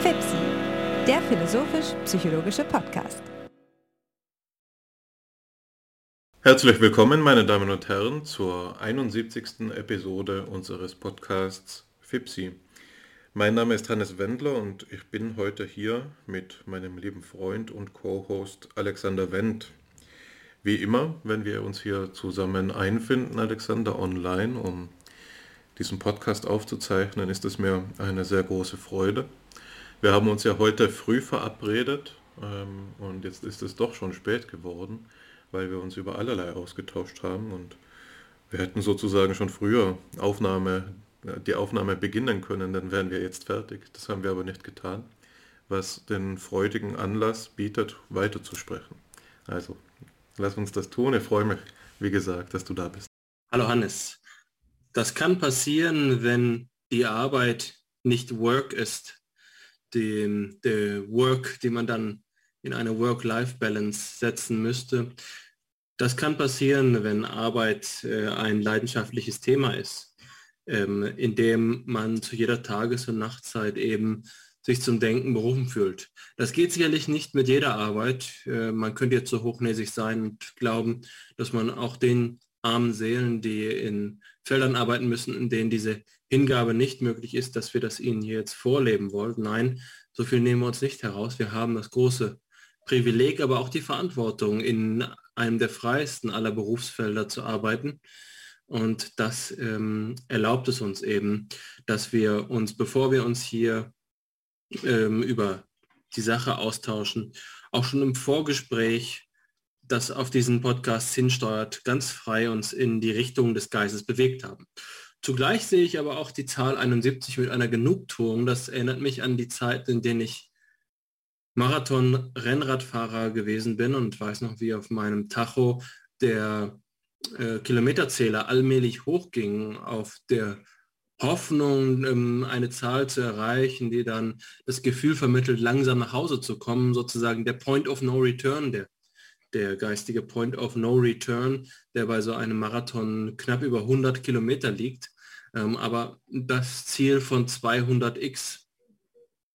FIPSI, der philosophisch-psychologische Podcast. Herzlich willkommen, meine Damen und Herren, zur 71. Episode unseres Podcasts FIPSI. Mein Name ist Hannes Wendler und ich bin heute hier mit meinem lieben Freund und Co-Host Alexander Wendt. Wie immer, wenn wir uns hier zusammen einfinden, Alexander, online, um diesen Podcast aufzuzeichnen, ist es mir eine sehr große Freude. Wir haben uns ja heute früh verabredet ähm, und jetzt ist es doch schon spät geworden, weil wir uns über allerlei ausgetauscht haben und wir hätten sozusagen schon früher Aufnahme, die Aufnahme beginnen können, dann wären wir jetzt fertig. Das haben wir aber nicht getan, was den freudigen Anlass bietet, weiterzusprechen. Also, lass uns das tun. Ich freue mich, wie gesagt, dass du da bist. Hallo Hannes. Das kann passieren, wenn die Arbeit nicht Work ist. Die, der Work, die man dann in eine Work-Life-Balance setzen müsste. Das kann passieren, wenn Arbeit äh, ein leidenschaftliches Thema ist, ähm, in dem man zu jeder Tages- und Nachtzeit eben sich zum Denken berufen fühlt. Das geht sicherlich nicht mit jeder Arbeit. Äh, man könnte jetzt so hochnäsig sein und glauben, dass man auch den armen Seelen, die in Feldern arbeiten müssen, in denen diese Hingabe nicht möglich ist, dass wir das ihnen hier jetzt vorleben wollen. Nein, so viel nehmen wir uns nicht heraus. Wir haben das große Privileg, aber auch die Verantwortung, in einem der freiesten aller Berufsfelder zu arbeiten. Und das ähm, erlaubt es uns eben, dass wir uns, bevor wir uns hier ähm, über die Sache austauschen, auch schon im Vorgespräch das auf diesen Podcast hinsteuert, ganz frei uns in die Richtung des Geistes bewegt haben. Zugleich sehe ich aber auch die Zahl 71 mit einer Genugtuung. Das erinnert mich an die Zeit, in denen ich Marathon-Rennradfahrer gewesen bin und weiß noch, wie auf meinem Tacho der äh, Kilometerzähler allmählich hochging auf der Hoffnung, ähm, eine Zahl zu erreichen, die dann das Gefühl vermittelt, langsam nach Hause zu kommen, sozusagen der Point of No Return, der der geistige Point of No Return, der bei so einem Marathon knapp über 100 Kilometer liegt. Ähm, aber das Ziel von 200x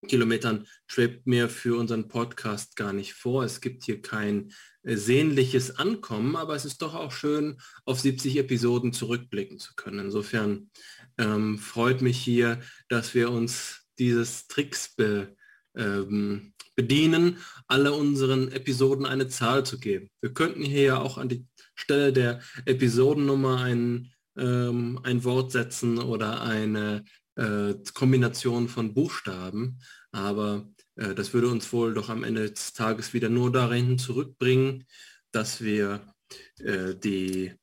Kilometern schwebt mir für unseren Podcast gar nicht vor. Es gibt hier kein äh, sehnliches Ankommen, aber es ist doch auch schön, auf 70 Episoden zurückblicken zu können. Insofern ähm, freut mich hier, dass wir uns dieses Tricks be, ähm, bedienen, alle unseren Episoden eine Zahl zu geben. Wir könnten hier ja auch an die Stelle der Episodennummer ein, ähm, ein Wort setzen oder eine äh, Kombination von Buchstaben, aber äh, das würde uns wohl doch am Ende des Tages wieder nur darin zurückbringen, dass wir äh, die,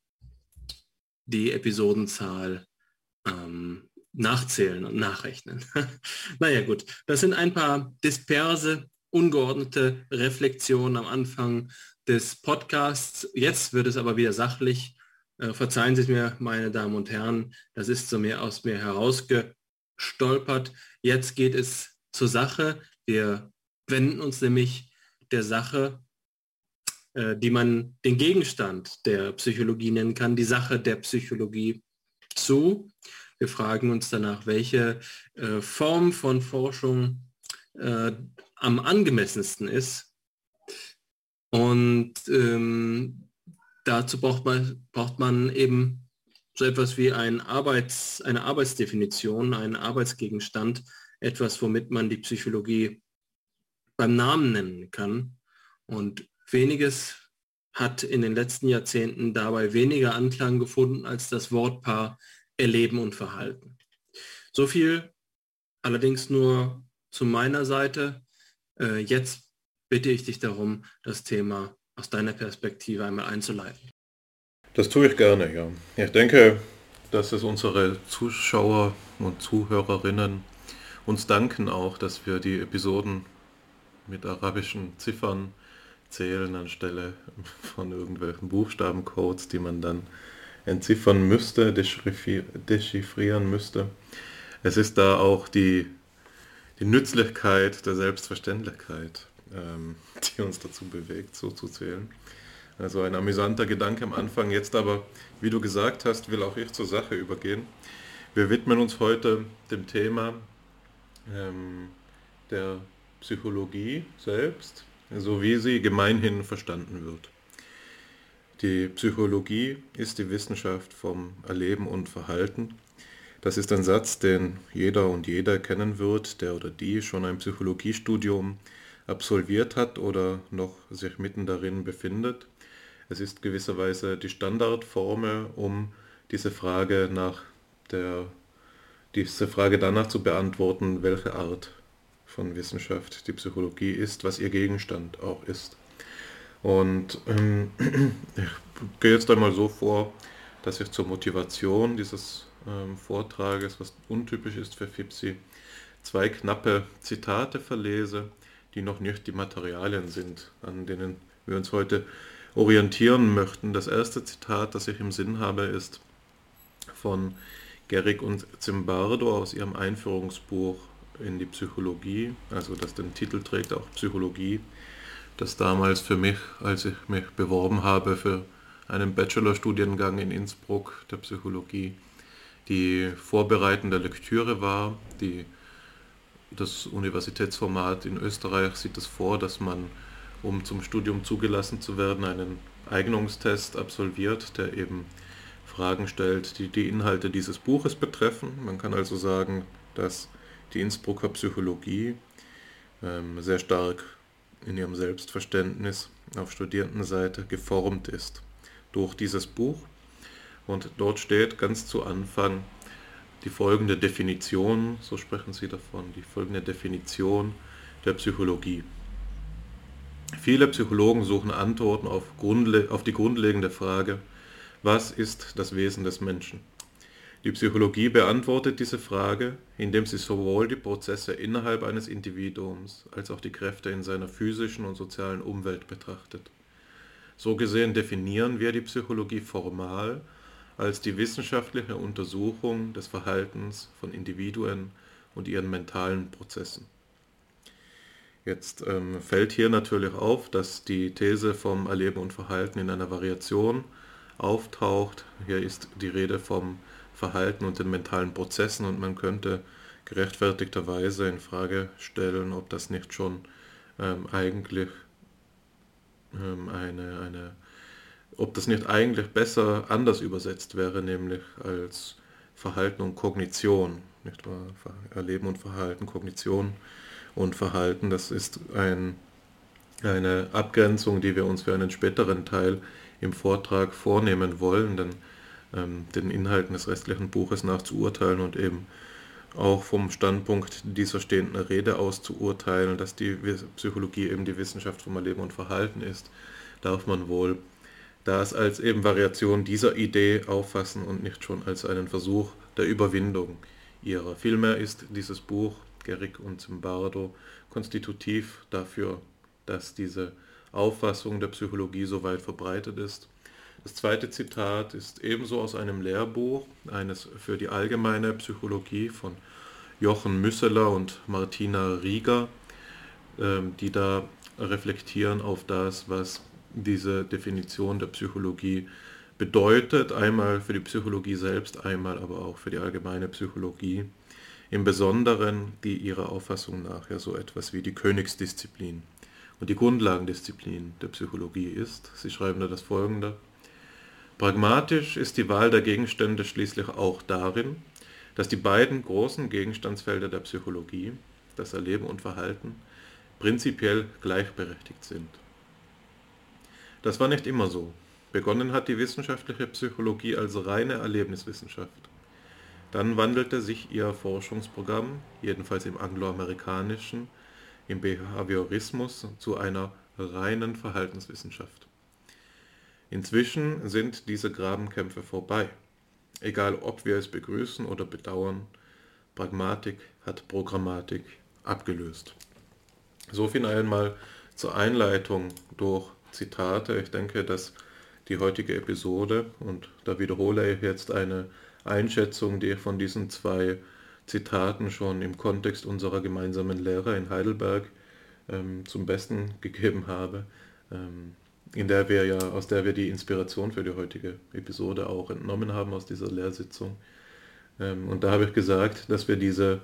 die Episodenzahl ähm, nachzählen und nachrechnen. naja gut, das sind ein paar disperse ungeordnete Reflexion am Anfang des Podcasts. Jetzt wird es aber wieder sachlich. Äh, verzeihen Sie es mir, meine Damen und Herren, das ist so mir aus mir herausgestolpert. Jetzt geht es zur Sache. Wir wenden uns nämlich der Sache, äh, die man den Gegenstand der Psychologie nennen kann, die Sache der Psychologie zu. Wir fragen uns danach, welche äh, Form von Forschung am angemessensten ist. Und ähm, dazu braucht man, braucht man eben so etwas wie ein Arbeits, eine Arbeitsdefinition, einen Arbeitsgegenstand, etwas, womit man die Psychologie beim Namen nennen kann. Und weniges hat in den letzten Jahrzehnten dabei weniger Anklang gefunden als das Wortpaar Erleben und Verhalten. So viel allerdings nur zu meiner Seite. Äh, jetzt bitte ich dich darum, das Thema aus deiner Perspektive einmal einzuleiten. Das tue ich gerne, ja. Ich denke, dass es unsere Zuschauer und Zuhörerinnen uns danken auch, dass wir die Episoden mit arabischen Ziffern zählen anstelle von irgendwelchen Buchstabencodes, die man dann entziffern müsste, dechiffrieren müsste. Es ist da auch die die Nützlichkeit der Selbstverständlichkeit, ähm, die uns dazu bewegt, so zu zählen. Also ein amüsanter Gedanke am Anfang. Jetzt aber, wie du gesagt hast, will auch ich zur Sache übergehen. Wir widmen uns heute dem Thema ähm, der Psychologie selbst, so wie sie gemeinhin verstanden wird. Die Psychologie ist die Wissenschaft vom Erleben und Verhalten. Das ist ein Satz, den jeder und jeder kennen wird, der oder die schon ein Psychologiestudium absolviert hat oder noch sich mitten darin befindet. Es ist gewisserweise die Standardformel, um diese Frage nach der, diese Frage danach zu beantworten, welche Art von Wissenschaft die Psychologie ist, was ihr Gegenstand auch ist. Und ähm, ich gehe jetzt einmal so vor, dass ich zur Motivation dieses ähm, Vortrages, was untypisch ist für FIPSI, zwei knappe Zitate verlese, die noch nicht die Materialien sind, an denen wir uns heute orientieren möchten. Das erste Zitat, das ich im Sinn habe, ist von Gerrig und Zimbardo aus ihrem Einführungsbuch in die Psychologie, also das den Titel trägt auch Psychologie, das damals für mich, als ich mich beworben habe für einen Bachelorstudiengang in Innsbruck der Psychologie, die vorbereitende Lektüre war. Die, das Universitätsformat in Österreich sieht es vor, dass man, um zum Studium zugelassen zu werden, einen Eignungstest absolviert, der eben Fragen stellt, die die Inhalte dieses Buches betreffen. Man kann also sagen, dass die Innsbrucker Psychologie ähm, sehr stark in ihrem Selbstverständnis auf Studierendenseite geformt ist durch dieses Buch. Und dort steht ganz zu Anfang die folgende Definition, so sprechen sie davon, die folgende Definition der Psychologie. Viele Psychologen suchen Antworten auf, auf die grundlegende Frage, was ist das Wesen des Menschen? Die Psychologie beantwortet diese Frage, indem sie sowohl die Prozesse innerhalb eines Individuums als auch die Kräfte in seiner physischen und sozialen Umwelt betrachtet. So gesehen definieren wir die Psychologie formal als die wissenschaftliche Untersuchung des Verhaltens von Individuen und ihren mentalen Prozessen. Jetzt ähm, fällt hier natürlich auf, dass die These vom Erleben und Verhalten in einer Variation auftaucht. Hier ist die Rede vom Verhalten und den mentalen Prozessen und man könnte gerechtfertigterweise in Frage stellen, ob das nicht schon ähm, eigentlich ähm, eine, eine, ob das nicht eigentlich besser anders übersetzt wäre, nämlich als Verhalten und Kognition, nicht wahr? Erleben und Verhalten, Kognition und Verhalten, das ist ein, eine Abgrenzung, die wir uns für einen späteren Teil im Vortrag vornehmen wollen, denn ähm, den Inhalten des restlichen Buches nach zu urteilen und eben auch vom Standpunkt dieser stehenden Rede aus zu urteilen, dass die Psychologie eben die Wissenschaft vom Erleben und Verhalten ist, darf man wohl das als eben Variation dieser Idee auffassen und nicht schon als einen Versuch der Überwindung ihrer. Vielmehr ist dieses Buch, Gerrig und Zimbardo, konstitutiv dafür, dass diese Auffassung der Psychologie so weit verbreitet ist. Das zweite Zitat ist ebenso aus einem Lehrbuch, eines für die allgemeine Psychologie von Jochen Müsseler und Martina Rieger, ähm, die da reflektieren auf das, was diese Definition der Psychologie bedeutet, einmal für die Psychologie selbst, einmal aber auch für die allgemeine Psychologie, im Besonderen die ihrer Auffassung nach ja so etwas wie die Königsdisziplin und die Grundlagendisziplin der Psychologie ist. Sie schreiben da das folgende. Pragmatisch ist die Wahl der Gegenstände schließlich auch darin, dass die beiden großen Gegenstandsfelder der Psychologie, das Erleben und Verhalten, prinzipiell gleichberechtigt sind. Das war nicht immer so. Begonnen hat die wissenschaftliche Psychologie als reine Erlebniswissenschaft. Dann wandelte sich ihr Forschungsprogramm, jedenfalls im angloamerikanischen, im Behaviorismus zu einer reinen Verhaltenswissenschaft. Inzwischen sind diese Grabenkämpfe vorbei. Egal ob wir es begrüßen oder bedauern, Pragmatik hat Programmatik abgelöst. So viel einmal zur Einleitung durch Zitate. Ich denke, dass die heutige Episode, und da wiederhole ich jetzt eine Einschätzung, die ich von diesen zwei Zitaten schon im Kontext unserer gemeinsamen Lehre in Heidelberg ähm, zum Besten gegeben habe, ähm, in der wir ja, aus der wir die Inspiration für die heutige Episode auch entnommen haben aus dieser Lehrsitzung. Ähm, und da habe ich gesagt, dass wir diese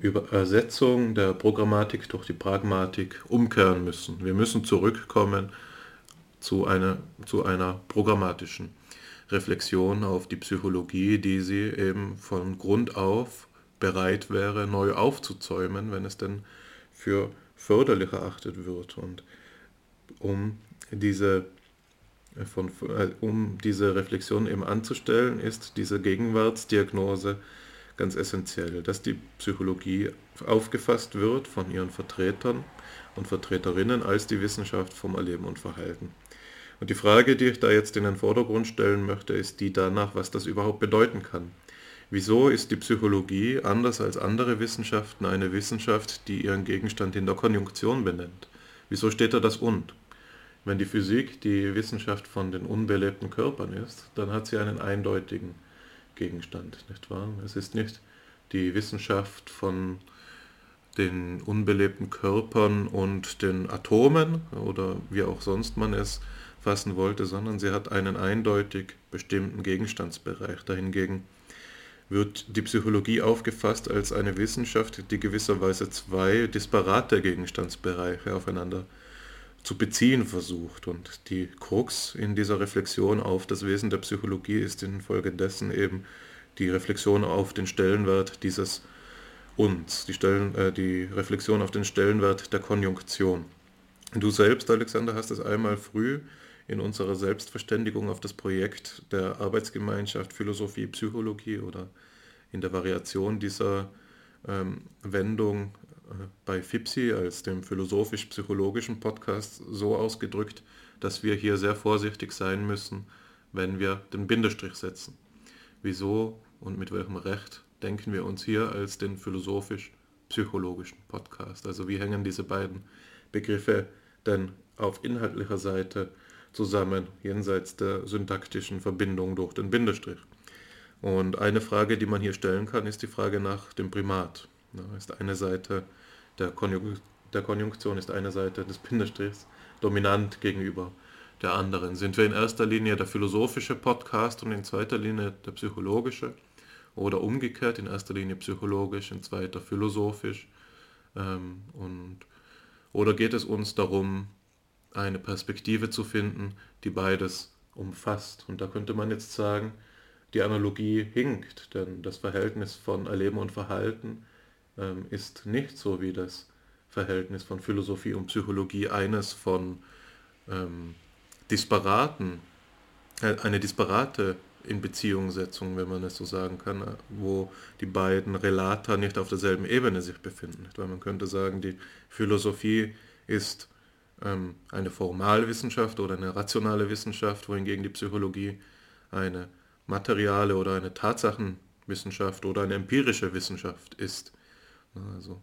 Übersetzung der Programmatik durch die Pragmatik umkehren müssen. Wir müssen zurückkommen zu einer, zu einer programmatischen Reflexion auf die Psychologie, die sie eben von Grund auf bereit wäre, neu aufzuzäumen, wenn es denn für förderlich erachtet wird. Und um diese, von, äh, um diese Reflexion eben anzustellen, ist diese Gegenwartsdiagnose ganz essentiell, dass die Psychologie aufgefasst wird von ihren Vertretern und Vertreterinnen als die Wissenschaft vom Erleben und Verhalten. Und die Frage, die ich da jetzt in den Vordergrund stellen möchte, ist die danach, was das überhaupt bedeuten kann. Wieso ist die Psychologie anders als andere Wissenschaften eine Wissenschaft, die ihren Gegenstand in der Konjunktion benennt? Wieso steht da das und? Wenn die Physik die Wissenschaft von den unbelebten Körpern ist, dann hat sie einen eindeutigen Gegenstand, nicht wahr? Es ist nicht die Wissenschaft von den unbelebten Körpern und den Atomen oder wie auch sonst man es fassen wollte, sondern sie hat einen eindeutig bestimmten Gegenstandsbereich. Dahingegen wird die Psychologie aufgefasst als eine Wissenschaft, die gewisserweise zwei disparate Gegenstandsbereiche aufeinander zu beziehen versucht. Und die Krux in dieser Reflexion auf das Wesen der Psychologie ist infolgedessen eben die Reflexion auf den Stellenwert dieses Uns, die, Stellen, äh, die Reflexion auf den Stellenwert der Konjunktion. Du selbst, Alexander, hast es einmal früh in unserer Selbstverständigung auf das Projekt der Arbeitsgemeinschaft Philosophie, Psychologie oder in der Variation dieser ähm, Wendung bei FIPSI als dem philosophisch-psychologischen Podcast so ausgedrückt, dass wir hier sehr vorsichtig sein müssen, wenn wir den Bindestrich setzen. Wieso und mit welchem Recht denken wir uns hier als den philosophisch-psychologischen Podcast? Also wie hängen diese beiden Begriffe denn auf inhaltlicher Seite zusammen, jenseits der syntaktischen Verbindung durch den Bindestrich. Und eine Frage, die man hier stellen kann, ist die Frage nach dem Primat. Ja, ist eine Seite der, Konjunk der Konjunktion, ist eine Seite des Bindestrichs dominant gegenüber der anderen. Sind wir in erster Linie der philosophische Podcast und in zweiter Linie der psychologische? Oder umgekehrt, in erster Linie psychologisch, in zweiter philosophisch? Ähm, und, oder geht es uns darum, eine Perspektive zu finden, die beides umfasst. Und da könnte man jetzt sagen, die Analogie hinkt, denn das Verhältnis von Erleben und Verhalten ähm, ist nicht so wie das Verhältnis von Philosophie und Psychologie eines von ähm, disparaten, äh, eine disparate Inbeziehungssetzung, wenn man es so sagen kann, wo die beiden Relata nicht auf derselben Ebene sich befinden. Weil man könnte sagen, die Philosophie ist ähm, eine Formalwissenschaft oder eine rationale Wissenschaft, wohingegen die Psychologie eine materiale oder eine Tatsachenwissenschaft oder eine empirische Wissenschaft ist. Also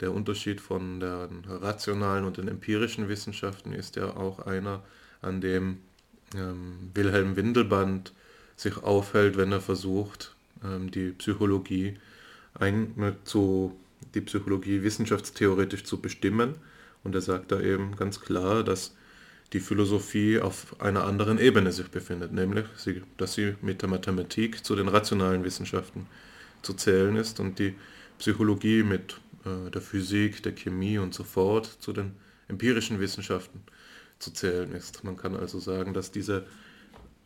der Unterschied von den rationalen und den empirischen Wissenschaften ist ja auch einer, an dem ähm, Wilhelm Windelband sich aufhält, wenn er versucht, ähm, die Psychologie ein, zu, die Psychologie wissenschaftstheoretisch zu bestimmen. Und er sagt da eben ganz klar, dass die Philosophie auf einer anderen Ebene sich befindet, nämlich, dass sie mit der Mathematik zu den rationalen Wissenschaften zu zählen ist und die Psychologie mit äh, der Physik, der Chemie und so fort zu den empirischen Wissenschaften zu zählen ist. Man kann also sagen, dass diese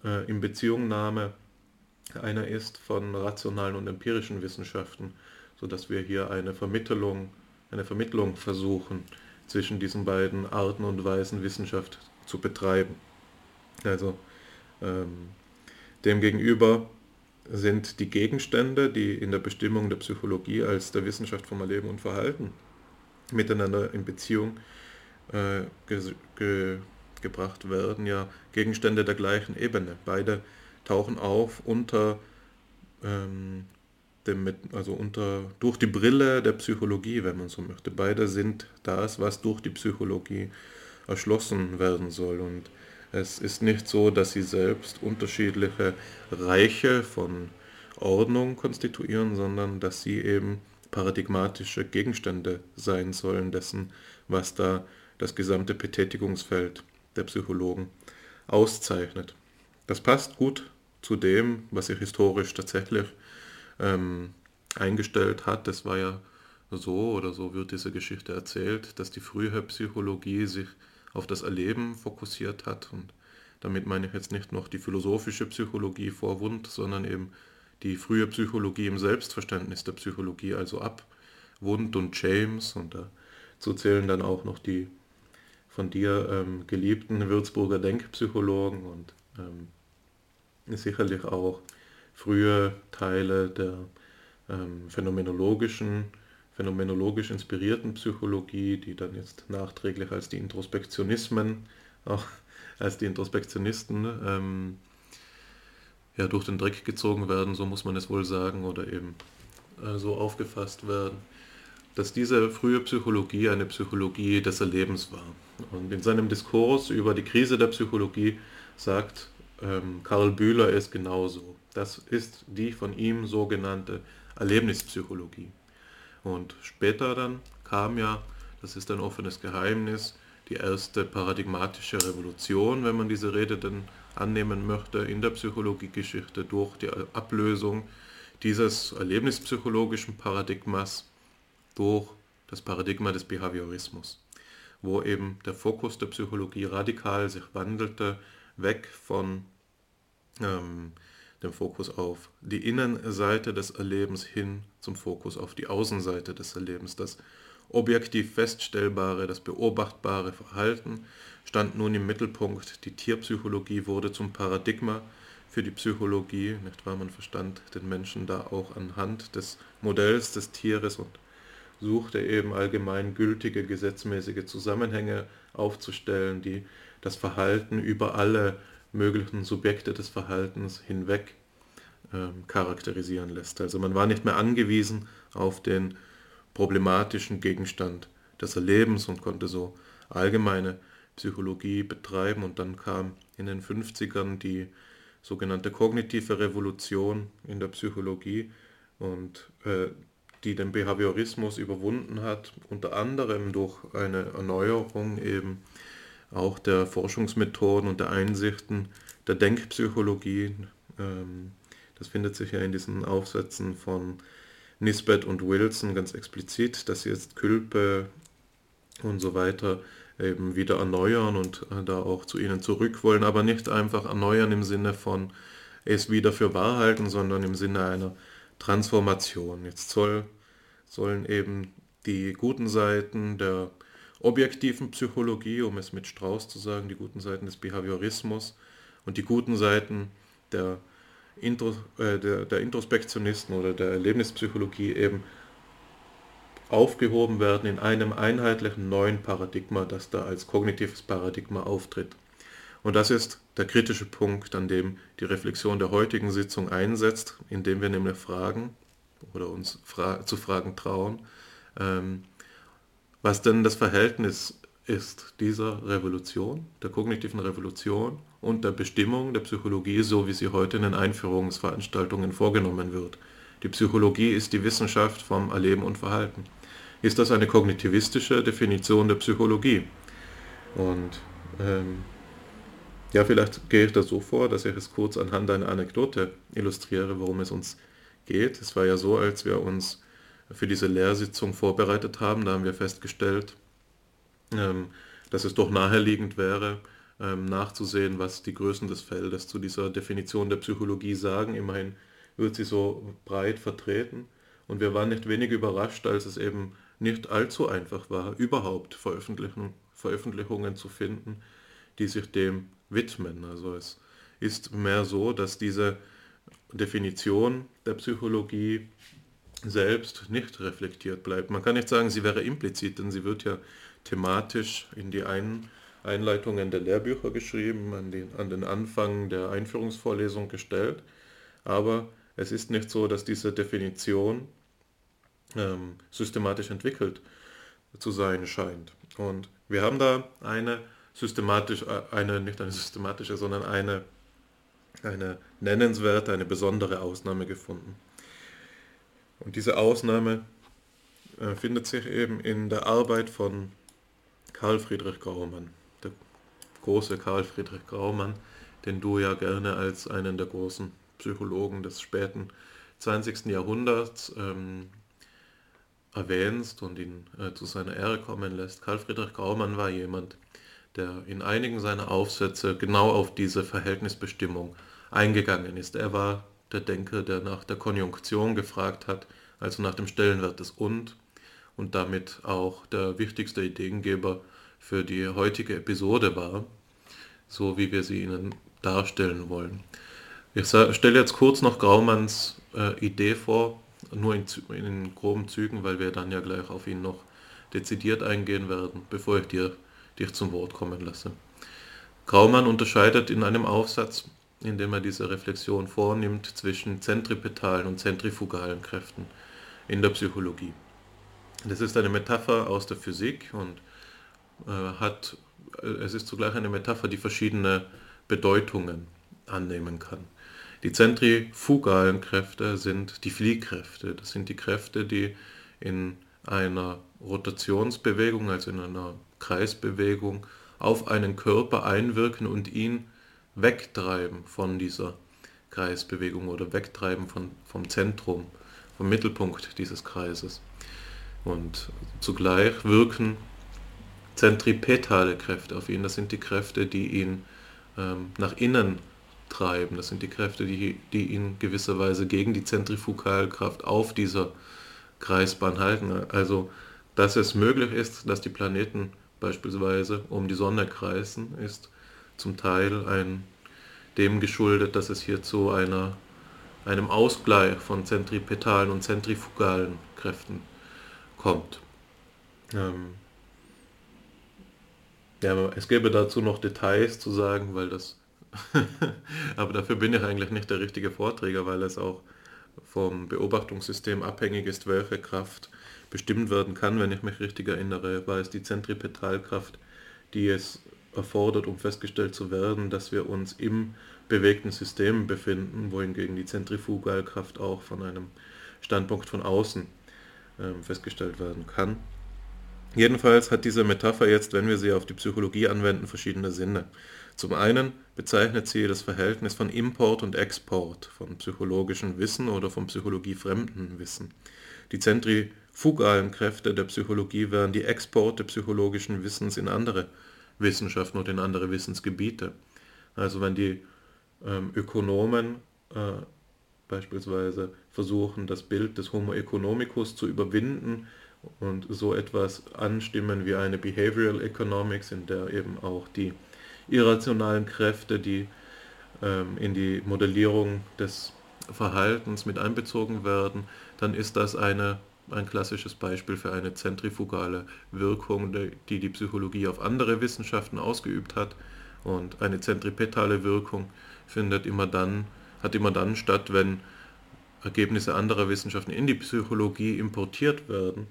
äh, Inbeziehungnahme einer ist von rationalen und empirischen Wissenschaften, sodass wir hier eine Vermittlung, eine Vermittlung versuchen zwischen diesen beiden Arten und Weisen Wissenschaft zu betreiben. Also ähm, demgegenüber sind die Gegenstände, die in der Bestimmung der Psychologie als der Wissenschaft vom Erleben und Verhalten miteinander in Beziehung äh, ge ge gebracht werden, ja Gegenstände der gleichen Ebene. Beide tauchen auf unter ähm, dem, also unter, durch die Brille der Psychologie, wenn man so möchte. Beide sind das, was durch die Psychologie erschlossen werden soll. Und es ist nicht so, dass sie selbst unterschiedliche Reiche von Ordnung konstituieren, sondern dass sie eben paradigmatische Gegenstände sein sollen dessen, was da das gesamte Betätigungsfeld der Psychologen auszeichnet. Das passt gut zu dem, was sich historisch tatsächlich ähm, eingestellt hat. Das war ja so oder so wird diese Geschichte erzählt, dass die frühe Psychologie sich auf das Erleben fokussiert hat. Und damit meine ich jetzt nicht noch die philosophische Psychologie vor Wund, sondern eben die frühe Psychologie im Selbstverständnis der Psychologie, also ab Wund und James. Und dazu zählen dann auch noch die von dir ähm, geliebten Würzburger Denkpsychologen und ähm, sicherlich auch frühe Teile der ähm, phänomenologischen, phänomenologisch inspirierten Psychologie, die dann jetzt nachträglich als die Introspektionismen, auch als die Introspektionisten ähm, ja, durch den Dreck gezogen werden, so muss man es wohl sagen, oder eben äh, so aufgefasst werden, dass diese frühe Psychologie eine Psychologie des Erlebens war. Und in seinem Diskurs über die Krise der Psychologie sagt ähm, Karl Bühler es genauso. Das ist die von ihm sogenannte Erlebnispsychologie. Und später dann kam ja, das ist ein offenes Geheimnis, die erste paradigmatische Revolution, wenn man diese Rede denn annehmen möchte, in der Psychologiegeschichte durch die Ablösung dieses erlebnispsychologischen Paradigmas durch das Paradigma des Behaviorismus, wo eben der Fokus der Psychologie radikal sich wandelte, weg von ähm, dem Fokus auf die Innenseite des Erlebens hin zum Fokus auf die Außenseite des Erlebens. Das objektiv feststellbare, das beobachtbare Verhalten stand nun im Mittelpunkt. Die Tierpsychologie wurde zum Paradigma für die Psychologie, nicht wahr? Man verstand den Menschen da auch anhand des Modells des Tieres und suchte eben allgemein gültige gesetzmäßige Zusammenhänge aufzustellen, die das Verhalten über alle möglichen Subjekte des Verhaltens hinweg ähm, charakterisieren lässt. Also man war nicht mehr angewiesen auf den problematischen Gegenstand des Erlebens und konnte so allgemeine Psychologie betreiben. Und dann kam in den 50ern die sogenannte kognitive Revolution in der Psychologie und äh, die den Behaviorismus überwunden hat, unter anderem durch eine Erneuerung eben auch der Forschungsmethoden und der Einsichten der Denkpsychologie. Ähm, das findet sich ja in diesen Aufsätzen von Nisbet und Wilson ganz explizit, dass sie jetzt Külpe und so weiter eben wieder erneuern und äh, da auch zu ihnen zurück wollen, aber nicht einfach erneuern im Sinne von es wieder für wahr halten, sondern im Sinne einer Transformation. Jetzt soll, sollen eben die guten Seiten der objektiven Psychologie, um es mit Strauß zu sagen, die guten Seiten des Behaviorismus und die guten Seiten der, Intro, äh, der, der Introspektionisten oder der Erlebnispsychologie eben aufgehoben werden in einem einheitlichen neuen Paradigma, das da als kognitives Paradigma auftritt. Und das ist der kritische Punkt, an dem die Reflexion der heutigen Sitzung einsetzt, indem wir nämlich fragen oder uns fra zu fragen trauen, ähm, was denn das Verhältnis ist dieser Revolution, der kognitiven Revolution und der Bestimmung der Psychologie, so wie sie heute in den Einführungsveranstaltungen vorgenommen wird. Die Psychologie ist die Wissenschaft vom Erleben und Verhalten. Ist das eine kognitivistische Definition der Psychologie? Und ähm, ja, vielleicht gehe ich da so vor, dass ich es kurz anhand einer Anekdote illustriere, worum es uns geht. Es war ja so, als wir uns für diese Lehrsitzung vorbereitet haben. Da haben wir festgestellt, ähm, dass es doch naheliegend wäre, ähm, nachzusehen, was die Größen des Feldes zu dieser Definition der Psychologie sagen. Immerhin wird sie so breit vertreten. Und wir waren nicht wenig überrascht, als es eben nicht allzu einfach war, überhaupt Veröffentlichungen, Veröffentlichungen zu finden, die sich dem widmen. Also es ist mehr so, dass diese Definition der Psychologie selbst nicht reflektiert bleibt. Man kann nicht sagen, sie wäre implizit, denn sie wird ja thematisch in die Ein Einleitungen der Lehrbücher geschrieben, an den, an den Anfang der Einführungsvorlesung gestellt. Aber es ist nicht so, dass diese Definition ähm, systematisch entwickelt zu sein scheint. Und wir haben da eine systematisch, äh, eine, nicht eine systematische, sondern eine, eine nennenswerte, eine besondere Ausnahme gefunden. Und diese Ausnahme äh, findet sich eben in der Arbeit von Karl Friedrich Graumann. Der große Karl Friedrich Graumann den du ja gerne als einen der großen Psychologen des späten 20. Jahrhunderts ähm, erwähnst und ihn äh, zu seiner Ehre kommen lässt. Karl Friedrich Graumann war jemand, der in einigen seiner Aufsätze genau auf diese Verhältnisbestimmung eingegangen ist. Er war der Denker, der nach der Konjunktion gefragt hat, also nach dem Stellenwert des Und und damit auch der wichtigste Ideengeber für die heutige Episode war, so wie wir sie Ihnen darstellen wollen. Ich stelle jetzt kurz noch Graumanns äh, Idee vor, nur in, in, groben Zügen, weil wir dann ja gleich auf ihn noch dezidiert eingehen werden, bevor ich dir, dich zum Wort kommen lasse. Graumann unterscheidet in einem Aufsatz, in dem er diese Reflexion vornimmt, zwischen zentripetalen und zentrifugalen Kräften in der Psychologie. Das ist eine Metapher aus der Physik und äh, hat, äh, es ist zugleich eine Metapher, die verschiedene Bedeutungen annehmen kann. Die zentrifugalen Kräfte sind die Fliehkräfte. Das sind die Kräfte, die in einer Rotationsbewegung, also in einer Kreisbewegung, auf einen Körper einwirken und ihn wegtreiben von dieser Kreisbewegung oder wegtreiben von, vom Zentrum, vom Mittelpunkt dieses Kreises. Und zugleich wirken zentripetale Kräfte auf ihn. Das sind die Kräfte, die ihn ähm, nach innen treiben. Das sind die Kräfte, die, die ihn gewisserweise gegen die Zentrifugalkraft auf dieser Kreisbahn halten. Also, dass es möglich ist, dass die Planeten beispielsweise um die Sonne kreisen, ist zum Teil ein, dem geschuldet, dass es hier zu einer, einem Ausgleich von zentripetalen und zentrifugalen Kräften kommt. Ähm ja, es gäbe dazu noch Details zu sagen, weil das Aber dafür bin ich eigentlich nicht der richtige Vorträger, weil es auch vom Beobachtungssystem abhängig ist, welche Kraft bestimmt werden kann. Wenn ich mich richtig erinnere, war es die Zentripetalkraft, die es erfordert, um festgestellt zu werden, dass wir uns im bewegten System befinden, wohingegen die Zentrifugalkraft auch von einem Standpunkt von außen äh, festgestellt werden kann. Jedenfalls hat diese Metapher jetzt, wenn wir sie auf die Psychologie anwenden, verschiedene Sinne. Zum einen bezeichnet sie das Verhältnis von Import und Export, von psychologischem Wissen oder von psychologiefremden Wissen. Die zentrifugalen Kräfte der Psychologie wären die Exporte psychologischen Wissens in andere Wissenschaften und in andere Wissensgebiete. Also wenn die ähm, Ökonomen äh, beispielsweise versuchen, das Bild des Homo economicus zu überwinden und so etwas anstimmen wie eine Behavioral Economics, in der eben auch die irrationalen Kräfte, die ähm, in die Modellierung des Verhaltens mit einbezogen werden, dann ist das eine, ein klassisches Beispiel für eine zentrifugale Wirkung, die die Psychologie auf andere Wissenschaften ausgeübt hat. Und eine zentripetale Wirkung findet immer dann, hat immer dann statt, wenn Ergebnisse anderer Wissenschaften in die Psychologie importiert werden.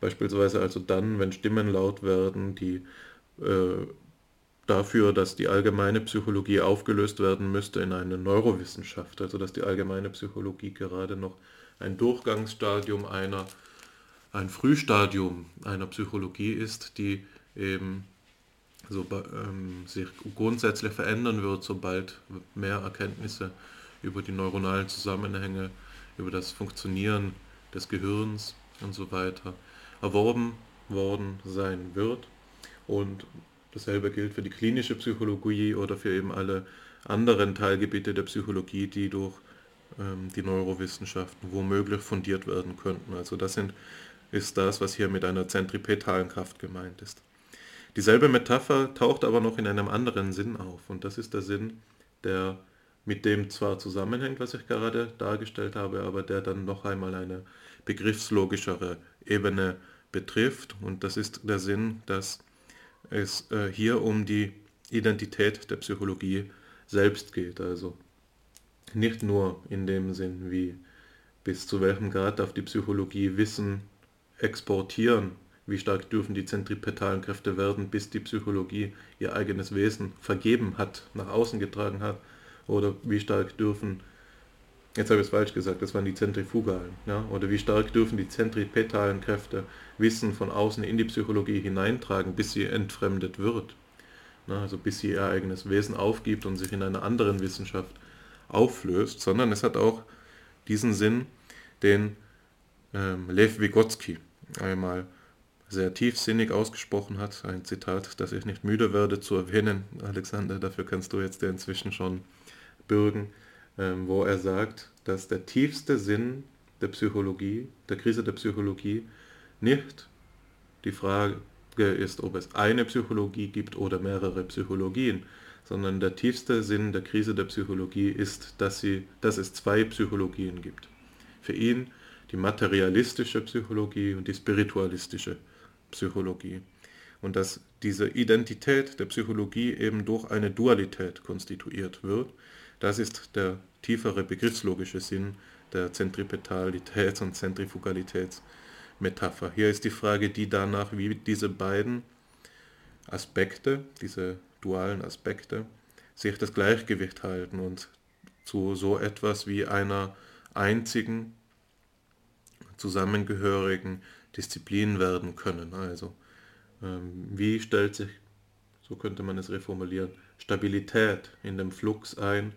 Beispielsweise also dann, wenn Stimmen laut werden, die äh, dafür, dass die allgemeine Psychologie aufgelöst werden müsste in eine Neurowissenschaft, also dass die allgemeine Psychologie gerade noch ein Durchgangsstadium einer, ein Frühstadium einer Psychologie ist, die eben so, ähm, sich grundsätzlich verändern wird, sobald mehr Erkenntnisse über die neuronalen Zusammenhänge, über das Funktionieren des Gehirns und so weiter erworben worden sein wird. Und Dasselbe gilt für die klinische Psychologie oder für eben alle anderen Teilgebiete der Psychologie, die durch ähm, die Neurowissenschaften womöglich fundiert werden könnten. Also das sind, ist das, was hier mit einer zentripetalen Kraft gemeint ist. Dieselbe Metapher taucht aber noch in einem anderen Sinn auf und das ist der Sinn, der mit dem zwar zusammenhängt, was ich gerade dargestellt habe, aber der dann noch einmal eine begriffslogischere Ebene betrifft und das ist der Sinn, dass es äh, hier um die Identität der Psychologie selbst geht. Also nicht nur in dem Sinn, wie bis zu welchem Grad darf die Psychologie Wissen exportieren, wie stark dürfen die zentripetalen Kräfte werden, bis die Psychologie ihr eigenes Wesen vergeben hat, nach außen getragen hat, oder wie stark dürfen Jetzt habe ich es falsch gesagt, das waren die Zentrifugalen. Ja? Oder wie stark dürfen die zentripetalen Kräfte Wissen von außen in die Psychologie hineintragen, bis sie entfremdet wird. ne, also bis sie ihr eigenes Wesen aufgibt und sich in einer anderen Wissenschaft auflöst, sondern es hat auch diesen Sinn, den ähm, Lev Vygotsky einmal sehr tiefsinnig ausgesprochen hat. Ein Zitat, das ich nicht müde werde zu erwähnen, Alexander, dafür kannst du jetzt ja inzwischen schon bürgen, ähm, wo er sagt, dass der tiefste Sinn der Psychologie, der Krise der Psychologie, nicht die Frage ist, ob es eine Psychologie gibt oder mehrere Psychologien, sondern der tiefste Sinn der Krise der Psychologie ist, dass, sie, dass es zwei Psychologien gibt. Für ihn die materialistische Psychologie und die spiritualistische Psychologie. Und dass diese Identität der Psychologie eben durch eine Dualität konstituiert wird. Das ist der tiefere begriffslogische Sinn der Zentripetalitäts- und Zentrifugalitätsmetapher. Hier ist die Frage, die danach, wie diese beiden Aspekte, diese dualen Aspekte, sich das Gleichgewicht halten und zu so etwas wie einer einzigen zusammengehörigen Disziplin werden können. Also ähm, wie stellt sich, so könnte man es reformulieren, Stabilität in dem Flux ein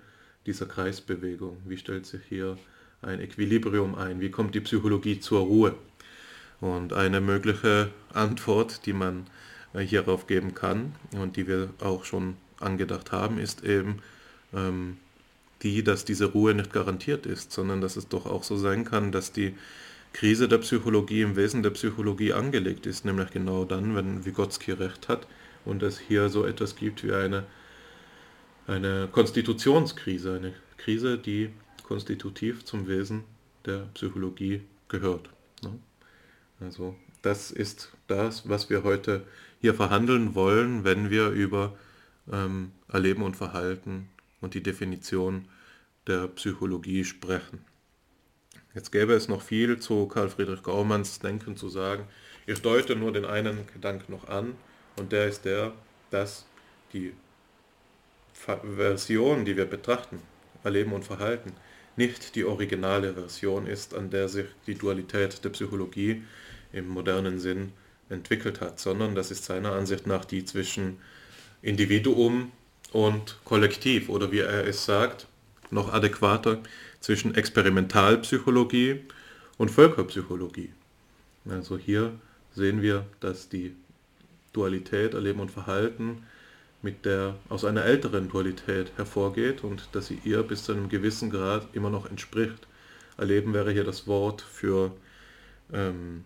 dieser Kreisbewegung? Wie stellt sich hier ein Equilibrium ein? Wie kommt die Psychologie zur Ruhe? Und eine mögliche Antwort, die man äh, hierauf geben kann und die wir auch schon angedacht haben, ist eben ähm, die, dass diese Ruhe nicht garantiert ist, sondern dass es doch auch so sein kann, dass die Krise der Psychologie im Wesen der Psychologie angelegt ist, nämlich genau dann, wenn Vygotsky recht hat und es hier so etwas gibt wie eine, eine Konstitutionskrise, eine Krise, die konstitutiv zum Wesen der Psychologie gehört. Ne? Also das ist das, was wir heute hier verhandeln wollen, wenn wir über ähm, Erleben und Verhalten und die Definition der Psychologie sprechen. Jetzt gäbe es noch viel zu Karl Friedrich Gaumanns Denken zu sagen. Ich deute nur den einen Gedanken noch an und der ist der, dass die Version, die wir betrachten, Erleben und Verhalten, nicht die originale Version ist, an der sich die Dualität der Psychologie im modernen Sinn entwickelt hat, sondern das ist seiner Ansicht nach die zwischen Individuum und Kollektiv oder wie er es sagt, noch adäquater, zwischen Experimentalpsychologie und Völkerpsychologie. Also hier sehen wir, dass die Dualität Erleben und Verhalten mit der aus einer älteren Dualität hervorgeht und dass sie ihr bis zu einem gewissen Grad immer noch entspricht. Erleben wäre hier das Wort für, ähm,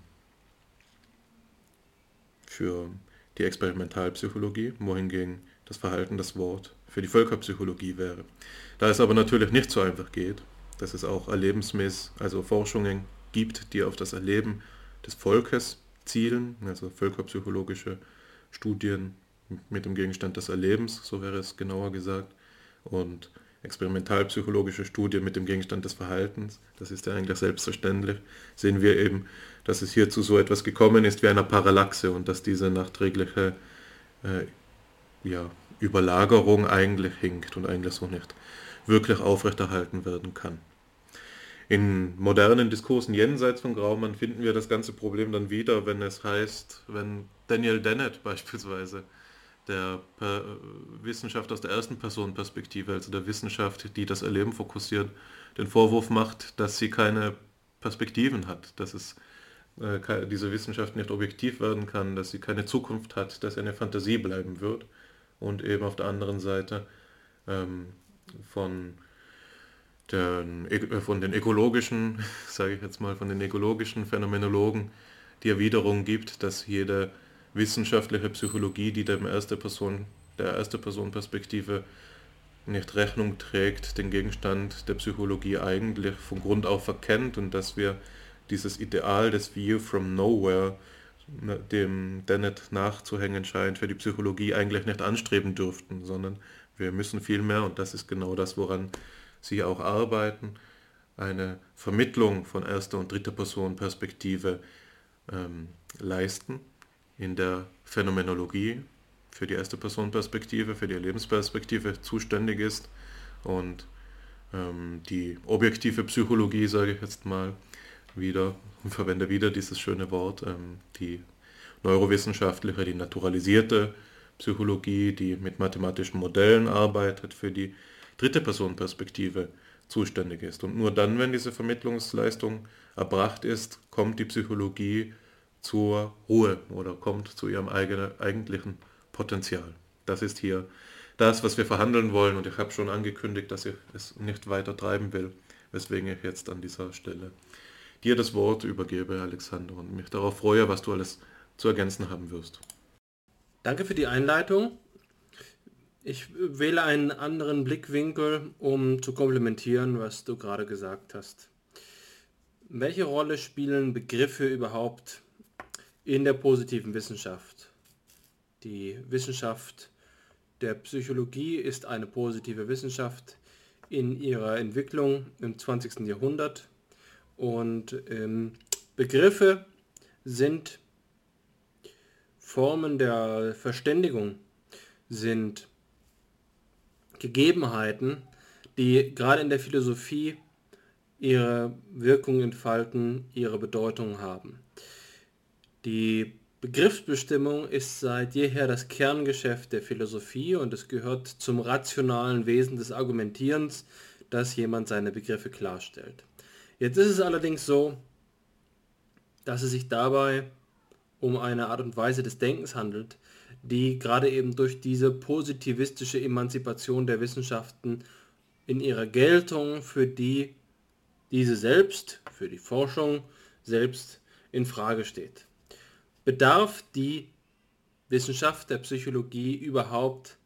für die Experimentalpsychologie, wohingegen das Verhalten das Wort für die Völkerpsychologie wäre. Da es aber natürlich nicht so einfach geht, dass es auch erlebensmäßig, also Forschungen gibt, die auf das Erleben des Volkes zielen, also völkerpsychologische Studien mit dem Gegenstand des Erlebens, so wäre es genauer gesagt, und experimentalpsychologische Studien mit dem Gegenstand des Verhaltens, das ist ja eigentlich selbstverständlich, sehen wir eben, dass es hier zu so etwas gekommen ist wie einer Parallaxe und dass diese nachträgliche äh, ja, Überlagerung eigentlich hinkt und eigentlich so nicht wirklich aufrechterhalten werden kann. In modernen Diskursen jenseits von Graumann finden wir das ganze Problem dann wieder, wenn es heißt, wenn Daniel Dennett beispielsweise, der Wissenschaft aus der ersten Person Perspektive, also der Wissenschaft, die das Erleben fokussiert, den Vorwurf macht, dass sie keine Perspektiven hat, dass es äh, diese Wissenschaft nicht objektiv werden kann, dass sie keine Zukunft hat, dass sie eine Fantasie bleiben wird. Und eben auf der anderen Seite ähm, von den, äh, von den ökologischen, sage ich jetzt mal, von den ökologischen Phänomenologen die Erwiderung gibt, dass jede wissenschaftliche Psychologie, die dem erste Person, der erste Person Perspektive nicht Rechnung trägt, den Gegenstand der Psychologie eigentlich von Grund auf verkennt und dass wir dieses Ideal des View from Nowhere, ne, dem Dennett nachzuhängen scheint, für die Psychologie eigentlich nicht anstreben dürften, sondern wir müssen vielmehr, und das ist genau das, woran Sie auch arbeiten, eine Vermittlung von erster und dritter Person Perspektive ähm, leisten in der Phänomenologie für die erste Person Perspektive, für die Erlebensperspektive zuständig ist und ähm, die objektive Psychologie, sage ich jetzt mal, wieder, verwende wieder dieses schöne Wort, ähm, die neurowissenschaftliche, die naturalisierte Psychologie, die mit mathematischen Modellen arbeitet, für die dritte Personenperspektive zuständig ist. Und nur dann, wenn diese Vermittlungsleistung erbracht ist, kommt die Psychologie zur Ruhe oder kommt zu ihrem eigenen, eigentlichen Potenzial. Das ist hier das, was wir verhandeln wollen und ich habe schon angekündigt, dass ich es nicht weiter treiben will, weswegen ich jetzt an dieser Stelle dir das Wort übergebe, Alexander, und mich darauf freue, was du alles zu ergänzen haben wirst. Danke für die Einleitung. Ich wähle einen anderen Blickwinkel, um zu komplementieren, was du gerade gesagt hast. Welche Rolle spielen Begriffe überhaupt in der positiven Wissenschaft? Die Wissenschaft der Psychologie ist eine positive Wissenschaft in ihrer Entwicklung im 20. Jahrhundert und ähm, Begriffe sind Formen der Verständigung, sind Gegebenheiten, die gerade in der Philosophie ihre Wirkung entfalten, ihre Bedeutung haben. Die Begriffsbestimmung ist seit jeher das Kerngeschäft der Philosophie und es gehört zum rationalen Wesen des Argumentierens, dass jemand seine Begriffe klarstellt. Jetzt ist es allerdings so, dass es sich dabei um eine Art und Weise des Denkens handelt, die gerade eben durch diese positivistische Emanzipation der Wissenschaften in ihrer Geltung für die diese selbst, für die Forschung selbst in Frage steht. Bedarf die Wissenschaft der Psychologie überhaupt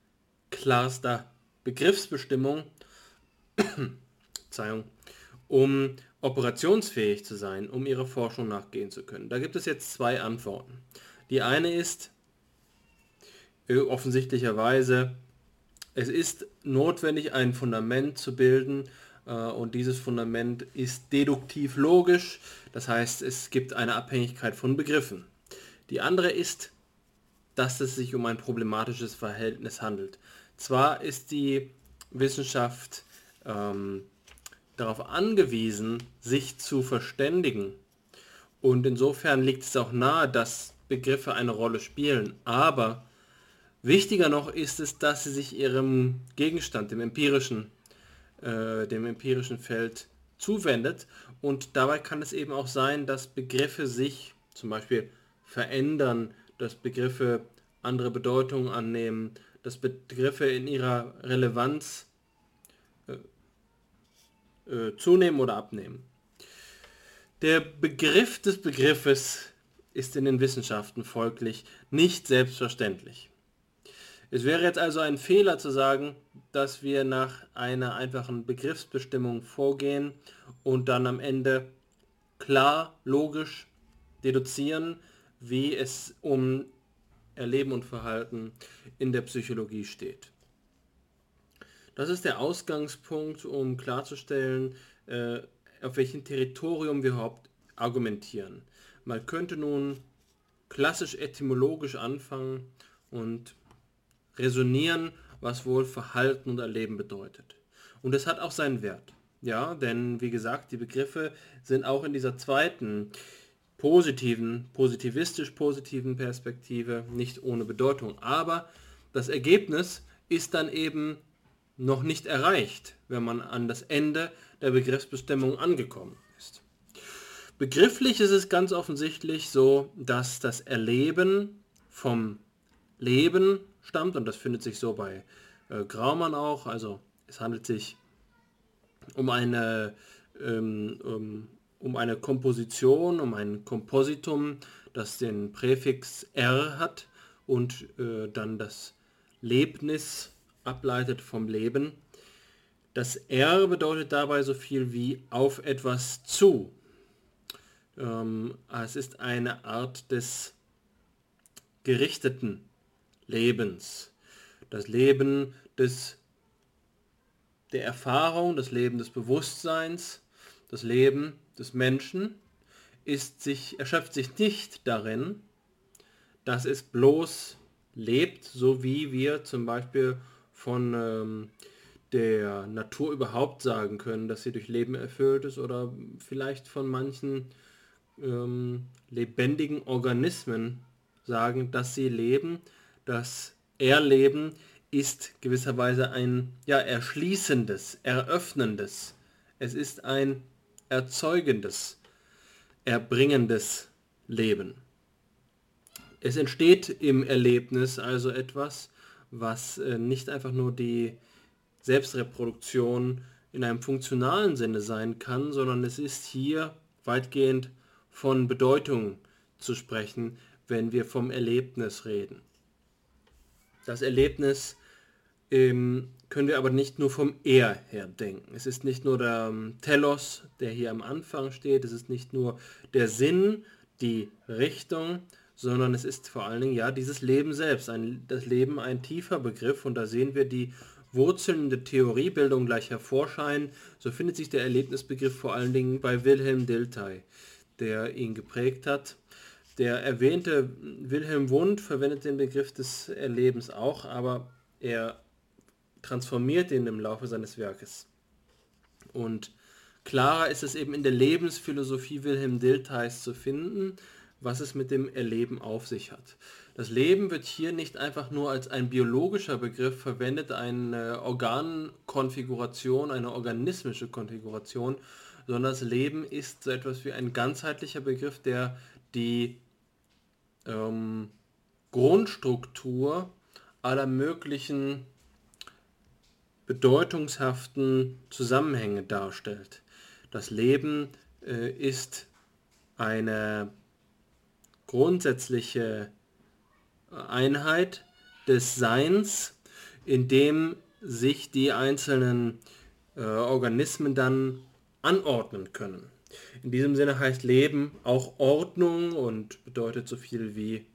klarster Begriffsbestimmung, um operationsfähig zu sein, um ihrer Forschung nachgehen zu können? Da gibt es jetzt zwei Antworten. Die eine ist, äh, offensichtlicherweise, es ist notwendig, ein Fundament zu bilden äh, und dieses Fundament ist deduktiv logisch, das heißt, es gibt eine Abhängigkeit von Begriffen. Die andere ist, dass es sich um ein problematisches Verhältnis handelt. Zwar ist die Wissenschaft ähm, darauf angewiesen, sich zu verständigen und insofern liegt es auch nahe, dass Begriffe eine Rolle spielen, aber Wichtiger noch ist es, dass sie sich ihrem Gegenstand, dem empirischen, äh, dem empirischen Feld zuwendet. Und dabei kann es eben auch sein, dass Begriffe sich zum Beispiel verändern, dass Begriffe andere Bedeutungen annehmen, dass Begriffe in ihrer Relevanz äh, äh, zunehmen oder abnehmen. Der Begriff des Begriffes ist in den Wissenschaften folglich nicht selbstverständlich. Es wäre jetzt also ein Fehler zu sagen, dass wir nach einer einfachen Begriffsbestimmung vorgehen und dann am Ende klar, logisch deduzieren, wie es um Erleben und Verhalten in der Psychologie steht. Das ist der Ausgangspunkt, um klarzustellen, äh, auf welchem Territorium wir überhaupt argumentieren. Man könnte nun klassisch etymologisch anfangen und resonieren, was wohl Verhalten und Erleben bedeutet. Und es hat auch seinen Wert. Ja, denn wie gesagt, die Begriffe sind auch in dieser zweiten positiven, positivistisch positiven Perspektive nicht ohne Bedeutung. Aber das Ergebnis ist dann eben noch nicht erreicht, wenn man an das Ende der Begriffsbestimmung angekommen ist. Begrifflich ist es ganz offensichtlich so, dass das Erleben vom Leben stammt und das findet sich so bei äh, Graumann auch. Also es handelt sich um eine, ähm, um, um eine Komposition, um ein Kompositum, das den Präfix R hat und äh, dann das Lebnis ableitet vom Leben. Das R bedeutet dabei so viel wie auf etwas zu. Ähm, es ist eine Art des gerichteten Lebens. Das Leben des, der Erfahrung, das Leben des Bewusstseins, das Leben des Menschen ist sich, erschöpft sich nicht darin, dass es bloß lebt, so wie wir zum Beispiel von ähm, der Natur überhaupt sagen können, dass sie durch Leben erfüllt ist oder vielleicht von manchen ähm, lebendigen Organismen sagen, dass sie leben, das Erleben ist gewisserweise ein ja, erschließendes, eröffnendes. Es ist ein erzeugendes, erbringendes Leben. Es entsteht im Erlebnis also etwas, was äh, nicht einfach nur die Selbstreproduktion in einem funktionalen Sinne sein kann, sondern es ist hier weitgehend von Bedeutung zu sprechen, wenn wir vom Erlebnis reden. Das Erlebnis ähm, können wir aber nicht nur vom Er her denken. Es ist nicht nur der ähm, Telos, der hier am Anfang steht, es ist nicht nur der Sinn, die Richtung, sondern es ist vor allen Dingen ja dieses Leben selbst. Ein, das Leben ein tiefer Begriff und da sehen wir die Wurzeln der Theoriebildung gleich hervorscheinen. So findet sich der Erlebnisbegriff vor allen Dingen bei Wilhelm Dilthey, der ihn geprägt hat. Der erwähnte Wilhelm Wundt verwendet den Begriff des Erlebens auch, aber er transformiert ihn im Laufe seines Werkes. Und klarer ist es eben in der Lebensphilosophie Wilhelm Diltheys zu finden, was es mit dem Erleben auf sich hat. Das Leben wird hier nicht einfach nur als ein biologischer Begriff verwendet, eine Organkonfiguration, eine organismische Konfiguration, sondern das Leben ist so etwas wie ein ganzheitlicher Begriff, der die ähm, Grundstruktur aller möglichen bedeutungshaften Zusammenhänge darstellt. Das Leben äh, ist eine grundsätzliche Einheit des Seins, in dem sich die einzelnen äh, Organismen dann anordnen können. In diesem Sinne heißt Leben auch Ordnung und bedeutet so viel wie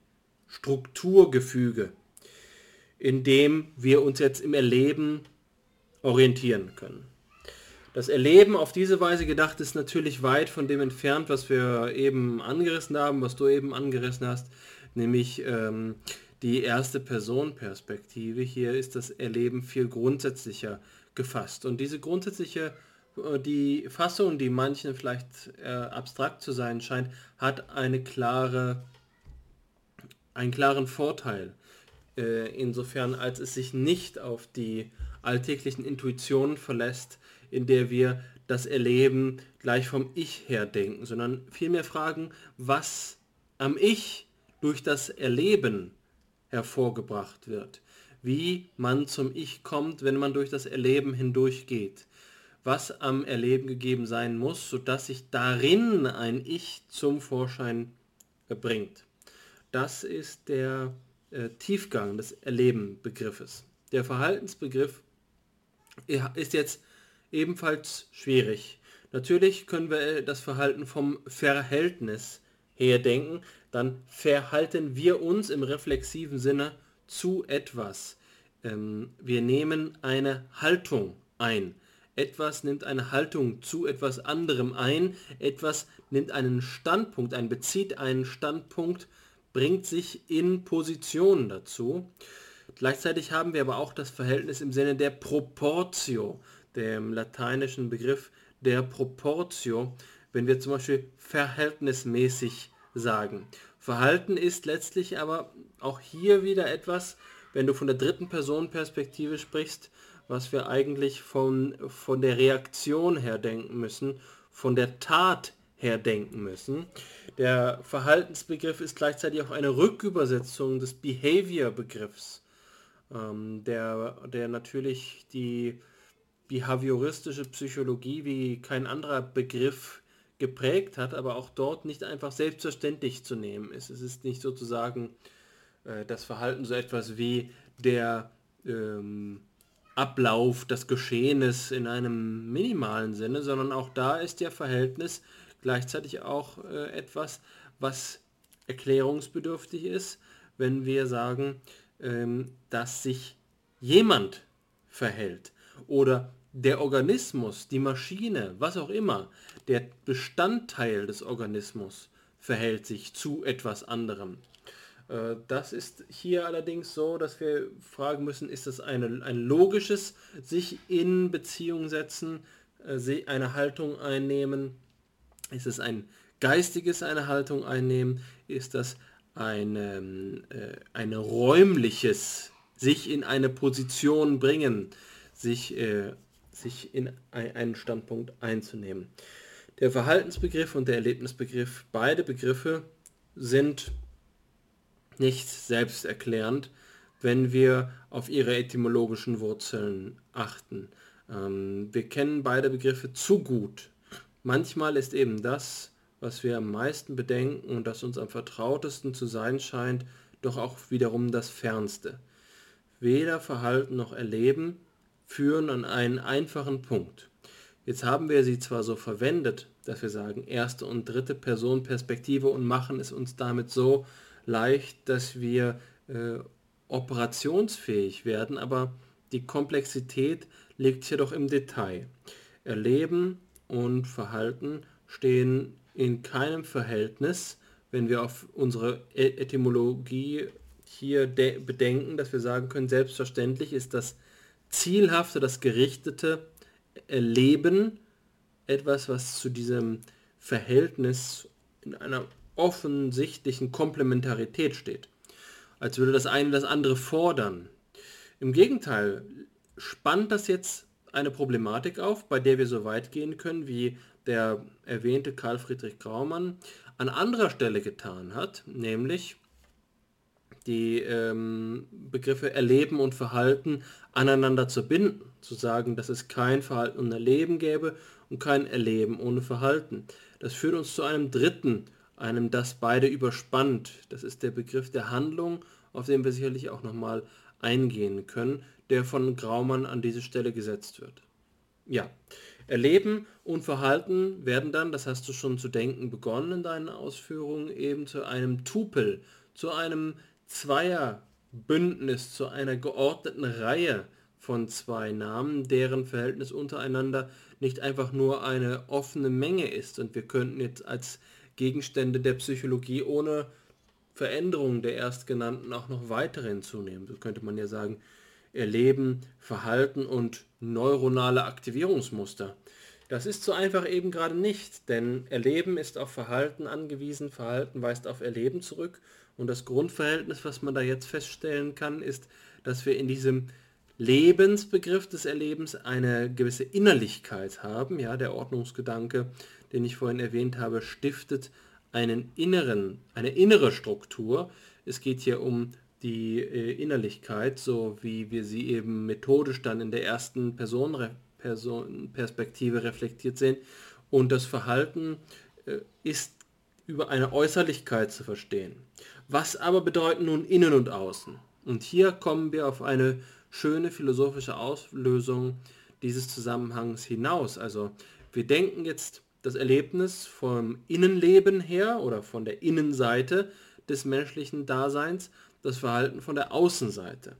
Strukturgefüge, in dem wir uns jetzt im Erleben orientieren können. Das Erleben auf diese Weise gedacht ist natürlich weit von dem entfernt, was wir eben angerissen haben, was du eben angerissen hast, nämlich ähm, die erste Person-Perspektive. Hier ist das Erleben viel grundsätzlicher gefasst. Und diese grundsätzliche äh, die Fassung, die manchen vielleicht äh, abstrakt zu sein scheint, hat eine klare, einen klaren Vorteil. Äh, insofern, als es sich nicht auf die alltäglichen Intuitionen verlässt, in der wir das Erleben gleich vom Ich her denken, sondern vielmehr fragen, was am Ich durch das Erleben hervorgebracht wird, wie man zum Ich kommt, wenn man durch das Erleben hindurchgeht, was am Erleben gegeben sein muss, sodass sich darin ein Ich zum Vorschein bringt. Das ist der äh, Tiefgang des Erleben-Begriffes. Der Verhaltensbegriff ist jetzt ebenfalls schwierig. Natürlich können wir äh, das Verhalten vom Verhältnis her denken, dann verhalten wir uns im reflexiven Sinne zu etwas. Ähm, wir nehmen eine Haltung ein. Etwas nimmt eine Haltung zu etwas anderem ein, etwas nimmt einen Standpunkt ein, bezieht einen Standpunkt, bringt sich in Position dazu. Gleichzeitig haben wir aber auch das Verhältnis im Sinne der Proportio, dem lateinischen Begriff der Proportio, wenn wir zum Beispiel verhältnismäßig sagen. Verhalten ist letztlich aber auch hier wieder etwas, wenn du von der dritten Person Perspektive sprichst, was wir eigentlich von, von der Reaktion her denken müssen, von der Tat her denken müssen. Der Verhaltensbegriff ist gleichzeitig auch eine Rückübersetzung des Behavior-Begriffs, ähm, der, der natürlich die behavioristische Psychologie wie kein anderer Begriff geprägt hat, aber auch dort nicht einfach selbstverständlich zu nehmen ist. Es ist nicht sozusagen äh, das Verhalten so etwas wie der ähm, Ablauf des Geschehenes in einem minimalen Sinne, sondern auch da ist der Verhältnis gleichzeitig auch äh, etwas, was erklärungsbedürftig ist, wenn wir sagen, ähm, dass sich jemand verhält oder der Organismus, die Maschine, was auch immer, der Bestandteil des Organismus verhält sich zu etwas anderem. Äh, das ist hier allerdings so, dass wir fragen müssen, ist das eine, ein logisches sich in Beziehung setzen, äh, eine Haltung einnehmen? Ist es ein geistiges eine Haltung einnehmen? Ist das ein, äh, ein räumliches sich in eine Position bringen, sich, äh, sich in einen Standpunkt einzunehmen. Der Verhaltensbegriff und der Erlebnisbegriff, beide Begriffe sind nicht selbsterklärend, wenn wir auf ihre etymologischen Wurzeln achten. Ähm, wir kennen beide Begriffe zu gut. Manchmal ist eben das, was wir am meisten bedenken und das uns am vertrautesten zu sein scheint, doch auch wiederum das Fernste. Weder Verhalten noch Erleben führen an einen einfachen Punkt. Jetzt haben wir sie zwar so verwendet, dass wir sagen erste und dritte Person Perspektive und machen es uns damit so leicht, dass wir äh, operationsfähig werden, aber die Komplexität liegt hier doch im Detail. Erleben und Verhalten stehen in keinem Verhältnis, wenn wir auf unsere e- Etymologie hier bedenken, dass wir sagen können, selbstverständlich ist das zielhafte, das gerichtete Leben etwas, was zu diesem Verhältnis in einer offensichtlichen Komplementarität steht. Als würde das eine das andere fordern. Im Gegenteil, spannt das jetzt eine Problematik auf, bei der wir so weit gehen können, wie der erwähnte Karl Friedrich Graumann an anderer Stelle getan hat, nämlich die ähm, Begriffe Erleben und Verhalten aneinander zu binden, zu sagen, dass es kein Verhalten ohne Erleben gäbe und kein Erleben ohne Verhalten. Das führt uns zu einem dritten, einem das beide überspannt. Das ist der Begriff der Handlung, auf den wir sicherlich auch nochmal eingehen können, der von Graumann an diese Stelle gesetzt wird. Ja, Erleben und Verhalten werden dann, das hast du schon zu denken begonnen in deinen Ausführungen, eben zu einem Tupel, zu einem Zweierbündnis, zu einer geordneten Reihe von zwei Namen, deren Verhältnis untereinander nicht einfach nur eine offene Menge ist. Und wir könnten jetzt als Gegenstände der Psychologie ohne Veränderungen der erstgenannten auch noch weitere hinzunehmen. So könnte man ja sagen, Erleben, Verhalten und neuronale Aktivierungsmuster. Das ist so einfach eben gerade nicht, denn Erleben ist auf Verhalten angewiesen, Verhalten weist auf Erleben zurück und das Grundverhältnis, was man da jetzt feststellen kann, ist, dass wir in diesem Lebensbegriff des Erlebens eine gewisse Innerlichkeit haben. Ja, der Ordnungsgedanke, den ich vorhin erwähnt habe, stiftet einen inneren, eine innere Struktur. Es geht hier um die äh, Innerlichkeit, so wie wir sie eben methodisch dann in der ersten Person, Person Perspektive reflektiert sehen. Und das Verhalten äh, ist über eine Äußerlichkeit zu verstehen. Was aber bedeuten nun Innen und Außen? Und hier kommen wir auf eine schöne philosophische Auslösung dieses Zusammenhangs hinaus. Also wir denken jetzt das Erlebnis vom Innenleben her oder von der Innenseite des menschlichen Daseins, das Verhalten von der Außenseite.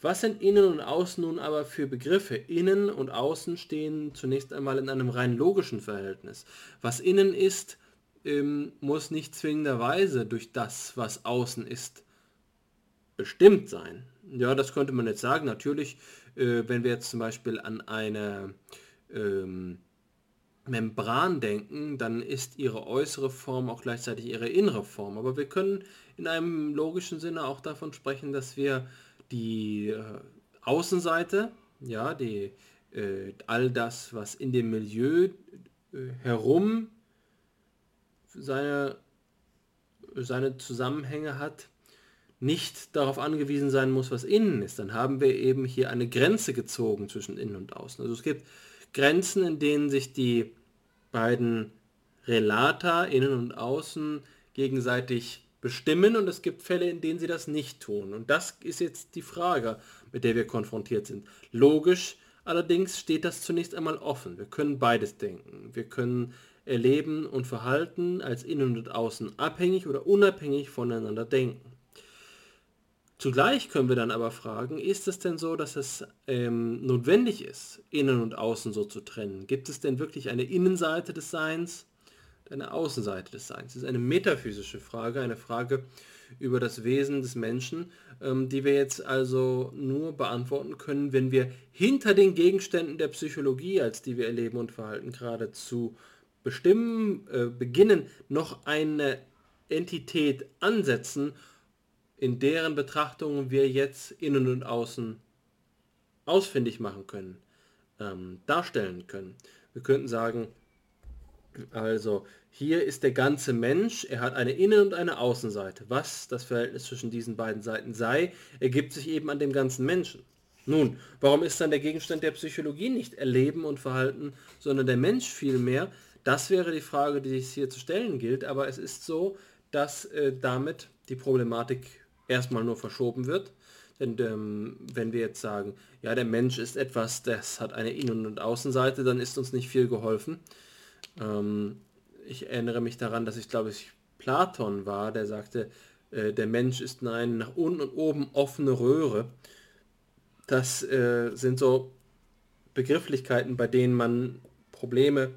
Was sind Innen und Außen nun aber für Begriffe? Innen und Außen stehen zunächst einmal in einem rein logischen Verhältnis. Was innen ist, ähm, muss nicht zwingenderweise durch das, was außen ist, bestimmt sein. Ja, das könnte man jetzt sagen. Natürlich, äh, wenn wir jetzt zum Beispiel an eine ähm, Membran denken, dann ist ihre äußere Form auch gleichzeitig ihre innere Form. Aber wir können in einem logischen Sinne auch davon sprechen, dass wir die äh, Außenseite, ja, die, äh, all das, was in dem Milieu äh, herum seine, seine Zusammenhänge hat, nicht darauf angewiesen sein muss, was innen ist. Dann haben wir eben hier eine Grenze gezogen zwischen innen und außen. Also es gibt Grenzen, in denen sich die beiden Relata, innen und außen, gegenseitig bestimmen und es gibt Fälle, in denen sie das nicht tun. Und das ist jetzt die Frage, mit der wir konfrontiert sind. Logisch allerdings steht das zunächst einmal offen. Wir können beides denken. Wir können Erleben und Verhalten als Innen und Außen abhängig oder unabhängig voneinander denken. Zugleich können wir dann aber fragen, ist es denn so, dass es ähm, notwendig ist, Innen und Außen so zu trennen? Gibt es denn wirklich eine Innenseite des Seins, eine Außenseite des Seins? Das ist eine metaphysische Frage, eine Frage über das Wesen des Menschen, ähm, die wir jetzt also nur beantworten können, wenn wir hinter den Gegenständen der Psychologie, als die wir erleben und verhalten, gerade zu bestimmen, äh, beginnen, noch eine Entität ansetzen, in deren Betrachtungen wir jetzt innen und außen ausfindig machen können, ähm, darstellen können. Wir könnten sagen, also hier ist der ganze Mensch, er hat eine Innen- und eine Außenseite. Was das Verhältnis zwischen diesen beiden Seiten sei, ergibt sich eben an dem ganzen Menschen. Nun, warum ist dann der Gegenstand der Psychologie nicht Erleben und Verhalten, sondern der Mensch vielmehr? Das wäre die Frage, die es hier zu stellen gilt, aber es ist so, dass äh, damit die Problematik erstmal nur verschoben wird. Denn ähm, wenn wir jetzt sagen, ja, der Mensch ist etwas, das hat eine Innen- und Außenseite, dann ist uns nicht viel geholfen. Ähm, ich erinnere mich daran, dass ich glaube ich Platon war, der sagte, äh, der Mensch ist eine nach unten und oben offene Röhre. Das äh, sind so Begrifflichkeiten, bei denen man Probleme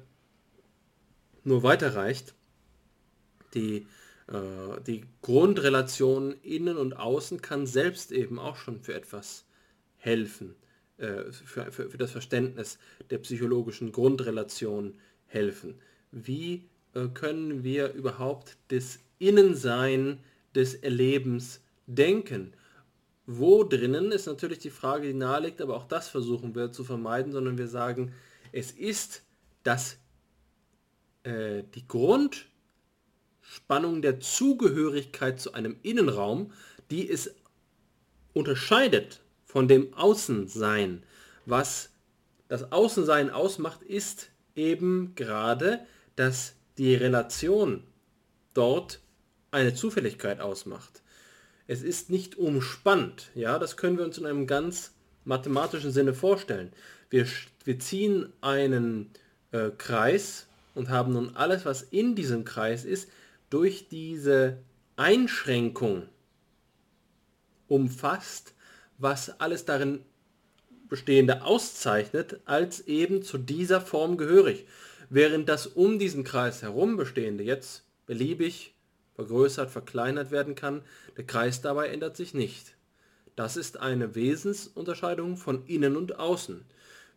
nur weiterreicht. Die, die Grundrelation innen und außen kann selbst eben auch schon für etwas helfen, äh, für, für, für, das Verständnis der psychologischen Grundrelation helfen. Wie äh, können wir überhaupt das Innensein des Erlebens denken? Wo drinnen ist natürlich die Frage, die naheliegt, aber auch das versuchen wir zu vermeiden, sondern wir sagen, es ist das, äh, die Grundspannung der Zugehörigkeit zu einem Innenraum, die es unterscheidet von dem Außensein. Was das Außensein ausmacht, ist eben gerade, dass die Relation dort eine Zufälligkeit ausmacht es ist nicht umspannt. Ja, das können wir uns in einem ganz mathematischen Sinne vorstellen. Wir, wir ziehen einen äh, Kreis und haben nun alles, was in diesem Kreis ist, durch diese Einschränkung umfasst, was alles darin Bestehende auszeichnet, als eben zu dieser Form gehörig. Während das um diesen Kreis herum Bestehende jetzt beliebig vergrößert, verkleinert werden kann. Der Kreis dabei ändert sich nicht. Das ist eine Wesensunterscheidung von innen und außen.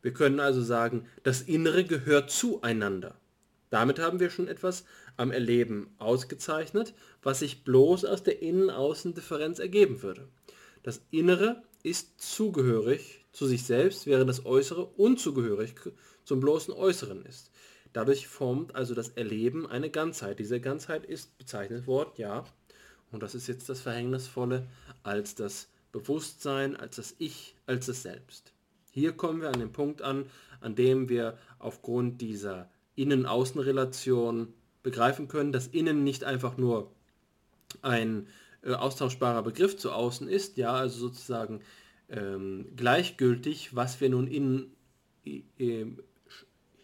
Wir können also sagen, das Innere gehört zueinander. Damit haben wir schon etwas am Erleben ausgezeichnet, was sich bloß aus der Innen-Außen-Differenz ergeben würde. Das Innere ist zugehörig zu sich selbst, während das Äußere unzugehörig zum bloßen Äußeren ist. Dadurch formt also das Erleben eine Ganzheit. Diese Ganzheit ist bezeichnet worden, ja, und das ist jetzt das Verhängnisvolle, als das Bewusstsein, als das Ich, als das Selbst. Hier kommen wir an den Punkt an, an dem wir aufgrund dieser Innen-Außen-Relation begreifen können, dass Innen nicht einfach nur ein äh, austauschbarer Begriff zu außen ist, ja, also sozusagen ähm, gleichgültig, was wir nun innen äh,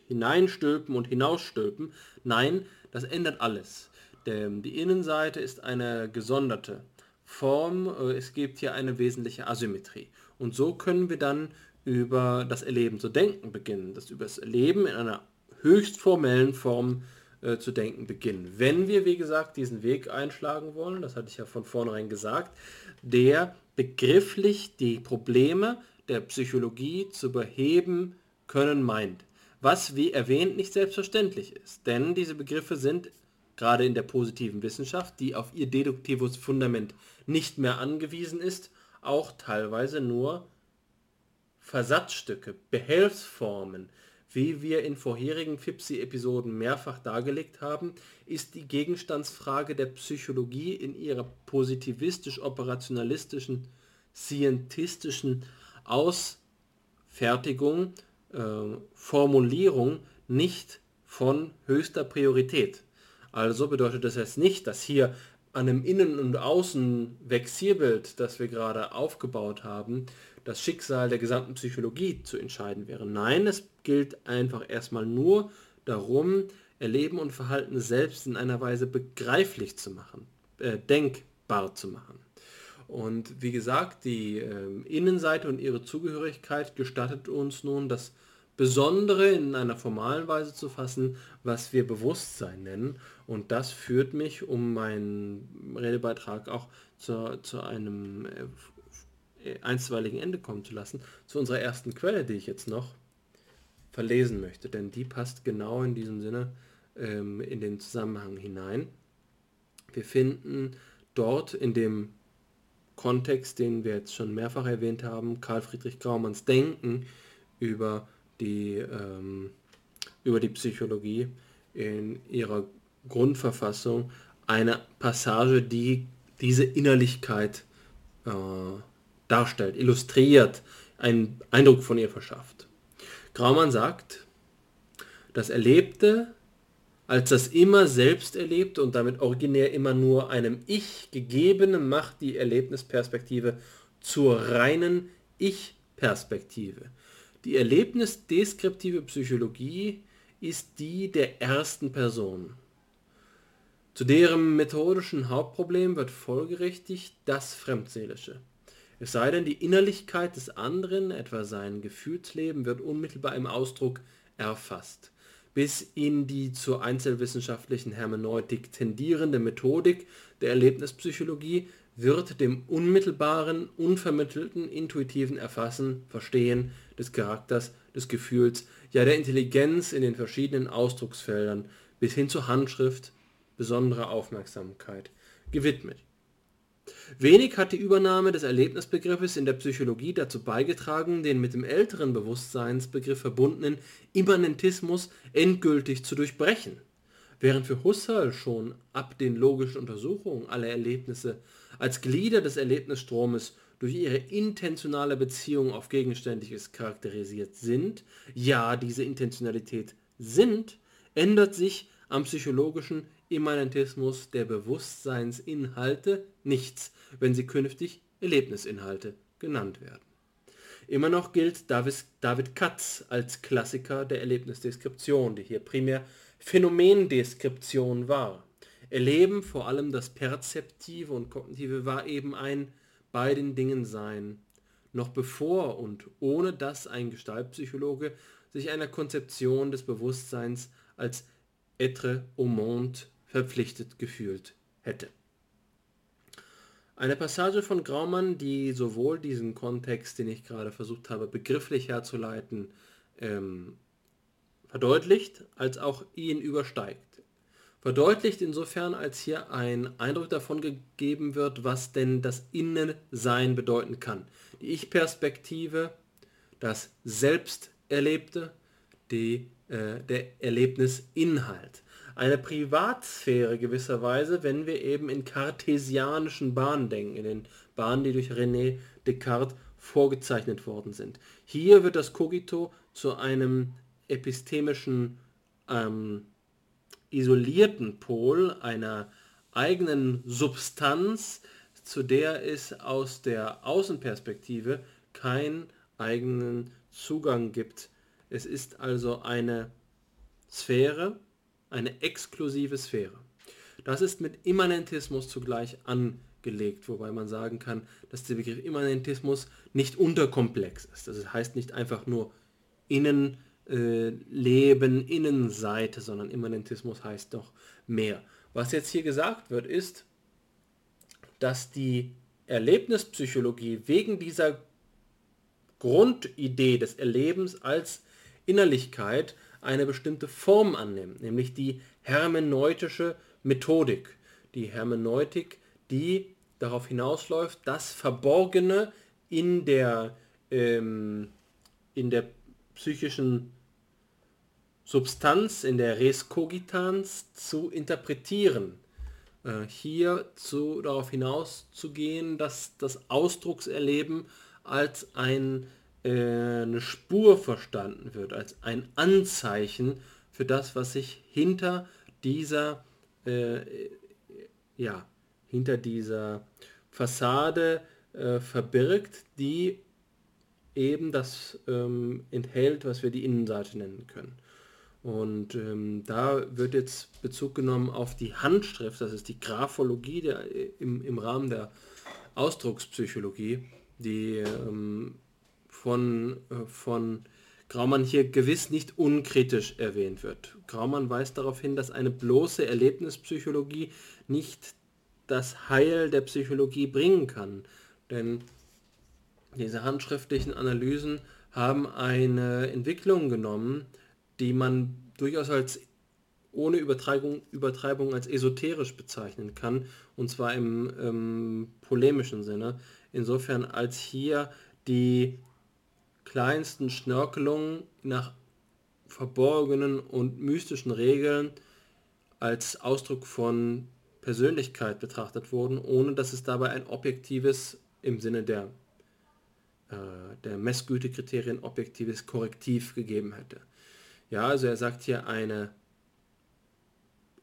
hineinstülpen und hinausstülpen. Nein, das ändert alles. Denn die Innenseite ist eine gesonderte Form. Äh, es gibt hier eine wesentliche Asymmetrie. Und so können wir dann über das Erleben zu denken beginnen. Das über das Erleben in einer höchst formellen Form äh, zu denken beginnen. Wenn wir, wie gesagt, diesen Weg einschlagen wollen, das hatte ich ja von vornherein gesagt, der begrifflich die Probleme der Psychologie zu beheben können meint was wie erwähnt nicht selbstverständlich ist. Denn diese Begriffe sind gerade in der positiven Wissenschaft, die auf ihr deduktives Fundament nicht mehr angewiesen ist, auch teilweise nur Versatzstücke, Behelfsformen. Wie wir in vorherigen FIPSI-Episoden mehrfach dargelegt haben, ist die Gegenstandsfrage der Psychologie in ihrer positivistisch-operationalistischen, scientistischen Ausfertigung äh, Formulierung nicht von höchster Priorität. Also bedeutet das jetzt nicht, dass hier an einem Innen- und Außen-Vexierbild, das wir gerade aufgebaut haben, das Schicksal der gesamten Psychologie zu entscheiden wäre. Nein, es gilt einfach erstmal nur darum, Erleben und Verhalten selbst in einer Weise begreiflich zu machen, äh, denkbar zu machen. Und wie gesagt, die äh, Innenseite und ihre Zugehörigkeit gestattet uns nun das Besondere in einer formalen Weise zu fassen, was wir Bewusstsein nennen. Und das führt mich, um meinen Redebeitrag auch zu, zu einem äh, einstweiligen Ende kommen zu lassen, zu unserer ersten Quelle, die ich jetzt noch verlesen möchte. Denn die passt genau in diesem Sinne ähm, in den Zusammenhang hinein. Wir finden dort in dem Kontext, den wir jetzt schon mehrfach erwähnt haben, Karl Friedrich Graumanns Denken über die, ähm, über die Psychologie in ihrer Grundverfassung eine Passage, die diese Innerlichkeit äh, darstellt, illustriert, einen Eindruck von ihr verschafft. Graumann sagt, das Erlebte als das immer selbst erlebt und damit originär immer nur einem Ich gegebene macht die Erlebnisperspektive zur reinen Ich-Perspektive. Die erlebnisdeskriptive Psychologie ist die der ersten Person. Zu deren methodischen Hauptproblem wird folgerichtig das Fremdseelische. Es sei denn, die Innerlichkeit des anderen, etwa sein Gefühlsleben, wird unmittelbar im Ausdruck erfasst. Bis in die zur einzelwissenschaftlichen Hermeneutik tendierende Methodik der Erlebnispsychologie wird dem unmittelbaren, unvermittelten, intuitiven Erfassen, Verstehen des Charakters, des Gefühls, ja der Intelligenz in den verschiedenen Ausdrucksfeldern bis hin zur Handschrift besondere Aufmerksamkeit gewidmet Wenig hat die Übernahme des Erlebnisbegriffes in der Psychologie dazu beigetragen, den mit dem älteren Bewusstseinsbegriff verbundenen Immanentismus endgültig zu durchbrechen. Während für Husserl schon ab den logischen Untersuchungen alle Erlebnisse als Glieder des Erlebnisstromes durch ihre intentionale Beziehung auf Gegenständliches charakterisiert sind, ja diese Intentionalität sind, ändert sich am psychologischen Immanentismus der Bewusstseinsinhalte nichts, wenn sie künftig Erlebnisinhalte genannt werden. Immer noch gilt David Katz als Klassiker der Erlebnisdeskription, die hier primär Phänomendeskription war. Erleben, vor allem das Perzeptive und Kognitive, war eben ein bei den Dingen sein, noch bevor und ohne dass ein Gestaltpsychologe sich einer Konzeption des Bewusstseins als être au monde verpflichtet gefühlt hätte. Eine Passage von Graumann, die sowohl diesen Kontext, den ich gerade versucht habe, begrifflich herzuleiten, ähm, verdeutlicht, als auch ihn übersteigt. Verdeutlicht insofern, als hier ein Eindruck davon gegeben wird, was denn das Innensein bedeuten kann. Die Ich-Perspektive, das Selbsterlebte, die, äh, der Erlebnisinhalt eine Privatsphäre gewisserweise, wenn wir eben in kartesianischen Bahnen denken, in den Bahnen, die durch René Descartes vorgezeichnet worden sind. Hier wird das Cogito zu einem epistemischen ähm, isolierten Pol, einer eigenen Substanz, zu der es aus der Außenperspektive keinen eigenen Zugang gibt. Es ist also eine Sphäre, eine exklusive Sphäre. Das ist mit Immanentismus zugleich angelegt, wobei man sagen kann, dass der Begriff Immanentismus nicht unterkomplex ist. Das heißt nicht einfach nur Innenleben, äh, Innenseite, sondern Immanentismus heißt doch mehr. Was jetzt hier gesagt wird, ist, dass die Erlebnispsychologie wegen dieser Grundidee des Erlebens als Innerlichkeit eine bestimmte Form annimmt, nämlich die hermeneutische Methodik. Die Hermeneutik, die darauf hinausläuft, das Verborgene in der, ähm, in der psychischen Substanz, in der Res cogitans zu interpretieren. Äh, hier zu, darauf hinauszugehen, dass das Ausdruckserleben als ein eine Spur verstanden wird, als ein Anzeichen für das, was sich hinter dieser, äh, ja, hinter dieser Fassade äh, verbirgt, die eben das ähm, enthält, was wir die Innenseite nennen können. Und ähm, da wird jetzt Bezug genommen auf die Handschrift, das ist die Graphologie der, im, im Rahmen der Ausdruckspsychologie, die ähm, von, äh, von Graumann hier gewiss nicht unkritisch erwähnt wird. Graumann weist darauf hin, dass eine bloße Erlebnispsychologie nicht das Heil der Psychologie bringen kann. Denn diese handschriftlichen Analysen haben eine Entwicklung genommen, die man durchaus als ohne Übertreibung, Übertreibung als esoterisch bezeichnen kann, und zwar im ähm, polemischen Sinne. Insofern als hier die kleinsten Schnörkelungen nach verborgenen und mystischen Regeln als Ausdruck von Persönlichkeit betrachtet wurden, ohne dass es dabei ein objektives, im Sinne der, äh, der Messgütekriterien, objektives Korrektiv gegeben hätte. Ja, also er sagt hier, eine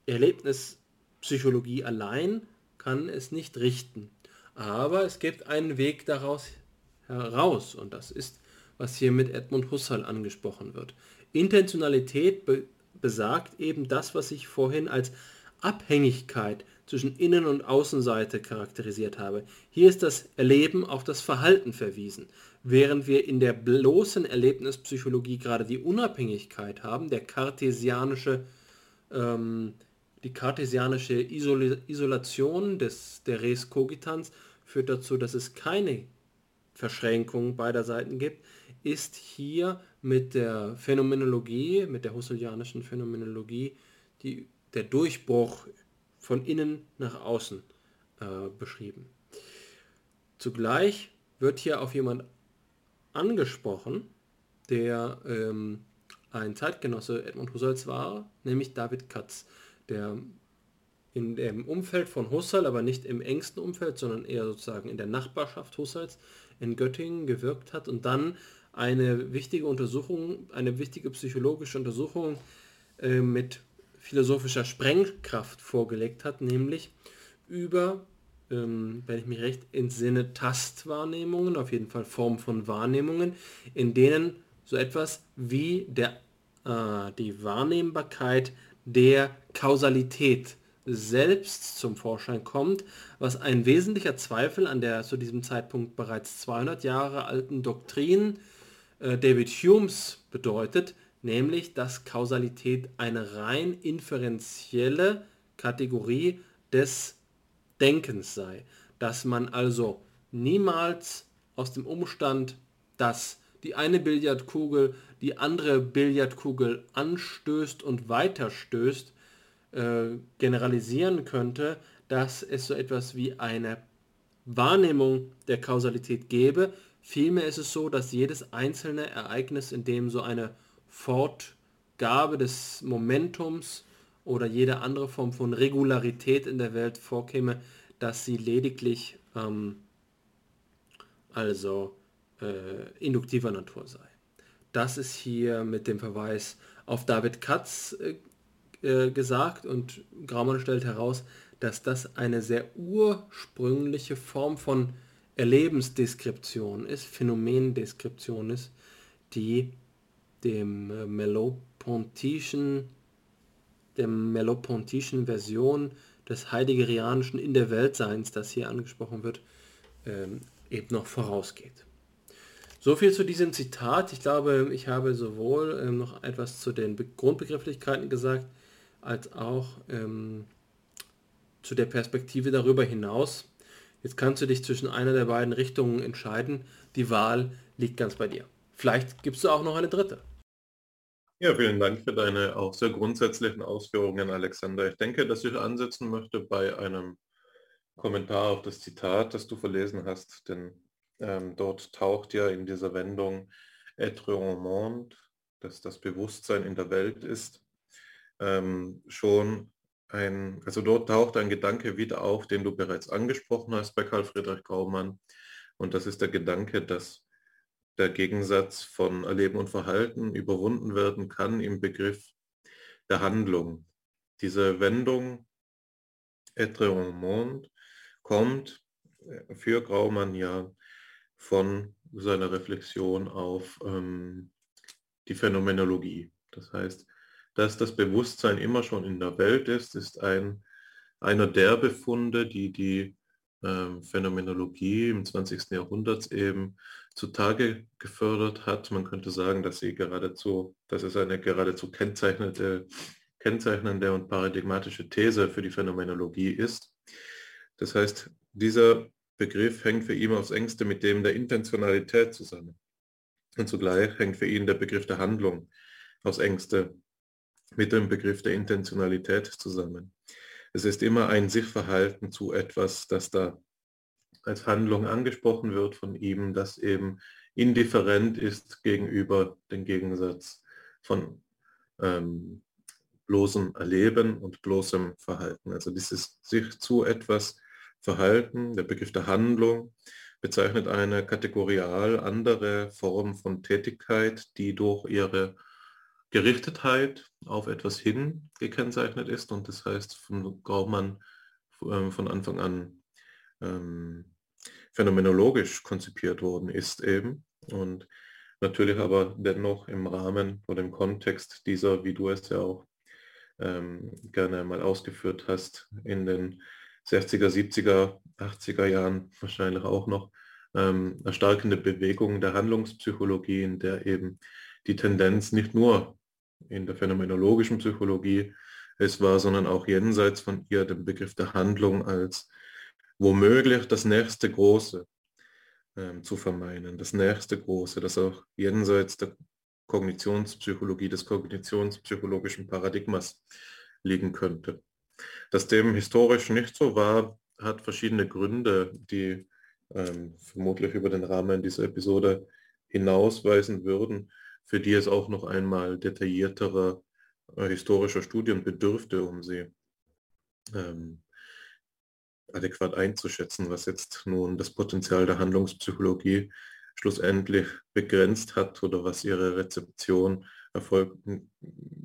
Erlebnispsychologie allein kann es nicht richten. Aber es gibt einen Weg daraus heraus und das ist, was hier mit Edmund Husserl angesprochen wird. Intentionalität be besagt eben das, was ich vorhin als Abhängigkeit zwischen Innen- und Außenseite charakterisiert habe. Hier ist das Erleben auf das Verhalten verwiesen. Während wir in der bloßen Erlebnispsychologie gerade die Unabhängigkeit haben, der kartesianische, ähm, die kartesianische Isol Isolation des, der Res Cogitans führt dazu, dass es keine Verschränkung beider Seiten gibt, ist hier mit der Phänomenologie, mit der husserlianischen Phänomenologie, die, der Durchbruch von innen nach außen äh, beschrieben. Zugleich wird hier auf jemand angesprochen, der ähm, ein Zeitgenosse Edmund Husserls war, nämlich David Katz, der in dem Umfeld von Husserl, aber nicht im engsten Umfeld, sondern eher sozusagen in der Nachbarschaft Husserls in Göttingen gewirkt hat und dann eine wichtige Untersuchung, eine wichtige psychologische Untersuchung äh, mit philosophischer Sprengkraft vorgelegt hat, nämlich über, ähm, wenn ich mich recht entsinne, Tastwahrnehmungen, auf jeden Fall Form von Wahrnehmungen, in denen so etwas wie der, äh, die Wahrnehmbarkeit der Kausalität selbst zum Vorschein kommt, was ein wesentlicher Zweifel an der zu diesem Zeitpunkt bereits 200 Jahre alten Doktrin äh, David Humes bedeutet, nämlich dass Kausalität eine rein inferenzielle Kategorie des Denkens sei. Dass man also niemals aus dem Umstand, dass die eine Billardkugel die andere Billardkugel anstößt und weiterstößt, äh, generalisieren könnte, dass es so etwas wie eine Wahrnehmung der Kausalität gäbe. Vielmehr ist es so, dass jedes einzelne Ereignis, in dem so eine Fortgabe des Momentums oder jede andere Form von Regularität in der Welt vorkäme, dass sie lediglich ähm, also äh, induktiver Natur sei. Das ist hier mit dem Verweis auf David Katz äh, äh gesagt und Graumann stellt heraus, dass das eine sehr ursprüngliche Form von Erlebensdeskription ist, Phänomendeskription ist, die dem äh, Melopontischen, der Melopontischen Version des Heideggerianischen in der Weltseins, das hier angesprochen wird, ähm, eben noch vorausgeht. So viel zu diesem Zitat. Ich glaube, ich habe sowohl ähm, noch etwas zu den Be Grundbegrifflichkeiten gesagt, als auch ähm, zu der Perspektive darüber hinaus. Jetzt kannst du dich zwischen einer der beiden Richtungen entscheiden. Die Wahl liegt ganz bei dir. Vielleicht gibst du auch noch eine dritte. Ja, vielen Dank für deine auch sehr grundsätzlichen Ausführungen, Alexander. Ich denke, dass ich ansetzen möchte bei einem Kommentar auf das Zitat, das du verlesen hast, denn ähm, dort taucht ja in dieser Wendung être au monde, dass das Bewusstsein in der Welt ist, ähm, schon ein, also dort taucht ein Gedanke wieder auf, den du bereits angesprochen hast bei Karl Friedrich Gaumann. Und das ist der Gedanke, dass der Gegensatz von Erleben und Verhalten überwunden werden kann im Begriff der Handlung. Diese Wendung être au monde kommt für Graumann ja von seiner Reflexion auf ähm, die Phänomenologie. Das heißt, dass das Bewusstsein immer schon in der Welt ist, ist ein, einer der Befunde, die die ähm, Phänomenologie im 20. Jahrhundert eben zutage gefördert hat. Man könnte sagen, dass sie geradezu, dass es eine geradezu kennzeichnende, kennzeichnende und paradigmatische These für die Phänomenologie ist. Das heißt, dieser Begriff hängt für ihn aufs engste mit dem der Intentionalität zusammen. Und zugleich hängt für ihn der Begriff der Handlung aufs engste mit dem Begriff der Intentionalität zusammen. Es ist immer ein Sichverhalten zu etwas, das da als Handlung angesprochen wird von ihm, das eben indifferent ist gegenüber dem Gegensatz von ähm, bloßem Erleben und bloßem Verhalten. Also dieses sich zu etwas verhalten, der Begriff der Handlung, bezeichnet eine kategorial andere Form von Tätigkeit, die durch ihre Gerichtetheit auf etwas hin gekennzeichnet ist und das heißt von Graumann ähm, von Anfang an ähm, phänomenologisch konzipiert worden ist eben. Und natürlich aber dennoch im Rahmen oder im Kontext dieser, wie du es ja auch ähm, gerne mal ausgeführt hast, in den 60er, 70er, 80er Jahren wahrscheinlich auch noch ähm, erstarkende Bewegung der Handlungspsychologie, in der eben die Tendenz nicht nur in der phänomenologischen Psychologie. Es war, sondern auch jenseits von ihr den Begriff der Handlung als womöglich das nächste Große ähm, zu vermeinen, das nächste Große, das auch jenseits der Kognitionspsychologie, des kognitionspsychologischen Paradigmas liegen könnte. Dass dem historisch nicht so war, hat verschiedene Gründe, die ähm, vermutlich über den Rahmen dieser Episode hinausweisen würden, für die es auch noch einmal detaillierterer äh, historischer Studien bedürfte, um sie ähm, adäquat einzuschätzen, was jetzt nun das Potenzial der Handlungspsychologie schlussendlich begrenzt hat oder was ihre Rezeption erfolg,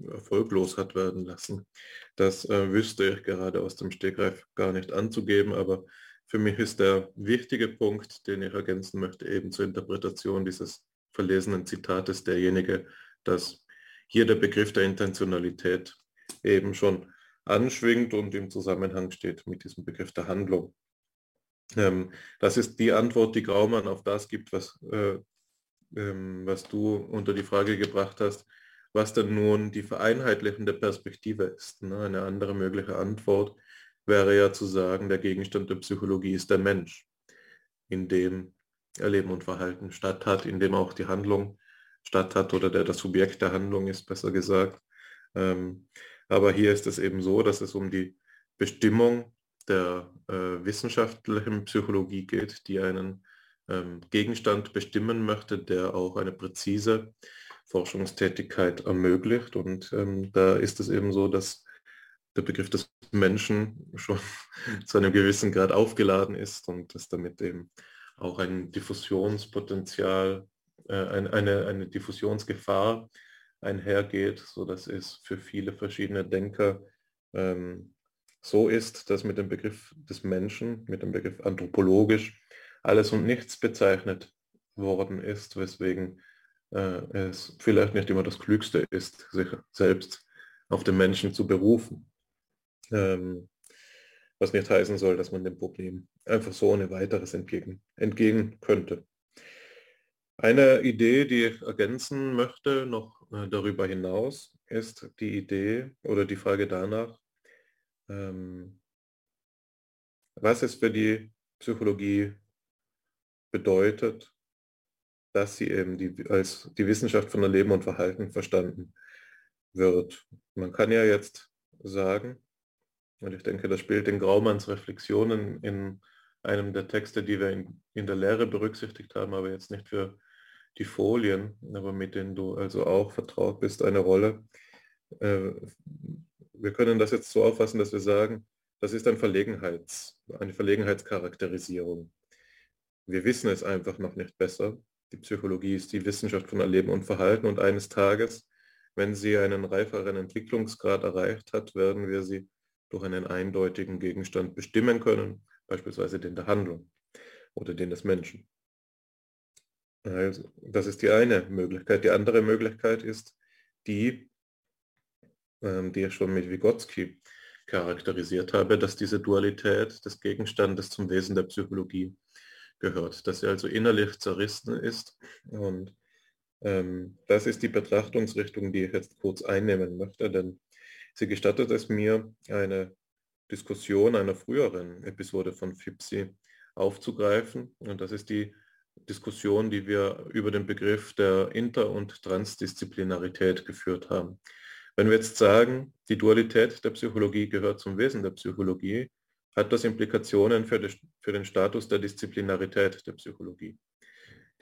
erfolglos hat werden lassen. Das äh, wüsste ich gerade aus dem Stegreif gar nicht anzugeben, aber für mich ist der wichtige Punkt, den ich ergänzen möchte, eben zur Interpretation dieses verlesenen Zitates derjenige, dass hier der Begriff der Intentionalität eben schon anschwingt und im Zusammenhang steht mit diesem Begriff der Handlung. Ähm, das ist die Antwort, die Graumann auf das gibt, was, äh, ähm, was du unter die Frage gebracht hast, was denn nun die vereinheitlichende Perspektive ist. Ne? Eine andere mögliche Antwort wäre ja zu sagen, der Gegenstand der Psychologie ist der Mensch, in dem Erleben und Verhalten statt hat, in dem auch die Handlung statt hat oder der das Subjekt der Handlung ist, besser gesagt. Ähm, aber hier ist es eben so, dass es um die Bestimmung der äh, wissenschaftlichen Psychologie geht, die einen ähm, Gegenstand bestimmen möchte, der auch eine präzise Forschungstätigkeit ermöglicht. Und ähm, da ist es eben so, dass der Begriff des Menschen schon zu einem gewissen Grad aufgeladen ist und dass damit eben auch ein Diffusionspotenzial, äh, eine, eine, eine Diffusionsgefahr einhergeht, sodass es für viele verschiedene Denker ähm, so ist, dass mit dem Begriff des Menschen, mit dem Begriff anthropologisch, alles und nichts bezeichnet worden ist, weswegen äh, es vielleicht nicht immer das Klügste ist, sich selbst auf den Menschen zu berufen. Ähm, was nicht heißen soll, dass man dem Problem einfach so ohne weiteres entgegen, entgegen könnte. Eine Idee, die ich ergänzen möchte, noch äh, darüber hinaus, ist die Idee oder die Frage danach, ähm, was es für die Psychologie bedeutet, dass sie eben die, als die Wissenschaft von Erleben und Verhalten verstanden wird. Man kann ja jetzt sagen, und ich denke, das spielt in Graumanns Reflexionen in einem der Texte, die wir in, in der Lehre berücksichtigt haben, aber jetzt nicht für die Folien, aber mit denen du also auch vertraut bist, eine Rolle. Äh, wir können das jetzt so auffassen, dass wir sagen, das ist ein Verlegenheits, eine Verlegenheitscharakterisierung. Wir wissen es einfach noch nicht besser. Die Psychologie ist die Wissenschaft von Erleben und Verhalten und eines Tages, wenn sie einen reiferen Entwicklungsgrad erreicht hat, werden wir sie durch einen eindeutigen Gegenstand bestimmen können, beispielsweise den der Handlung oder den des Menschen. Also, das ist die eine Möglichkeit. Die andere Möglichkeit ist die, ähm, die ich schon mit Vygotsky charakterisiert habe, dass diese Dualität des Gegenstandes zum Wesen der Psychologie gehört, dass sie also innerlich zerrissen ist. Und ähm, das ist die Betrachtungsrichtung, die ich jetzt kurz einnehmen möchte, denn sie gestattet es mir, eine Diskussion einer früheren Episode von FIPSI aufzugreifen. Und das ist die Diskussion, die wir über den Begriff der Inter- und Transdisziplinarität geführt haben. Wenn wir jetzt sagen, die Dualität der Psychologie gehört zum Wesen der Psychologie, hat das Implikationen für, die, für den Status der Disziplinarität der Psychologie.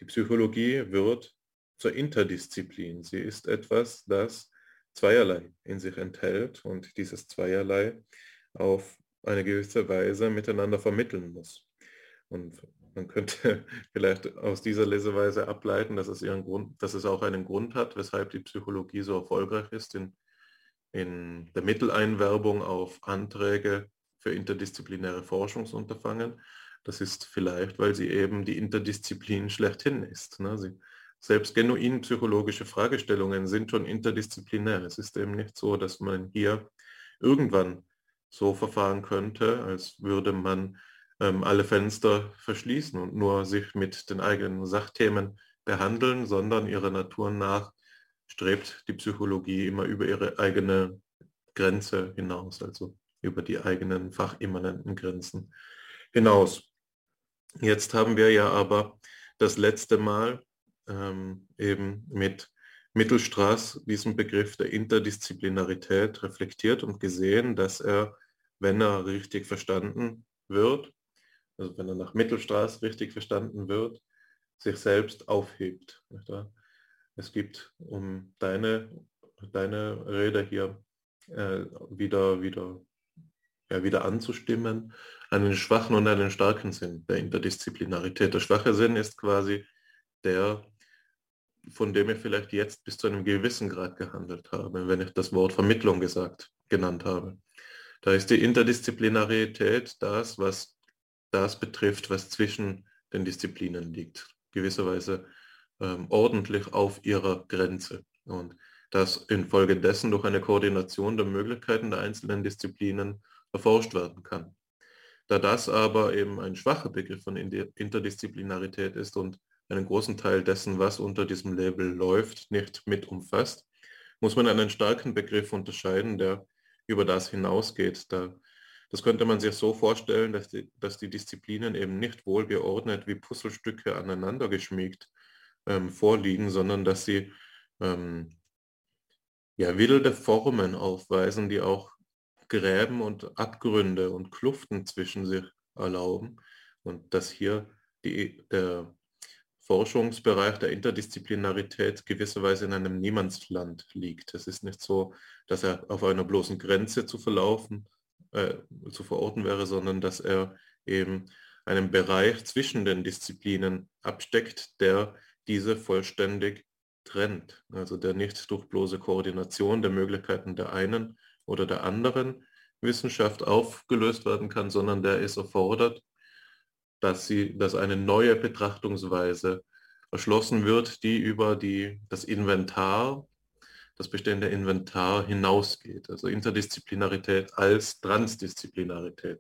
Die Psychologie wird zur Interdisziplin. Sie ist etwas, das zweierlei in sich enthält und dieses zweierlei auf eine gewisse Weise miteinander vermitteln muss. Und man könnte vielleicht aus dieser Leseweise ableiten, dass es, ihren Grund, dass es auch einen Grund hat, weshalb die Psychologie so erfolgreich ist in, in der Mitteleinwerbung auf Anträge für interdisziplinäre Forschungsunterfangen. Das ist vielleicht, weil sie eben die Interdisziplin schlechthin ist. Ne? Sie, selbst genuin psychologische Fragestellungen sind schon interdisziplinär. Es ist eben nicht so, dass man hier irgendwann so verfahren könnte, als würde man ähm, alle Fenster verschließen und nur sich mit den eigenen Sachthemen behandeln, sondern ihrer Natur nach strebt die Psychologie immer über ihre eigene Grenze hinaus, also über die eigenen fachimmanenten Grenzen hinaus. Jetzt haben wir ja aber das letzte Mal ähm, eben mit Mittelstraß diesen Begriff der Interdisziplinarität reflektiert und gesehen, dass er, wenn er richtig verstanden wird, also wenn er nach Mittelstraß richtig verstanden wird, sich selbst aufhebt. Es gibt, um deine, deine Rede hier äh, wieder, wieder, ja, wieder anzustimmen, einen schwachen und einen starken Sinn der Interdisziplinarität. Der schwache Sinn ist quasi der, von dem ich vielleicht jetzt bis zu einem gewissen Grad gehandelt habe, wenn ich das Wort Vermittlung gesagt, genannt habe. Da ist die Interdisziplinarität das, was das betrifft, was zwischen den Disziplinen liegt, gewisserweise ähm, ordentlich auf ihrer Grenze. Und das infolgedessen durch eine Koordination der Möglichkeiten der einzelnen Disziplinen erforscht werden kann. Da das aber eben ein schwacher Begriff von Interdisziplinarität ist und einen großen Teil dessen, was unter diesem Label läuft, nicht mit umfasst, muss man einen starken Begriff unterscheiden, der über das hinausgeht. Da, das könnte man sich so vorstellen, dass die, dass die Disziplinen eben nicht wohlgeordnet wie Puzzlestücke aneinander geschmiegt ähm, vorliegen, sondern dass sie ähm, ja, wilde Formen aufweisen, die auch Gräben und Abgründe und Kluften zwischen sich erlauben und dass hier die, der Forschungsbereich der Interdisziplinarität gewisserweise in einem Niemandsland liegt. Es ist nicht so, dass er auf einer bloßen Grenze zu verlaufen, äh, zu verorten wäre, sondern dass er eben einen Bereich zwischen den Disziplinen absteckt, der diese vollständig trennt. Also der nicht durch bloße Koordination der Möglichkeiten der einen oder der anderen Wissenschaft aufgelöst werden kann, sondern der ist erfordert, dass, sie, dass eine neue Betrachtungsweise erschlossen wird, die über die, das Inventar, das bestehende Inventar hinausgeht. Also Interdisziplinarität als Transdisziplinarität.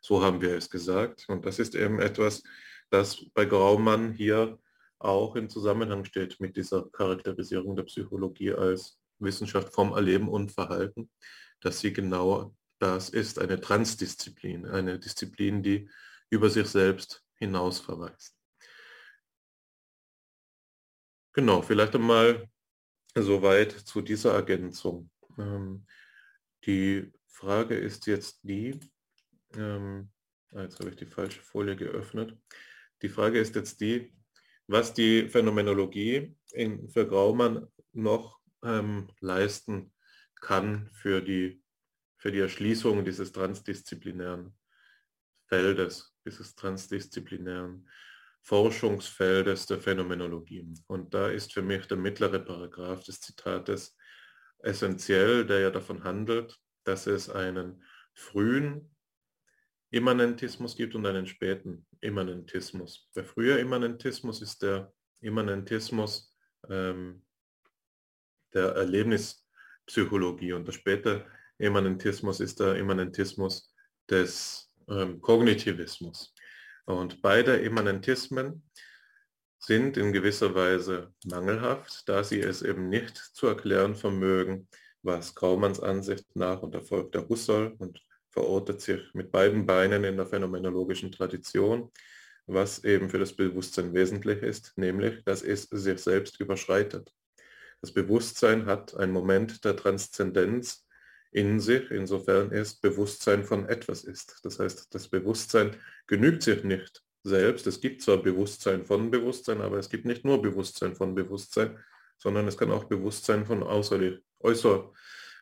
So haben wir es gesagt. Und das ist eben etwas, das bei Graumann hier auch im Zusammenhang steht mit dieser Charakterisierung der Psychologie als Wissenschaft vom Erleben und Verhalten, dass sie genau das ist, eine Transdisziplin, eine Disziplin, die über sich selbst hinaus verweist. Genau, vielleicht einmal soweit zu dieser Ergänzung. Ähm, die Frage ist jetzt die, ähm, ah, jetzt habe ich die falsche Folie geöffnet. Die Frage ist jetzt die, was die Phänomenologie in, für Graumann noch ähm, leisten kann für die, für die Erschließung dieses transdisziplinären Feldes dieses transdisziplinären Forschungsfeldes der Phänomenologie. Und da ist für mich der mittlere Paragraph des Zitates essentiell, der ja davon handelt, dass es einen frühen Immanentismus gibt und einen späten Immanentismus. Der frühe Immanentismus ist der Immanentismus ähm, der Erlebnispsychologie und der späte Immanentismus ist der Immanentismus des ähm, Kognitivismus. Und beide Immanentismen sind in gewisser Weise mangelhaft, da sie es eben nicht zu erklären vermögen, was Graumanns Ansicht nach und Erfolg der Husserl und verortet sich mit beiden Beinen in der phänomenologischen Tradition, was eben für das Bewusstsein wesentlich ist, nämlich, dass es sich selbst überschreitet. Das Bewusstsein hat einen Moment der Transzendenz in sich, insofern es Bewusstsein von etwas ist. Das heißt, das Bewusstsein genügt sich nicht selbst. Es gibt zwar Bewusstsein von Bewusstsein, aber es gibt nicht nur Bewusstsein von Bewusstsein, sondern es kann auch Bewusstsein von äußerlich, äußer,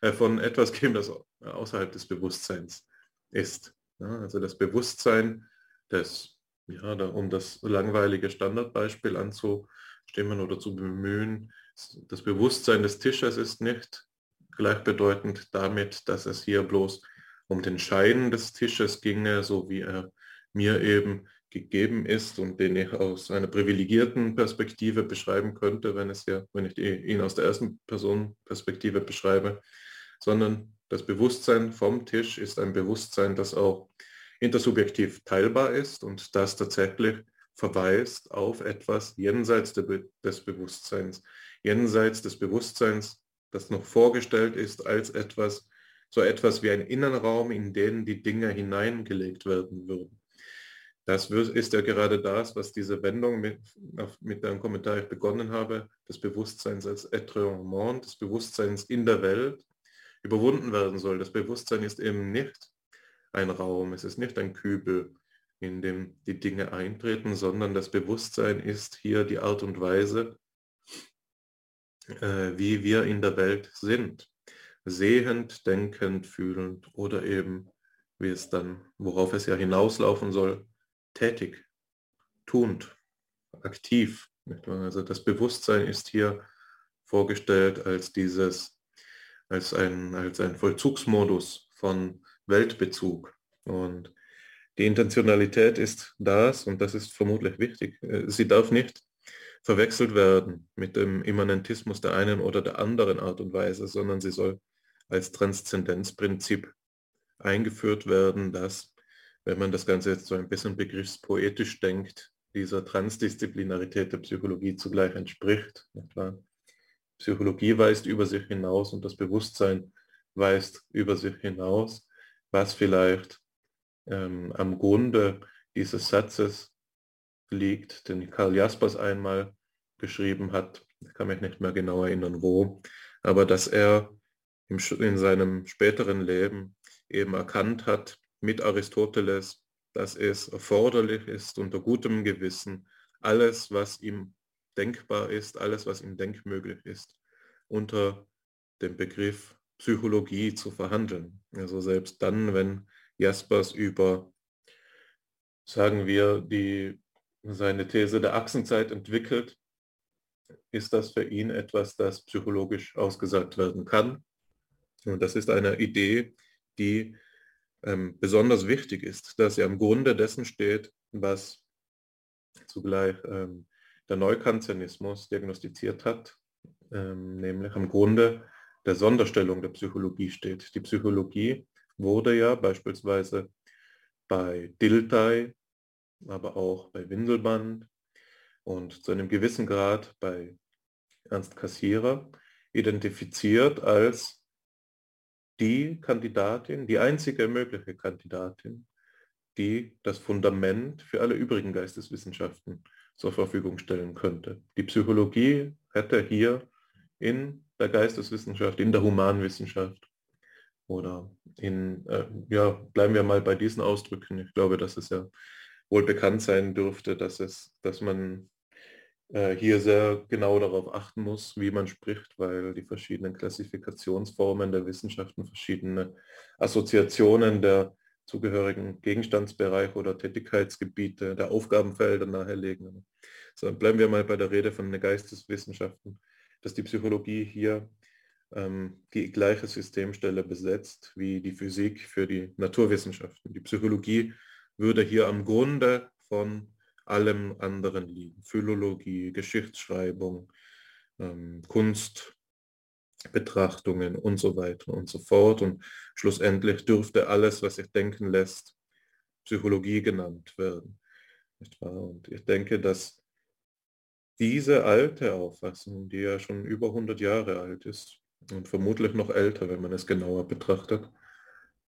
äh, von etwas geben, das außerhalb des Bewusstseins ist. Ja, also das Bewusstsein des, ja, da, um das langweilige Standardbeispiel anzustimmen oder zu bemühen, das Bewusstsein des Tischers ist nicht gleichbedeutend damit, dass es hier bloß um den Schein des Tisches ginge, so wie er mir eben gegeben ist und den ich aus einer privilegierten Perspektive beschreiben könnte, wenn, es ja, wenn ich ihn aus der ersten Person Perspektive beschreibe, sondern das Bewusstsein vom Tisch ist ein Bewusstsein, das auch intersubjektiv teilbar ist und das tatsächlich verweist auf etwas jenseits des Bewusstseins, jenseits des Bewusstseins, das noch vorgestellt ist als etwas, so etwas wie ein Innenraum, in den die Dinge hineingelegt werden würden. Das ist ja gerade das, was diese Wendung mit, mit dem Kommentar ich begonnen habe, des Bewusstseins als Etrement, des Bewusstseins in der Welt, überwunden werden soll. Das Bewusstsein ist eben nicht ein Raum, es ist nicht ein Kübel, in dem die Dinge eintreten, sondern das Bewusstsein ist hier die Art und Weise, äh, wie wir in der Welt sind. Sehend, denkend, fühlend oder eben, wie es dann, worauf es ja hinauslaufen soll, tätig, tuend, aktiv. Also das Bewusstsein ist hier vorgestellt als dieses, als ein, als ein Vollzugsmodus von Weltbezug. Und die Intentionalität ist das, und das ist vermutlich wichtig, äh, sie darf nicht verwechselt werden mit dem Immanentismus der einen oder der anderen Art und Weise, sondern sie soll als Transzendenzprinzip eingeführt werden, das wenn man das Ganze jetzt so ein bisschen begriffspoetisch denkt, dieser Transdisziplinarität der Psychologie zugleich entspricht. Psychologie weist über sich hinaus und das Bewusstsein weist über sich hinaus, was vielleicht ähm, am Grunde dieses Satzes liegt, den Karl Jaspers einmal geschrieben hat. Ich kann mich nicht mehr genau erinnern, wo, aber dass er im, in seinem späteren Leben eben erkannt hat, mit Aristoteles, dass es erforderlich ist, unter gutem Gewissen alles, was ihm denkbar ist, alles, was ihm denkmöglich ist, unter dem Begriff Psychologie zu verhandeln. Also selbst dann, wenn Jaspers über, sagen wir, die, seine These der Achsenzeit entwickelt, ist das für ihn etwas, das psychologisch ausgesagt werden kann. Und das ist eine Idee, die ähm, besonders wichtig ist, dass sie am Grunde dessen steht, was zugleich ähm, der Neukantianismus diagnostiziert hat, ähm, nämlich am Grunde der Sonderstellung der Psychologie steht. Die Psychologie wurde ja beispielsweise bei Dilthey, aber auch bei Windelband und zu einem gewissen Grad bei Ernst Kassierer identifiziert als die Kandidatin, die einzige mögliche Kandidatin, die das Fundament für alle übrigen Geisteswissenschaften zur Verfügung stellen könnte. Die Psychologie hätte hier in der Geisteswissenschaft, in der Humanwissenschaft oder in, äh, ja, bleiben wir mal bei diesen Ausdrücken. Ich glaube, dass es ja wohl bekannt sein dürfte, dass es, dass man äh, hier sehr genau darauf achten muss, wie man spricht, weil die verschiedenen Klassifikationsformen der Wissenschaften verschiedene Assoziationen der zugehörigen Gegenstandsbereiche oder Tätigkeitsgebiete, der Aufgabenfelder nahelegen. So, bleiben wir mal bei der Rede von den Geisteswissenschaften, dass die Psychologie hier ähm, die gleiche Systemstelle besetzt wie die Physik für die Naturwissenschaften. Die Psychologie würde hier am Grunde von allem anderen liegen. Philologie, Geschichtsschreibung, ähm, Kunstbetrachtungen und so weiter und so fort. Und schlussendlich dürfte alles, was sich denken lässt, Psychologie genannt werden. Und ich denke, dass diese alte Auffassung, die ja schon über 100 Jahre alt ist und vermutlich noch älter, wenn man es genauer betrachtet,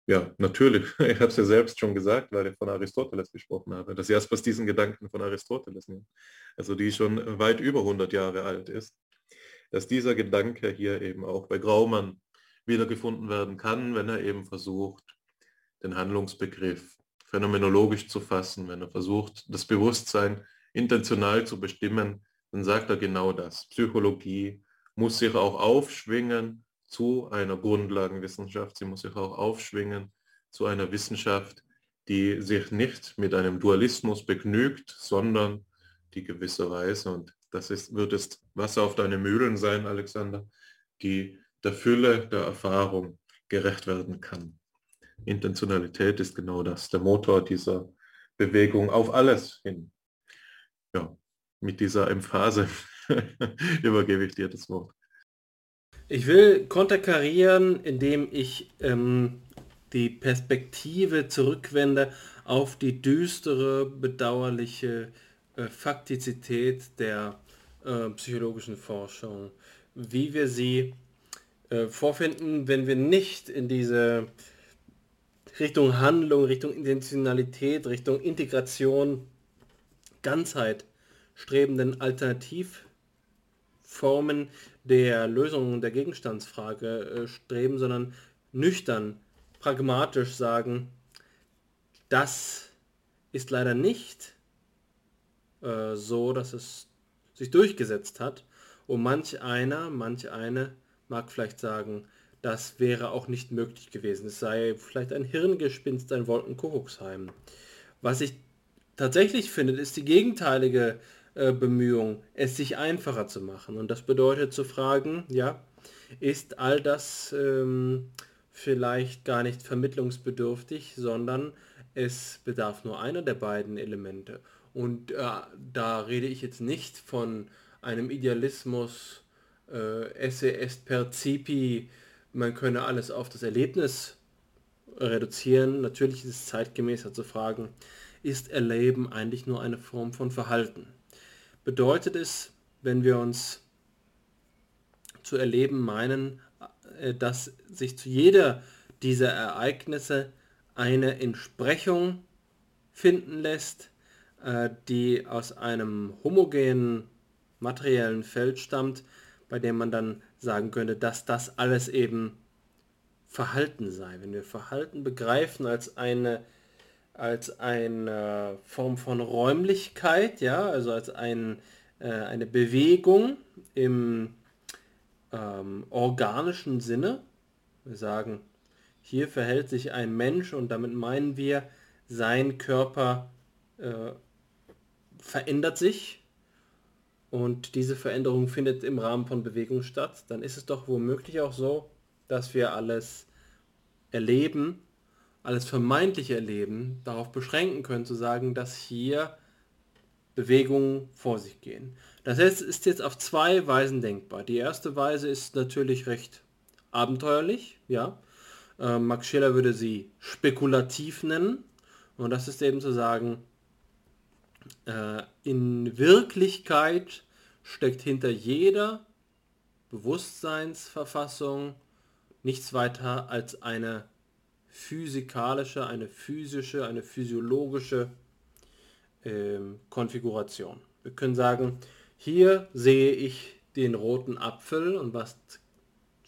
ja, natürlich. Ich habe es ja selbst schon gesagt, weil ich von Aristoteles gesprochen habe, dass Jaspers diesen Gedanken von Aristoteles nimmt. Also die schon weit über 100 Jahre alt ist. dass dieser Gedanke hier eben auch bei Graumann wiedergefunden werden kann, wenn er eben versucht, den Handlungsbegriff phänomenologisch zu fassen, wenn er versucht, das Bewusstsein intentional zu bestimmen, dann sagt er genau das. Psychologie muss sich auch aufschwingen zu einer Grundlagenwissenschaft, sie muss sich auch aufschwingen zu einer Wissenschaft, die sich nicht mit einem Dualismus begnügt, sondern die gewisserweise, und das ist, wird es Wasser auf deine Mühlen sein, Alexander, die der Fülle der Erfahrung gerecht werden kann. Intentionalität ist genau das, der Motor dieser Bewegung auf alles hin. Ja, mit dieser Emphase übergebe ich dir das Wort. Ich will konterkarieren, indem ich ähm, die Perspektive zurückwende auf die düstere, bedauerliche äh, Faktizität der äh, psychologischen Forschung, wie wir sie äh, vorfinden, wenn wir nicht in diese Richtung Handlung, Richtung Intentionalität, Richtung Integration, Ganzheit strebenden Alternativformen der Lösung der Gegenstandsfrage äh, streben, sondern nüchtern, pragmatisch sagen, das ist leider nicht äh, so, dass es sich durchgesetzt hat. Und manch einer, manch eine mag vielleicht sagen, das wäre auch nicht möglich gewesen. Es sei vielleicht ein Hirngespinst, ein Wolkenkuckucksheim. Was ich tatsächlich finde, ist die gegenteilige äh, Bemühung, es sich einfacher zu machen. Und das bedeutet zu fragen, ja, ist all das ähm, vielleicht gar nicht vermittlungsbedürftig, sondern es bedarf nur einer der beiden Elemente. Und äh, da rede ich jetzt nicht von einem Idealismus, äh, esse est percipi, man könne alles auf das Erlebnis reduzieren. Natürlich ist es zeitgemäßer zu fragen, ist Erleben eigentlich nur eine Form von Verhalten? Bedeutet es, wenn wir uns zu erleben meinen, äh, dass sich zu jeder dieser Ereignisse eine Entsprechung finden lässt, äh, die aus einem homogenen materiellen Feld stammt, bei dem man dann sagen könnte, dass das alles eben Verhalten sei. Wenn wir Verhalten begreifen als eine, als eine Form von Räumlichkeit, ja, also als ein, äh, eine Bewegung im ähm, organischen Sinne, wir sagen, hier verhält sich ein Mensch und damit meinen wir, sein Körper äh, verändert sich. Und diese Veränderung findet im Rahmen von Bewegung statt, dann ist es doch womöglich auch so, dass wir alles erleben, alles vermeintliche Erleben darauf beschränken können, zu sagen, dass hier Bewegungen vor sich gehen. Das heißt, ist jetzt auf zwei Weisen denkbar. Die erste Weise ist natürlich recht abenteuerlich, ja. Äh, Max Scheler würde sie spekulativ nennen. Und das ist eben zu sagen, äh, in Wirklichkeit steckt hinter jeder Bewusstseinsverfassung nichts weiter als eine physikalische, eine physische, eine physiologische ähm, Konfiguration. Wir können sagen, hier sehe ich den roten Apfel und was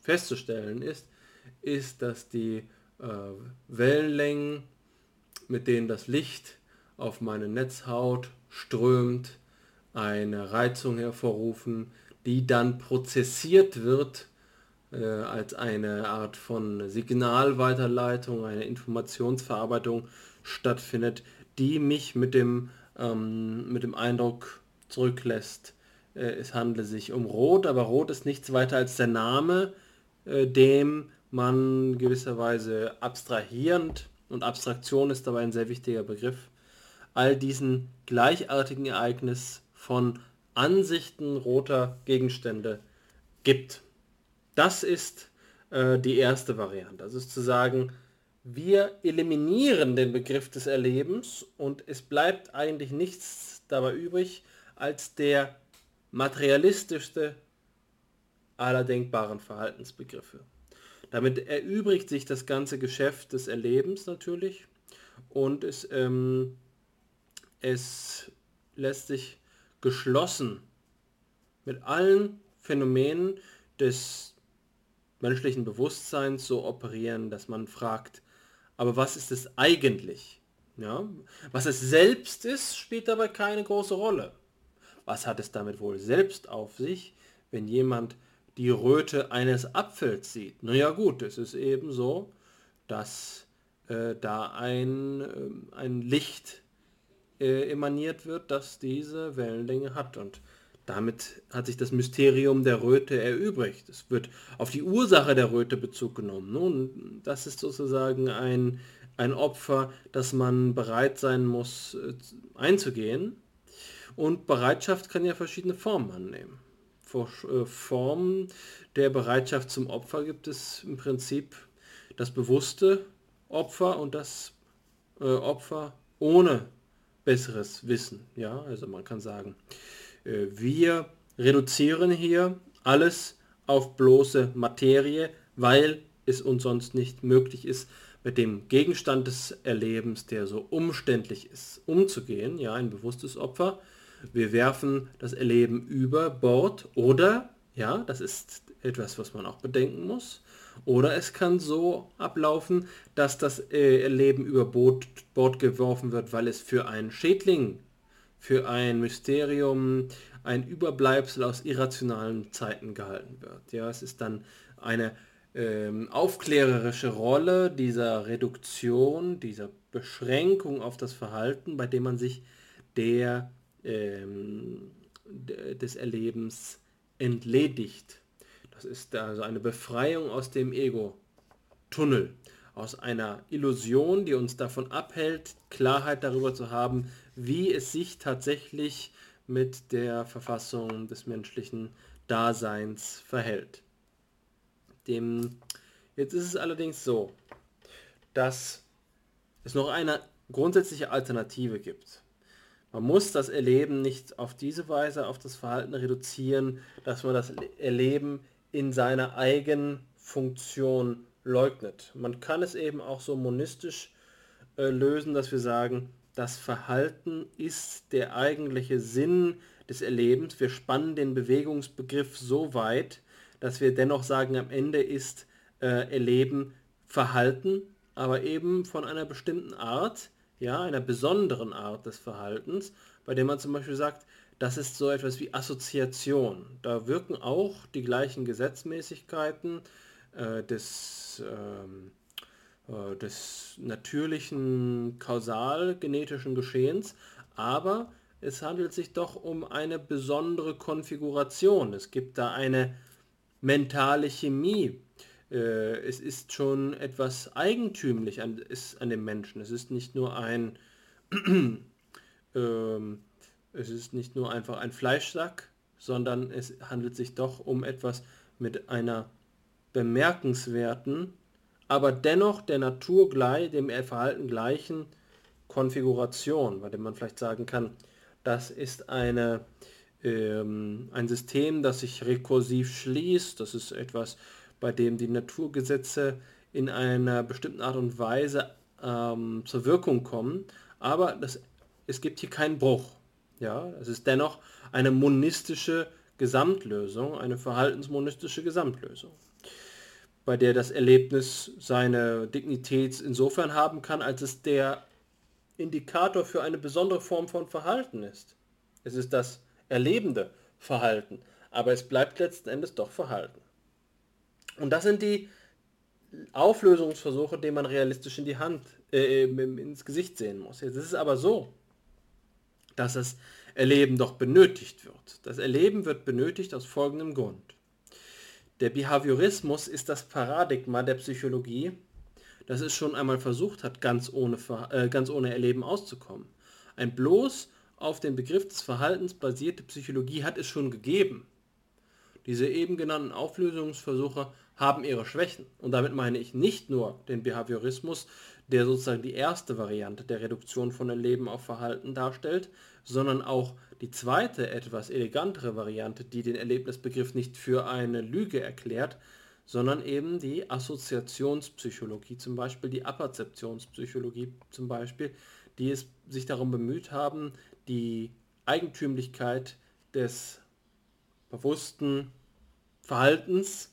festzustellen ist, ist, dass die äh, Wellenlängen, mit denen das Licht auf meine Netzhaut strömt, eine Reizung hervorrufen, die dann prozessiert wird äh, als eine Art von Signalweiterleitung, eine Informationsverarbeitung stattfindet, die mich mit dem, ähm, mit dem Eindruck zurücklässt, äh, es handle sich um Rot, aber Rot ist nichts weiter als der Name, äh, dem man gewisserweise abstrahierend, und Abstraktion ist dabei ein sehr wichtiger Begriff, all diesen gleichartigen Ereignis von Ansichten roter Gegenstände gibt. Das ist äh, die erste Variante. Also ist zu sagen, wir eliminieren den Begriff des Erlebens und es bleibt eigentlich nichts dabei übrig als der materialistischste aller denkbaren Verhaltensbegriffe. Damit erübrigt sich das ganze Geschäft des Erlebens natürlich und es ähm, es lässt sich geschlossen mit allen Phänomen des menschlichen Bewusstseins so operieren, dass man fragt, aber was ist es eigentlich? Ja? Was es selbst ist, spielt dabei keine große Rolle. Was hat es damit wohl selbst auf sich, wenn jemand die Röte eines Apfels sieht? Naja gut, es ist eben so, dass äh, da ein, äh, ein Licht äh, emaniert wird, das diese Wellenlänge hat. Und damit hat sich das Mysterium der Röte erübrigt. Es wird auf die Ursache der Röte Bezug genommen. Nun, das ist sozusagen ein, ein Opfer, das man bereit sein muss äh, einzugehen. Und Bereitschaft kann ja verschiedene Formen annehmen. Äh, Formen der Bereitschaft zum Opfer gibt es im Prinzip das bewusste Opfer und das äh, Opfer ohne besseres Wissen. Ja, also man kann sagen, wir reduzieren hier alles auf bloße Materie, weil es uns sonst nicht möglich ist, mit dem Gegenstand des Erlebens, der so umständlich ist, umzugehen, ja, ein bewusstes Opfer. Wir werfen das Erleben über Bord oder, ja, das ist etwas, was man auch bedenken muss, oder es kann so ablaufen, dass das äh, Erleben über Bord, Bord geworfen wird, weil es für einen Schädling für ein Mysterium, ein Überbleibsel aus irrationalen Zeiten gehalten wird. Ja, es ist dann eine ähm, aufklärerische Rolle dieser Reduktion, dieser Beschränkung auf das Verhalten, bei dem man sich der, ähm, des Erlebens entledigt. Das ist also eine Befreiung aus dem Ego-Tunnel, aus einer Illusion, die uns davon abhält, Klarheit darüber zu haben, wie es sich tatsächlich mit der Verfassung des menschlichen Daseins verhält. Dem, jetzt ist es allerdings so, dass es noch eine grundsätzliche Alternative gibt. Man muss das Erleben nicht auf diese Weise auf das Verhalten reduzieren, dass man das Erleben in seiner eigenen Funktion leugnet. Man kann es eben auch so monistisch äh, lösen, dass wir sagen, das Verhalten ist der eigentliche Sinn des Erlebens. Wir spannen den Bewegungsbegriff so weit, dass wir dennoch sagen, am Ende ist äh, Erleben Verhalten, aber eben von einer bestimmten Art, ja, einer besonderen Art des Verhaltens, bei dem man zum Beispiel sagt, das ist so etwas wie Assoziation. Da wirken auch die gleichen Gesetzmäßigkeiten äh, des ähm, äh, des natürlichen kausal-genetischen Geschehens, aber es handelt sich doch um eine besondere Konfiguration. Es gibt da eine mentale Chemie. Äh, es ist schon etwas eigentümlich an, ist an dem Menschen. Es ist nicht nur ein ähm, es ist nicht nur einfach ein Fleischsack, sondern es handelt sich doch um etwas mit einer bemerkenswerten aber dennoch der Natur gleich, dem Verhalten gleichen Konfiguration, bei dem man vielleicht sagen kann, das ist eine, ähm, ein System, das sich rekursiv schließt, das ist etwas, bei dem die Naturgesetze in einer bestimmten Art und Weise ähm, zur Wirkung kommen, aber das, es gibt hier keinen Bruch. Ja, es ist dennoch eine monistische Gesamtlösung, eine verhaltensmonistische Gesamtlösung bei der das Erlebnis seine Dignität insofern haben kann, als es der Indikator für eine besondere Form von Verhalten ist. Es ist das erlebende Verhalten, aber es bleibt letzten Endes doch Verhalten. Und das sind die Auflösungsversuche, die man realistisch in die Hand, äh, ins Gesicht sehen muss. Jetzt ist es aber so, dass das Erleben doch benötigt wird. Das Erleben wird benötigt aus folgendem Grund. Der Behaviorismus ist das Paradigma der Psychologie, das es schon einmal versucht hat, ganz ohne, äh, ganz ohne Erleben auszukommen. Ein bloß auf den Begriff des Verhaltens basierte Psychologie hat es schon gegeben. Diese eben genannten Auflösungsversuche haben ihre Schwächen. Und damit meine ich nicht nur den Behaviorismus, der sozusagen die erste Variante der Reduktion von Erleben auf Verhalten darstellt, sondern auch die zweite, etwas elegantere Variante, die den Erlebnisbegriff nicht für eine Lüge erklärt, sondern eben die Assoziationspsychologie, zum Beispiel die Apperzeptionspsychologie zum Beispiel, die es sich darum bemüht haben, die Eigentümlichkeit des bewussten Verhaltens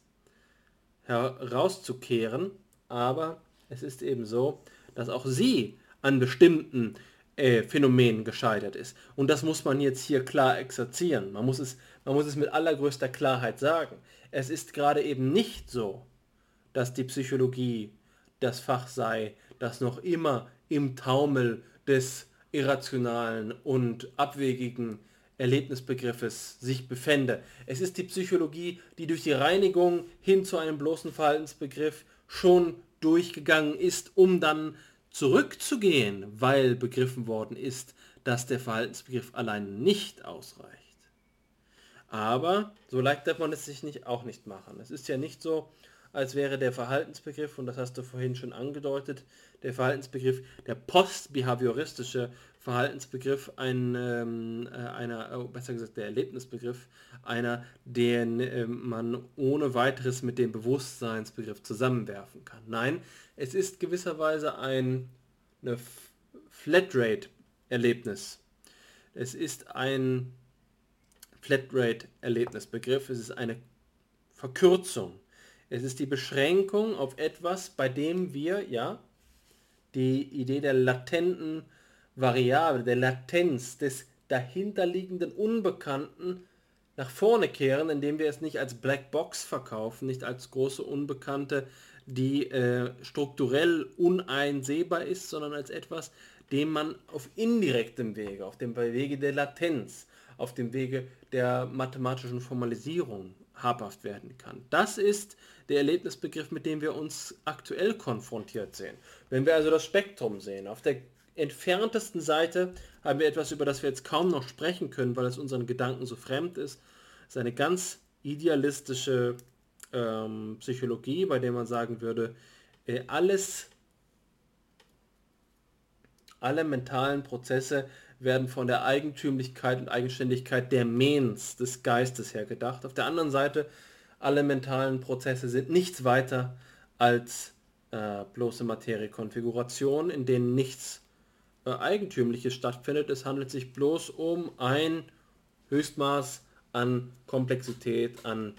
herauszukehren, aber es ist eben so, dass auch sie an bestimmten äh, Phänomenen gescheitert ist. Und das muss man jetzt hier klar exerzieren. Man muss, es, man muss es mit allergrößter Klarheit sagen. Es ist gerade eben nicht so, dass die Psychologie das Fach sei, das noch immer im Taumel des irrationalen und abwegigen Erlebnisbegriffes sich befände. Es ist die Psychologie, die durch die Reinigung hin zu einem bloßen Verhaltensbegriff schon durchgegangen ist, um dann zurückzugehen, weil begriffen worden ist, dass der Verhaltensbegriff allein nicht ausreicht. Aber so leicht darf man es sich nicht, auch nicht machen. Es ist ja nicht so, als wäre der Verhaltensbegriff, und das hast du vorhin schon angedeutet, der Verhaltensbegriff, der postbehavioristische Verhaltensbegriff, ein, ähm, äh, einer, oh, besser gesagt der Erlebnisbegriff, einer, den äh, man ohne weiteres mit dem Bewusstseinsbegriff zusammenwerfen kann. Nein, es ist gewisserweise ein eine Flatrate-Erlebnis. Es ist ein Flatrate-Erlebnisbegriff, es ist eine Verkürzung. Es ist die Beschränkung auf etwas, bei dem wir, ja, die Idee der latenten Variable, der Latenz, des dahinterliegenden Unbekannten nach vorne kehren, indem wir es nicht als Black Box verkaufen, nicht als große Unbekannte, die äh, strukturell uneinsehbar ist, sondern als etwas, dem man auf indirektem Wege, auf dem Wege der Latenz, auf dem Wege der mathematischen Formalisierung habhaft werden kann. Das ist der Erlebnisbegriff, mit dem wir uns aktuell konfrontiert sehen. Wenn wir also das Spektrum sehen, auf der entferntesten Seite haben wir etwas, über das wir jetzt kaum noch sprechen können, weil es unseren Gedanken so fremd ist. Es ist eine ganz idealistische ähm, Psychologie, bei der man sagen würde, äh, alles, alle mentalen Prozesse werden von der Eigentümlichkeit und Eigenständigkeit der Mens, des Geistes her gedacht. Auf der anderen Seite, alle mentalen Prozesse sind nichts weiter als äh, bloße Materiekonfiguration, in denen nichts äh, Eigentümliches stattfindet. Es handelt sich bloß um ein Höchstmaß an Komplexität, an,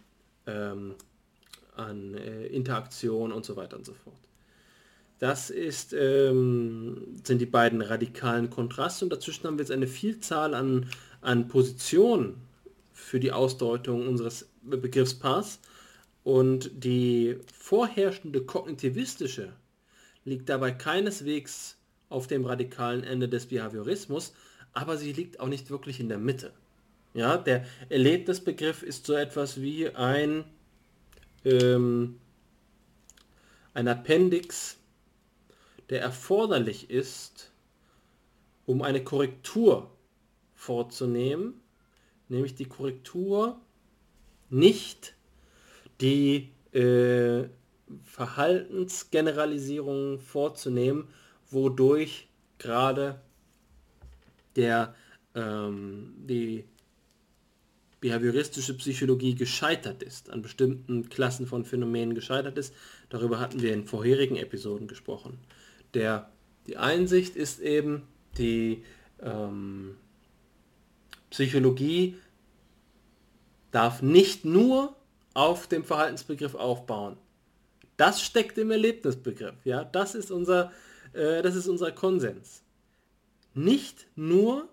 ähm, an äh, Interaktion und so weiter und so fort. Das ist, ähm, sind die beiden radikalen Kontraste und dazwischen haben wir jetzt eine Vielzahl an, an Positionen für die Ausdeutung unseres Begriffspaars und die vorherrschende kognitivistische liegt dabei keineswegs auf dem radikalen Ende des Behaviorismus, aber sie liegt auch nicht wirklich in der Mitte. Ja, der Erlebnisbegriff ist so etwas wie ein, ähm, ein Appendix der erforderlich ist, um eine Korrektur vorzunehmen, nämlich die Korrektur nicht die äh, Verhaltensgeneralisierung vorzunehmen, wodurch gerade der, ähm, die behavioristische Psychologie gescheitert ist, an bestimmten Klassen von Phänomenen gescheitert ist. Darüber hatten wir in vorherigen Episoden gesprochen der, die Einsicht ist eben, die ähm, Psychologie darf nicht nur auf dem Verhaltensbegriff aufbauen. Das steckt im Erlebnisbegriff. Ja, das ist unser, äh, das ist unser Konsens. Nicht nur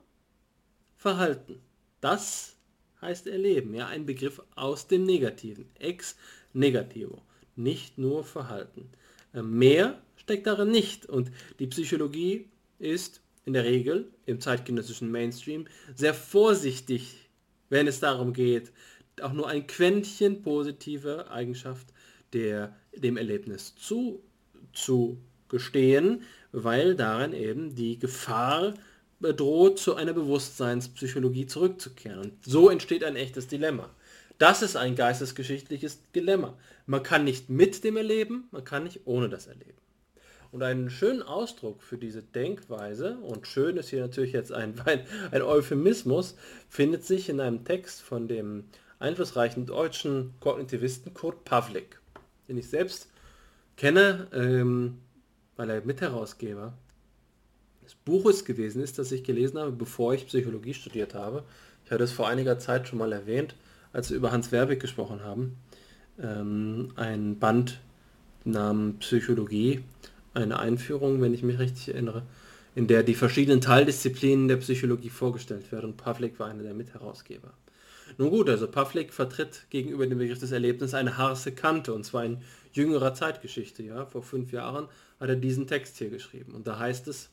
Verhalten. Das heißt Erleben. Ja, ein Begriff aus dem Negativen. Ex negativo. Nicht nur Verhalten. Äh, mehr steckt darin nicht. Und die Psychologie ist in der Regel im zeitgenössischen Mainstream sehr vorsichtig, wenn es darum geht, auch nur ein Quäntchen positive Eigenschaft der, dem Erlebnis zu, zu gestehen, weil darin eben die Gefahr bedroht, zu einer Bewusstseinspsychologie zurückzukehren. Und so entsteht ein echtes Dilemma. Das ist ein geistesgeschichtliches Dilemma. Man kann nicht mit dem Erleben, man kann nicht ohne das Erleben. Und einen schönen Ausdruck für diese Denkweise, und schön ist hier natürlich jetzt ein, ein, Euphemismus, findet sich in einem Text von dem einflussreichen deutschen Kognitivisten Kurt Pavlik, den ich selbst kenne, ähm, weil er Mitherausgeber Buches gewesen ist, das ich gelesen habe, bevor ich Psychologie studiert habe. Ich hatte es vor einiger Zeit schon mal erwähnt, als wir über Hans Werbig gesprochen haben. ähm, ein Band namens Psychologie, eine Einführung, wenn ich mich richtig erinnere, in der die verschiedenen Teildisziplinen der Psychologie vorgestellt werden. Und Pavlik war einer der Mitherausgeber. Nun gut, also Pavlik vertritt gegenüber dem Begriff des Erlebnisses eine harse Kante, und zwar in jüngerer Zeitgeschichte. Ja? Vor fünf Jahren hat er diesen Text hier geschrieben. Und da heißt es,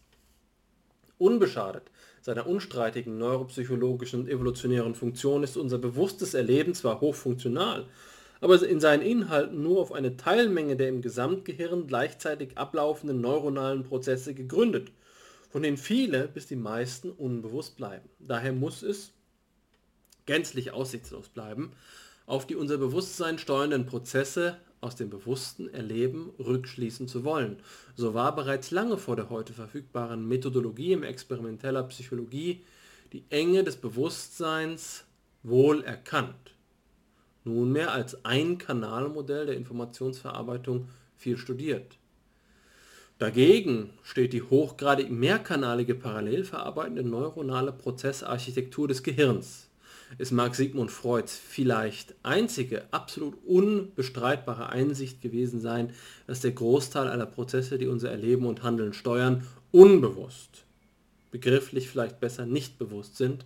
unbeschadet seiner unstreitigen neuropsychologischen und evolutionären Funktion ist unser bewusstes Erleben zwar hochfunktional, aber in seinen Inhalten nur auf eine Teilmenge der im Gesamtgehirn gleichzeitig ablaufenden neuronalen Prozesse gegründet, von denen viele bis die meisten unbewusst bleiben. Daher muss es gänzlich aussichtslos bleiben, auf die unser Bewusstsein steuernden Prozesse aus dem bewussten Erleben rückschließen zu wollen. So war bereits lange vor der heute verfügbaren Methodologie im experimenteller Psychologie die Enge des Bewusstseins wohl erkannt. Nunmehr als Ein-Kanal-Modell der Informationsverarbeitung viel studiert. Dagegen steht die hochgradig mehrkanalige parallel verarbeitende neuronale Prozessarchitektur des Gehirns es mag Sigmund Freuds vielleicht einzige, absolut unbestreitbare Einsicht gewesen sein, dass der Großteil aller Prozesse, die unser Erleben und Handeln steuern, unbewusst, begrifflich vielleicht besser nicht bewusst sind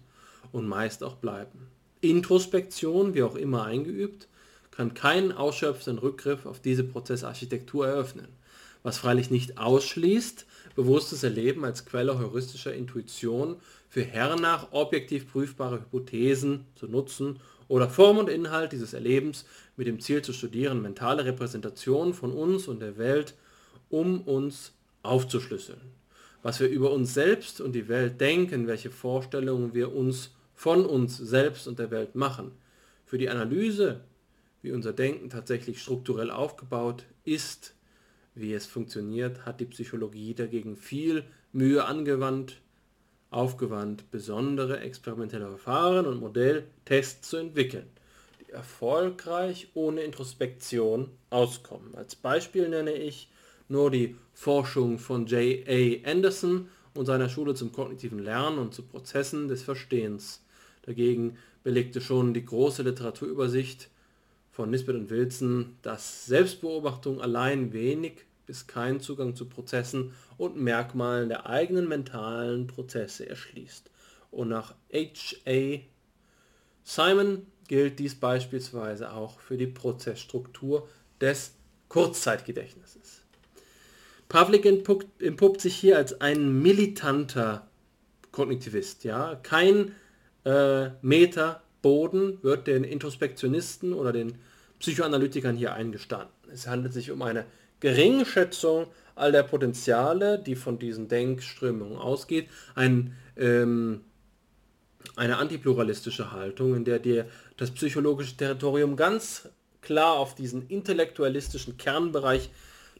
und meist auch bleiben. Introspektion, wie auch immer eingeübt, kann keinen ausschöpfenden Rückgriff auf diese Prozessarchitektur eröffnen, was freilich nicht ausschließt, bewusstes Erleben als Quelle heuristischer Intuition für hernach objektiv prüfbare Hypothesen zu nutzen oder Form und Inhalt dieses Erlebens mit dem Ziel zu studieren, mentale Repräsentationen von uns und der Welt um uns aufzuschlüsseln. Was wir über uns selbst und die Welt denken, welche Vorstellungen wir uns von uns selbst und der Welt machen. Für die Analyse, wie unser Denken tatsächlich strukturell aufgebaut ist, wie es funktioniert, hat die Psychologie dagegen viel Mühe angewandt, aufgewandt, besondere experimentelle Verfahren und Modelltests zu entwickeln, die erfolgreich ohne Introspektion auskommen. Als Beispiel nenne ich nur die Forschung von J.A. Anderson und seiner Schule zum kognitiven Lernen und zu Prozessen des Verstehens. Dagegen belegte schon die große Literaturübersicht von Nisbet und Wilson, dass Selbstbeobachtung allein wenig bis keinen Zugang zu Prozessen und Merkmalen der eigenen mentalen Prozesse erschließt. Und nach H.A. Simon gilt dies beispielsweise auch für die Prozessstruktur des Kurzzeitgedächtnisses. Pavlik entpuppt, entpuppt sich hier als ein militanter Kognitivist. Ja? Kein äh, Meter Boden wird den Introspektionisten oder den Psychoanalytikern hier eingestanden. Es handelt sich um eine Geringschätzung all der Potenziale, die von diesen Denkströmungen ausgeht, ein, ähm, eine antipluralistische Haltung, in der dir das psychologische Territorium ganz klar auf diesen intellektualistischen Kernbereich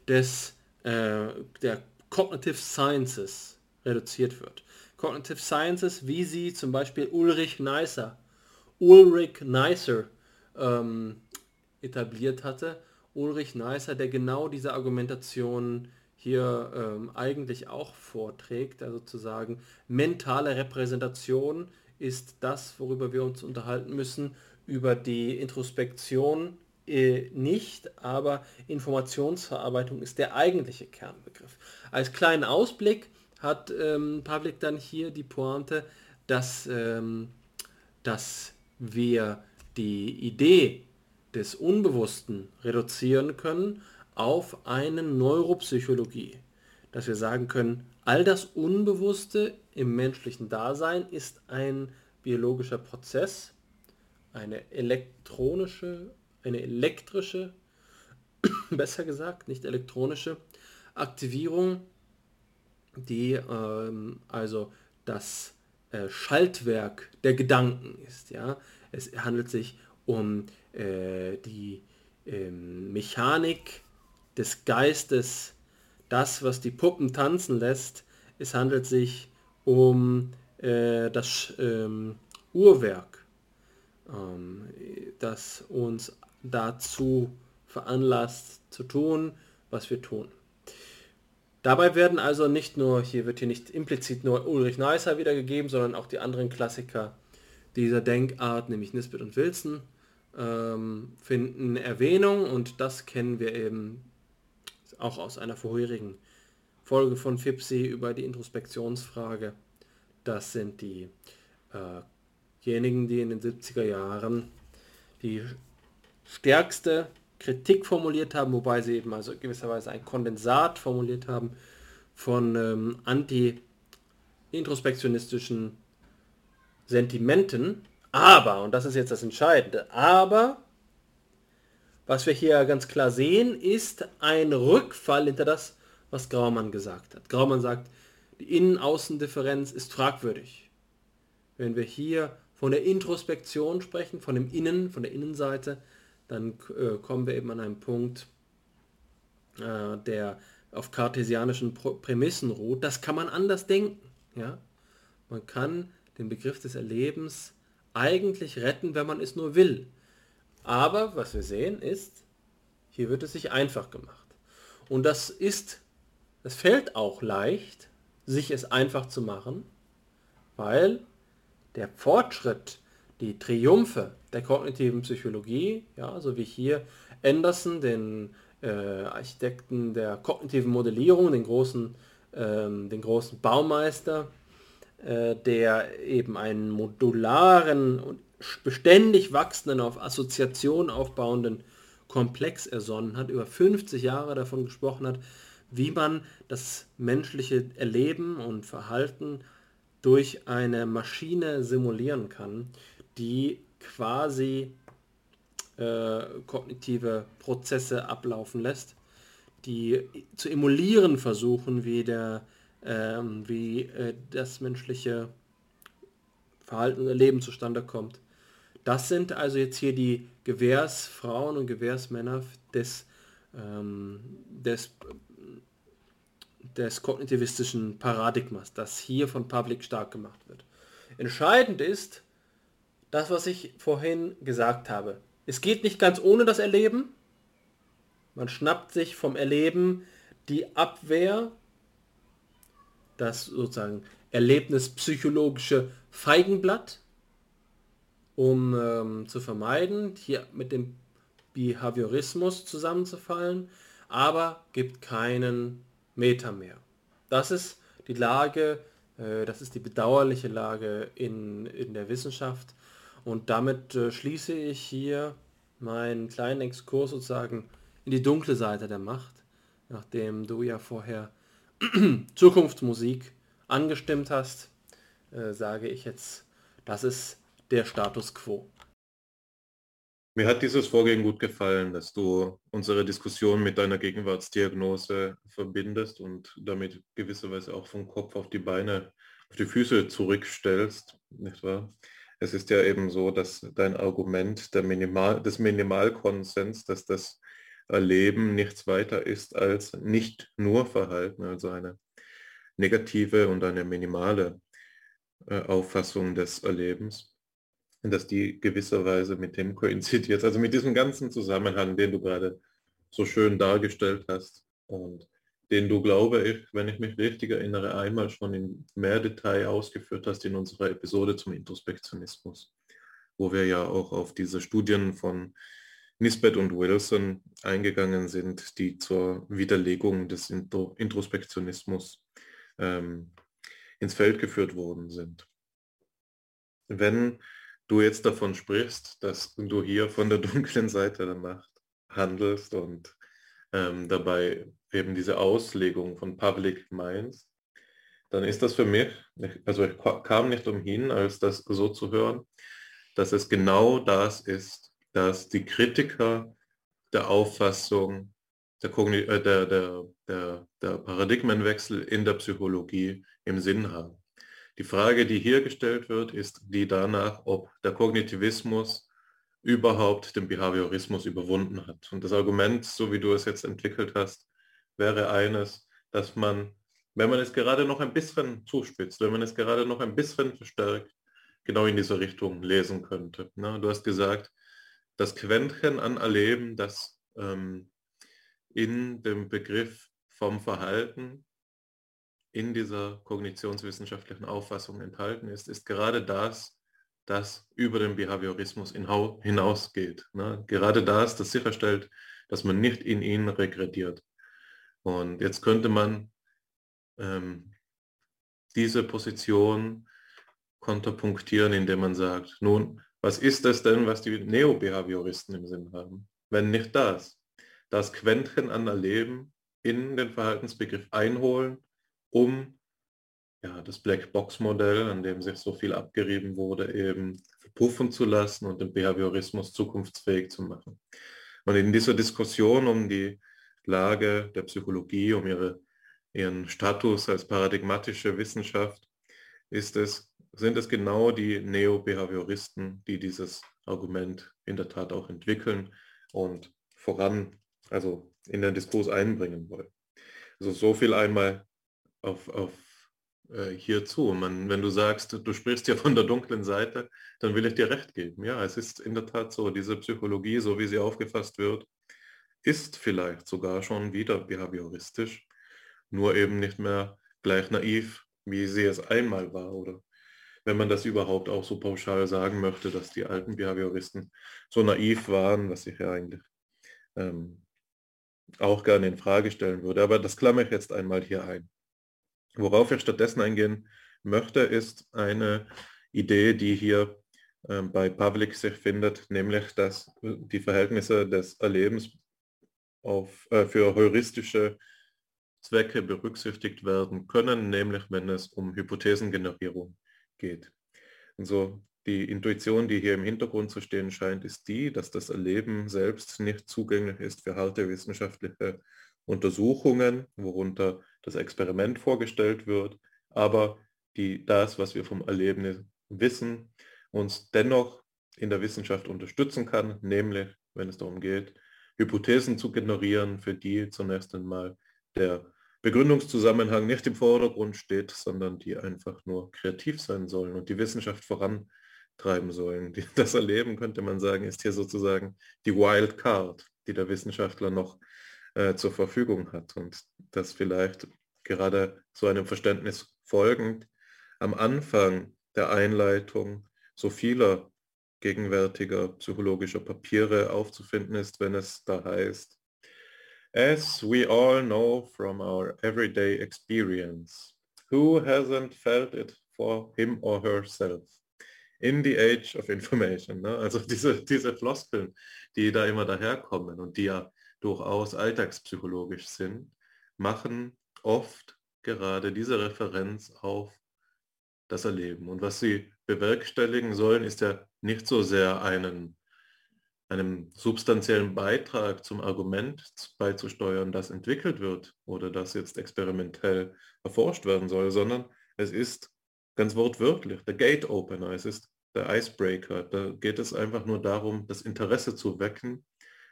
des, äh, der Cognitive Sciences reduziert wird. Cognitive Sciences, wie sie zum Beispiel Ulrich Neisser, Ulrich Neisser ähm, etabliert hatte, Ulrich Neisser, der genau diese Argumentation hier ähm, eigentlich auch vorträgt, also zu sagen, mentale Repräsentation ist das, worüber wir uns unterhalten müssen, über die Introspektion äh, nicht, aber Informationsverarbeitung ist der eigentliche Kernbegriff. Als kleinen Ausblick hat ähm, Pavlik dann hier die Pointe, dass, ähm, dass wir die Idee des Unbewussten reduzieren können auf eine Neuropsychologie. Dass wir sagen können, all das Unbewusste im menschlichen Dasein ist ein biologischer Prozess, eine elektronische, eine elektrische, besser gesagt, nicht elektronische Aktivierung, die ähm, also das äh, Schaltwerk der Gedanken ist. Ja? Es handelt sich um äh, die ähm, Mechanik des Geistes, das, was die Puppen tanzen lässt. Es handelt sich um äh, das ähm, Uhrwerk, ähm, das uns dazu veranlasst zu tun, was wir tun. Dabei werden also nicht nur, hier wird hier nicht implizit nur Ulrich Neisser wiedergegeben, sondern auch die anderen Klassiker dieser Denkart, nämlich Nisbet und Wilson, ähm, finden Erwähnung und das kennen wir eben auch aus einer vorherigen Folge von FIPSI über die Introspektionsfrage. Das sind die äh, diejenigen, die in den 70er Jahren die stärkste Kritik formuliert haben, wobei sie eben also gewisserweise ein Kondensat formuliert haben von ähm, anti-introspektionistischen Sentimenten. Aber, und das ist jetzt das Entscheidende, aber was wir hier ganz klar sehen, ist ein Rückfall hinter das, was Graumann gesagt hat. Graumann sagt, die Innen-Außen-Differenz ist fragwürdig. Wenn wir hier von der Introspektion sprechen, von dem Innen, von der Innenseite, dann äh, kommen wir eben an einen Punkt, äh, der auf kartesianischen Prämissen ruht. Das kann man anders denken. Ja? Man kann den Begriff des Erlebens eigentlich retten, wenn man es nur will. Aber was wir sehen ist, hier wird es sich einfach gemacht. Und das ist, es fällt auch leicht, sich es einfach zu machen, weil der Fortschritt, die Triumphe der kognitiven Psychologie, ja, so wie hier Anderson, den äh, Architekten der kognitiven Modellierung, den großen, ähm, den großen Baumeister, der eben einen modularen und beständig wachsenden, auf Assoziation aufbauenden Komplex ersonnen hat, über 50 Jahre davon gesprochen hat, wie man das menschliche Erleben und Verhalten durch eine Maschine simulieren kann, die quasi äh, kognitive Prozesse ablaufen lässt, die zu emulieren versuchen, wie, der, ähm, wie äh, das menschliche Verhalten und Erleben zustande kommt. Das sind also jetzt hier die Gewährsfrauen und Gewährsmänner des, ähm, des, des kognitivistischen Paradigmas, das hier von Public stark gemacht wird. Entscheidend ist das, was ich vorhin gesagt habe. Es geht nicht ganz ohne das Erleben. Man schnappt sich vom Erleben die Abwehr, das sozusagen erlebnispsychologische Feigenblatt, um ähm, zu vermeiden, hier mit dem Behaviorismus zusammenzufallen, aber gibt keinen Meter mehr. Das ist die Lage, äh, das ist die bedauerliche Lage in, in der Wissenschaft und damit äh, schließe ich hier meinen kleinen Exkurs sozusagen in die dunkle Seite der Macht, nachdem du ja vorher Zukunftsmusik angestimmt hast, äh, sage ich jetzt, das ist der Status quo. Mir hat dieses Vorgehen gut gefallen, dass du unsere Diskussion mit deiner Gegenwartsdiagnose verbindest und damit gewisserweise auch vom Kopf auf die Beine, auf die Füße zurückstellst, nicht wahr? Es ist ja eben so, dass dein Argument Minimal, des Minimalkonsens, dass das Erleben nichts weiter ist als nicht nur Verhalten, also eine negative und eine minimale äh, Auffassung des Erlebens, dass die gewisserweise mit dem koinzidiert, also mit diesem ganzen Zusammenhang, den du gerade so schön dargestellt hast und den du, glaube ich, wenn ich mich richtig erinnere, einmal schon in mehr Detail ausgeführt hast in unserer Episode zum Introspektionismus, wo wir ja auch auf diese Studien von Nisbet und Wilson eingegangen sind, die zur Widerlegung des Introspektionismus ähm, ins Feld geführt worden sind. Wenn du jetzt davon sprichst, dass du hier von der dunklen Seite der Macht handelst und ähm, dabei eben diese Auslegung von Public Minds, dann ist das für mich, also ich kam nicht umhin, als das so zu hören, dass es genau das ist, dass die Kritiker der Auffassung, der, äh, der, der, der, der Paradigmenwechsel in der Psychologie im Sinn haben. Die Frage, die hier gestellt wird, ist die danach, ob der Kognitivismus überhaupt den Behaviorismus überwunden hat. Und das Argument, so wie du es jetzt entwickelt hast, wäre eines, dass man, wenn man es gerade noch ein bisschen zuspitzt, wenn man es gerade noch ein bisschen verstärkt, genau in diese Richtung lesen könnte. Du hast gesagt, das Quäntchen an Erleben, das ähm, in dem Begriff vom Verhalten in dieser kognitionswissenschaftlichen Auffassung enthalten ist, ist gerade das, das über den Behaviorismus hinausgeht. Ne? Gerade das, das sicherstellt, dass man nicht in ihn regrediert. Und jetzt könnte man ähm, diese Position konterpunktieren, indem man sagt, nun, was ist das denn, was die Neo-Behavioristen im Sinn haben? Wenn nicht das, das Quäntchen an Erleben in den Verhaltensbegriff einholen, um ja, das Blackbox-Modell, an dem sich so viel abgerieben wurde, eben verpuffen zu lassen und den Behaviorismus zukunftsfähig zu machen. Und in dieser Diskussion um die Lage der Psychologie, um ihre, ihren Status als paradigmatische Wissenschaft, ist es, sind es genau die Neo-Behavioristen, die dieses Argument in der Tat auch entwickeln und voran, also in den Diskurs einbringen wollen. Also so viel einmal auf, auf äh, hierzu. Man, wenn du sagst, du sprichst ja von der dunklen Seite, dann will ich dir recht geben. Ja, es ist in der Tat so, diese Psychologie, so wie sie aufgefasst wird, ist vielleicht sogar schon wieder behavioristisch, nur eben nicht mehr gleich naiv, wie sie es einmal war. Oder wenn man das überhaupt auch so pauschal sagen möchte, dass die alten Behavioristen so naiv waren, was ich ja eigentlich ähm, auch gerne in Frage stellen würde. Aber das klammer ich jetzt einmal hier ein. Worauf ich stattdessen eingehen möchte, ist eine Idee, die hier äh, bei Pavlik sich findet, nämlich dass die Verhältnisse des Erlebens auf, äh, für heuristische Zwecke berücksichtigt werden können, nämlich wenn es um Hypothesengenerierung geht. Also die Intuition, die hier im Hintergrund zu stehen scheint, ist die, dass das Erleben selbst nicht zugänglich ist für harte wissenschaftliche Untersuchungen, worunter das Experiment vorgestellt wird, aber die das, was wir vom Erleben wissen, uns dennoch in der Wissenschaft unterstützen kann, nämlich wenn es darum geht, Hypothesen zu generieren, für die zunächst einmal der Begründungszusammenhang nicht im Vordergrund steht, sondern die einfach nur kreativ sein sollen und die Wissenschaft vorantreiben sollen. Das Erleben, könnte man sagen, ist hier sozusagen die Wild Card, die der Wissenschaftler noch äh, zur Verfügung hat und das vielleicht gerade so einem Verständnis folgend am Anfang der Einleitung so vieler gegenwärtiger psychologischer Papiere aufzufinden ist, wenn es da heißt, As we all know from our everyday experience, who hasn't felt it for him or herself? In the age of information. Ne? Also diese, diese Floskeln, die da immer daherkommen und die ja durchaus alltagspsychologisch sind, machen oft gerade diese Referenz auf das Erleben. Und was sie bewerkstelligen sollen, ist ja nicht so sehr einen, einem substanziellen Beitrag zum Argument beizusteuern, das entwickelt wird oder das jetzt experimentell erforscht werden soll, sondern es ist ganz wortwörtlich der Gate Opener, es ist der Icebreaker. Da geht es einfach nur darum, das Interesse zu wecken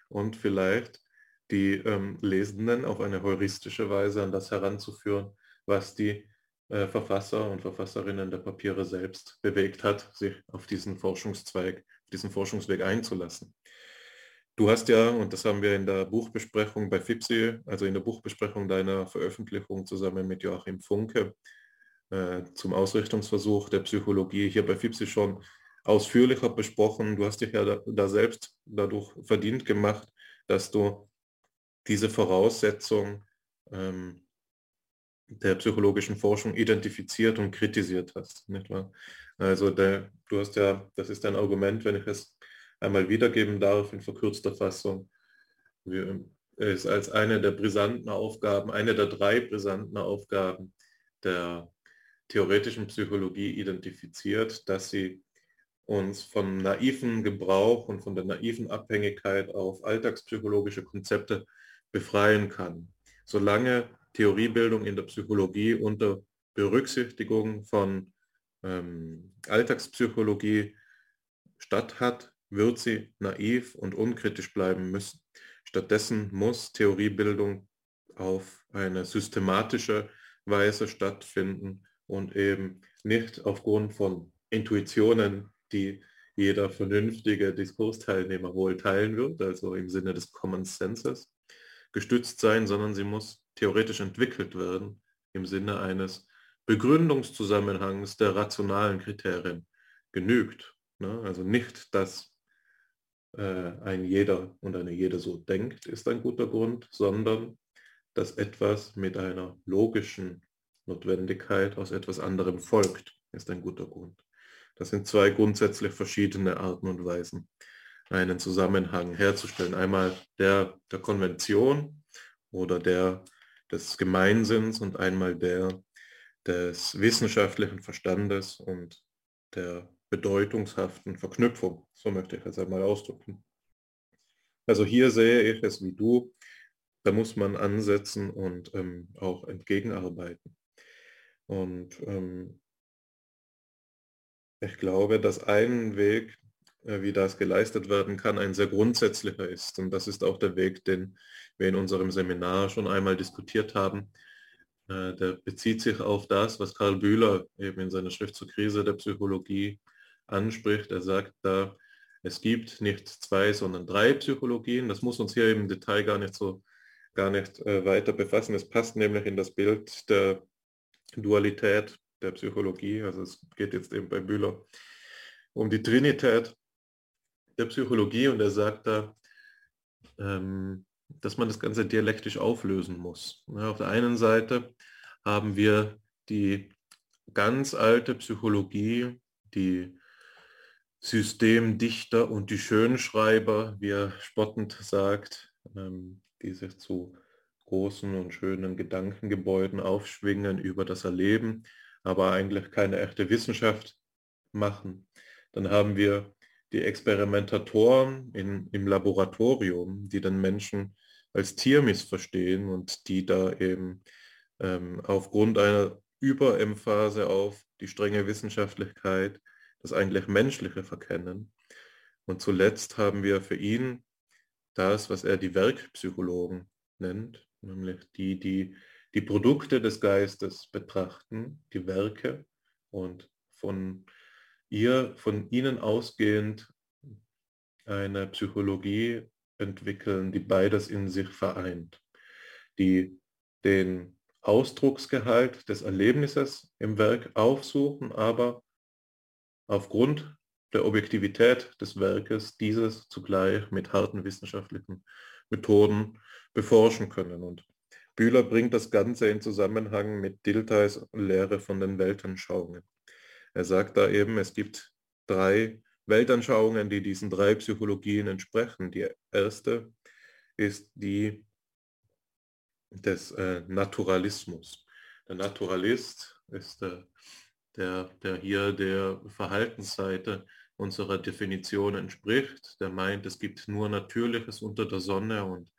und vielleicht die ähm, Lesenden auf eine heuristische Weise an das heranzuführen, was die äh, Verfasser und Verfasserinnen der Papiere selbst bewegt hat, sich auf diesen Forschungszweig, diesen Forschungsweg einzulassen. Du hast ja, und das haben wir in der Buchbesprechung bei FIPSI, also in der Buchbesprechung deiner Veröffentlichung zusammen mit Joachim Funke äh, zum Ausrichtungsversuch der Psychologie hier bei FIPSI schon ausführlicher besprochen. Du hast dich ja da, da selbst dadurch verdient gemacht, dass du diese Voraussetzung ähm, der psychologischen Forschung identifiziert und kritisiert hast. Nicht wahr? Also der, du hast ja, das ist ein Argument, wenn ich es einmal wiedergeben darf in verkürzter Fassung, ist als eine der brisanten Aufgaben, eine der drei brisanten Aufgaben der theoretischen Psychologie identifiziert, dass sie uns von naiven Gebrauch und von der naiven Abhängigkeit auf alltagspsychologische Konzepte befreien kann. Solange Theoriebildung in der Psychologie unter Berücksichtigung von ähm, Alltagspsychologie statt hat, wird sie naiv und unkritisch bleiben müssen. Stattdessen muss Theoriebildung auf eine systematische Weise stattfinden und eben nicht aufgrund von Intuitionen, die jeder vernünftige Diskursteilnehmer wohl teilen wird, also im Sinne des Common Senses, gestützt sein, sondern sie muss theoretisch entwickelt werden im Sinne eines Begründungszusammenhangs der rationalen Kriterien genügt. Ne? Also nicht, dass ein jeder und eine jede so denkt, ist ein guter Grund, sondern dass etwas mit einer logischen Notwendigkeit aus etwas anderem folgt, ist ein guter Grund. Das sind zwei grundsätzlich verschiedene Arten und Weisen, einen Zusammenhang herzustellen. Einmal der der Konvention oder der des Gemeinsinns und einmal der des wissenschaftlichen Verstandes und der bedeutungshaften Verknüpfung. So möchte ich es einmal ausdrücken. Also hier sehe ich es wie du, da muss man ansetzen und ähm, auch entgegenarbeiten. Und ähm, ich glaube, dass ein Weg, äh, wie das geleistet werden kann, ein sehr grundsätzlicher ist. Und das ist auch der Weg, den wir in unserem Seminar schon einmal diskutiert haben. Äh, der bezieht sich auf das, was Karl Bühler eben in seiner Schrift zur Krise der Psychologie anspricht. Er sagt da, es gibt nicht zwei, sondern drei Psychologien. Das muss uns hier im Detail gar nicht so gar nicht äh, weiter befassen. Es passt nämlich in das Bild der Dualität der Psychologie. Also es geht jetzt eben bei Bühler um die Trinität der Psychologie und er sagt da, ähm, dass man das Ganze dialektisch auflösen muss. Ja, auf der einen Seite haben wir die ganz alte Psychologie, die Systemdichter und die Schönschreiber, wie er spottend sagt, ähm, die sich zu großen und schönen Gedankengebäuden aufschwingen über das Erleben, aber eigentlich keine echte Wissenschaft machen. Dann haben wir die Experimentatoren in, im Laboratorium, die den Menschen als Tier missverstehen und die da eben ähm, aufgrund einer Überemphase auf die strenge Wissenschaftlichkeit das eigentlich Menschliche verkennen. Und zuletzt haben wir für ihn das, was er die Werkpsychologen nennt, nämlich die, die die Produkte des Geistes betrachten, die Werke und von ihr, von ihnen ausgehend eine Psychologie entwickeln, die beides in sich vereint, die den Ausdrucksgehalt des Erlebnisses im Werk aufsuchen, aber aufgrund der Objektivität des Werkes dieses zugleich mit harten wissenschaftlichen Methoden beforschen können. Und Bühler bringt das Ganze in Zusammenhang mit Diltheis Lehre von den Weltanschauungen. Er sagt da eben, es gibt drei Weltanschauungen, die diesen drei Psychologien entsprechen. Die erste ist die des äh, Naturalismus. Der Naturalist ist äh, der, der hier der Verhaltensseite unserer Definition entspricht, der meint, es gibt nur Natürliches unter der Sonne und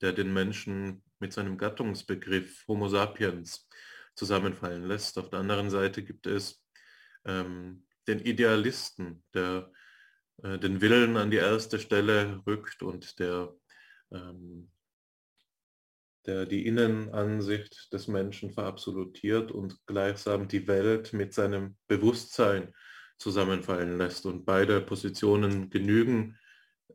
der den Menschen mit seinem Gattungsbegriff Homo sapiens zusammenfallen lässt. Auf der anderen Seite gibt es ähm, den Idealisten, der äh, den Willen an die erste Stelle rückt und der ähm, der die Innenansicht des Menschen verabsolutiert und gleichsam die Welt mit seinem Bewusstsein zusammenfallen lässt. Und beide Positionen genügen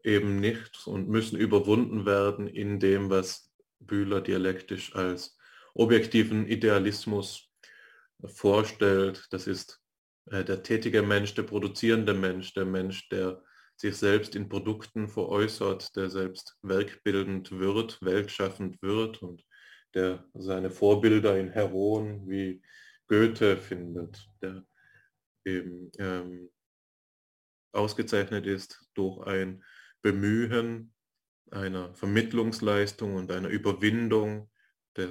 eben nicht und müssen überwunden werden in dem, was Bühler dialektisch als objektiven Idealismus vorstellt. Das ist äh, der tätige Mensch, der produzierende Mensch, der Mensch, der sich selbst in Produkten veräußert, der selbst werkbildend wird, weltschaffend wird und der seine Vorbilder in Heroen wie Goethe findet, der eben ähm, ausgezeichnet ist durch ein Bemühen einer Vermittlungsleistung und einer Überwindung der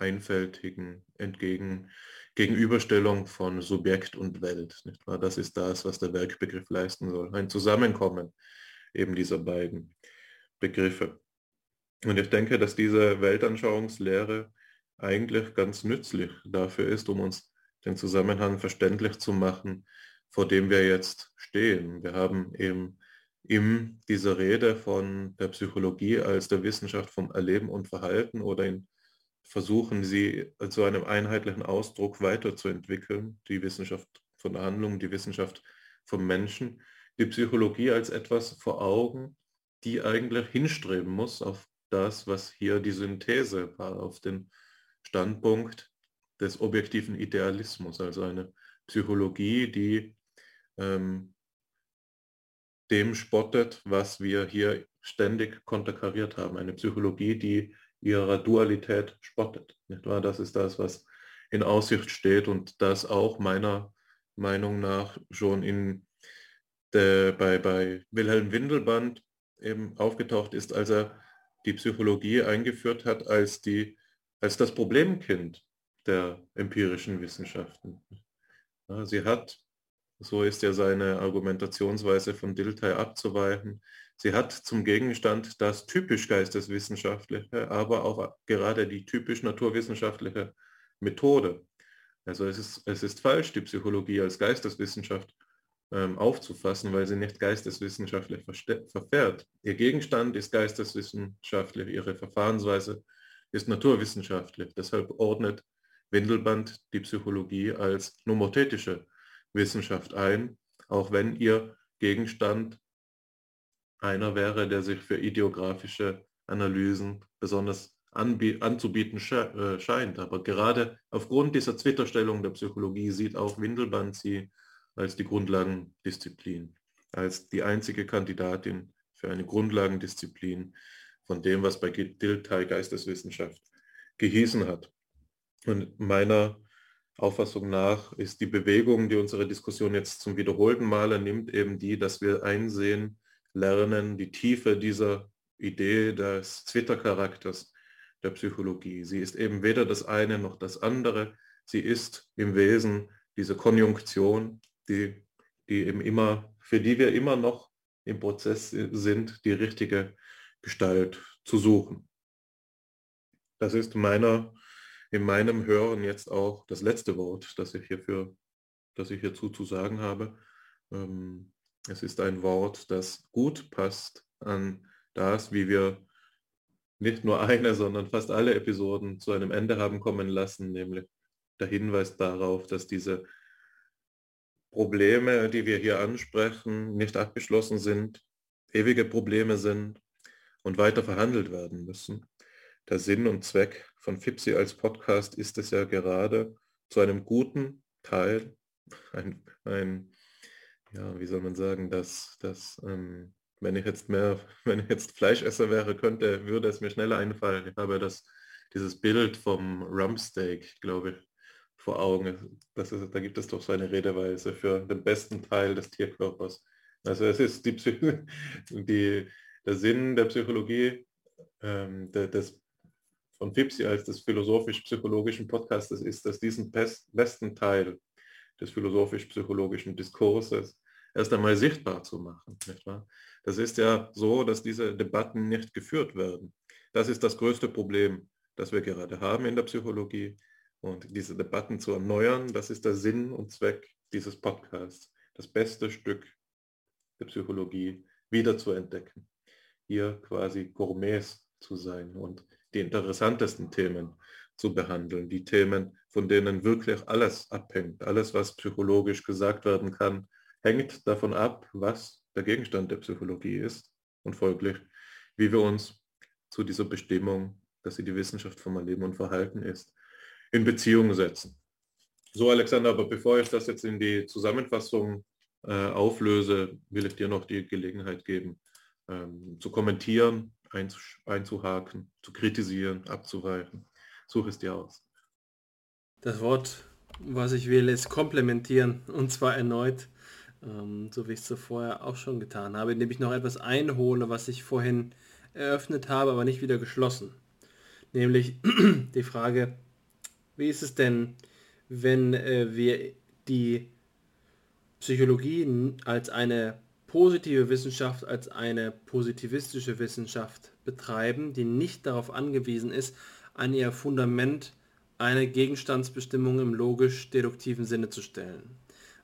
einfältigen entgegen Gegenüberstellung von Subjekt und Welt. Nicht wahr? Das ist das, was der Werkbegriff leisten soll. Ein Zusammenkommen eben dieser beiden Begriffe. Und ich denke, dass diese Weltanschauungslehre eigentlich ganz nützlich dafür ist, um uns den Zusammenhang verständlich zu machen, vor dem wir jetzt stehen. Wir haben eben in dieser Rede von der Psychologie als der Wissenschaft vom Erleben und Verhalten oder in versuchen sie zu einem einheitlichen Ausdruck weiterzuentwickeln, die Wissenschaft von der Handlung, die Wissenschaft vom Menschen, die Psychologie als etwas vor Augen, die eigentlich hinstreben muss auf das, was hier die Synthese war, auf den Standpunkt des objektiven Idealismus, also eine Psychologie, die ähm, dem spottet, was wir hier ständig konterkariert haben. Eine Psychologie, die ihrer Dualität spottet. Nicht wahr? Das ist das, was in Aussicht steht und das auch meiner Meinung nach schon in der, bei, bei Wilhelm Windelband eben aufgetaucht ist, als er die Psychologie eingeführt hat als, die, als das Problemkind der empirischen Wissenschaften. Sie hat, so ist ja seine Argumentationsweise von Dilthey abzuweichen, sie hat zum Gegenstand das typisch geisteswissenschaftliche, aber auch gerade die typisch naturwissenschaftliche Methode. Also es ist, es ist falsch, die Psychologie als Geisteswissenschaft ähm, aufzufassen, weil sie nicht geisteswissenschaftlich verfährt. Ihr Gegenstand ist geisteswissenschaftlich, ihre Verfahrensweise ist naturwissenschaftlich. Deshalb ordnet Windelband die Psychologie als nomothetische Wissenschaft ein, auch wenn ihr Gegenstand einer wäre, der sich für ideografische Analysen besonders anzubieten äh, scheint. Aber gerade aufgrund dieser Zwitterstellung der Psychologie sieht auch Windelband sie als die Grundlagendisziplin, als die einzige Kandidatin für eine Grundlagendisziplin von dem, was bei Dilthey Geisteswissenschaft gehießen hat. Und meiner Auffassung nach ist die Bewegung, die unsere Diskussion jetzt zum wiederholten Male nimmt, eben die, dass wir einsehen, lernen, die Tiefe dieser Idee des Twitter-Charakters der Psychologie. Sie ist eben weder das eine noch das andere. Sie ist im Wesen diese Konjunktion, die, die eben immer, für die wir immer noch im Prozess sind, die richtige Gestalt zu suchen. Das ist meiner in meinem Hören jetzt auch das letzte Wort, das ich hierfür, das ich hierzu zu sagen habe. Ähm, es ist ein Wort, das gut passt an das, wie wir nicht nur eine, sondern fast alle Episoden zu einem Ende haben kommen lassen, nämlich der Hinweis darauf, dass diese Probleme, die wir hier ansprechen, nicht abgeschlossen sind, ewige Probleme sind und weiter verhandelt werden müssen. Der Sinn und Zweck von FIPSI als Podcast ist es ja gerade zu einem guten Teil, ein, ein ja, wie soll man sagen, dass, dass ähm, wenn ich jetzt mehr, wenn ich jetzt Fleischesser wäre, könnte, würde es mir schneller einfallen. Ich habe das, dieses Bild vom Rumpsteak, glaube ich, vor Augen. Das ist, da gibt es doch so eine Redeweise für den besten Teil des Tierkörpers. Also es ist die, die der Sinn der Psychologie, ähm, der, des von FIPSI als des philosophisch-psychologischen Podcastes ist, dass diesen besten Teil des philosophisch-psychologischen Diskurses erst einmal sichtbar zu machen. Das ist ja so, dass diese Debatten nicht geführt werden. Das ist das größte Problem, das wir gerade haben in der Psychologie. Und diese Debatten zu erneuern, das ist der Sinn und Zweck dieses Podcasts, das beste Stück der Psychologie wieder zu entdecken. Hier quasi Gourmets zu sein und die interessantesten Themen zu behandeln, die Themen, von denen wirklich alles abhängt. Alles, was psychologisch gesagt werden kann, hängt davon ab, was der Gegenstand der Psychologie ist und folglich, wie wir uns zu dieser Bestimmung, dass sie die Wissenschaft von Leben und Verhalten ist, in Beziehung setzen. So, Alexander, aber bevor ich das jetzt in die Zusammenfassung äh, auflöse, will ich dir noch die Gelegenheit geben, ähm, zu kommentieren, einzuhaken, zu kritisieren, abzuweichen. Such es dir aus. Das Wort, was ich will, ist komplementieren und zwar erneut, ähm, so wie ich es zuvor auch schon getan habe, indem ich noch etwas einhole, was ich vorhin eröffnet habe, aber nicht wieder geschlossen. Nämlich die Frage, wie ist es denn, wenn äh, wir die Psychologie als eine positive Wissenschaft als eine positivistische Wissenschaft betreiben, die nicht darauf angewiesen ist, an ihr Fundament eine Gegenstandsbestimmung im logisch-deduktiven Sinne zu stellen.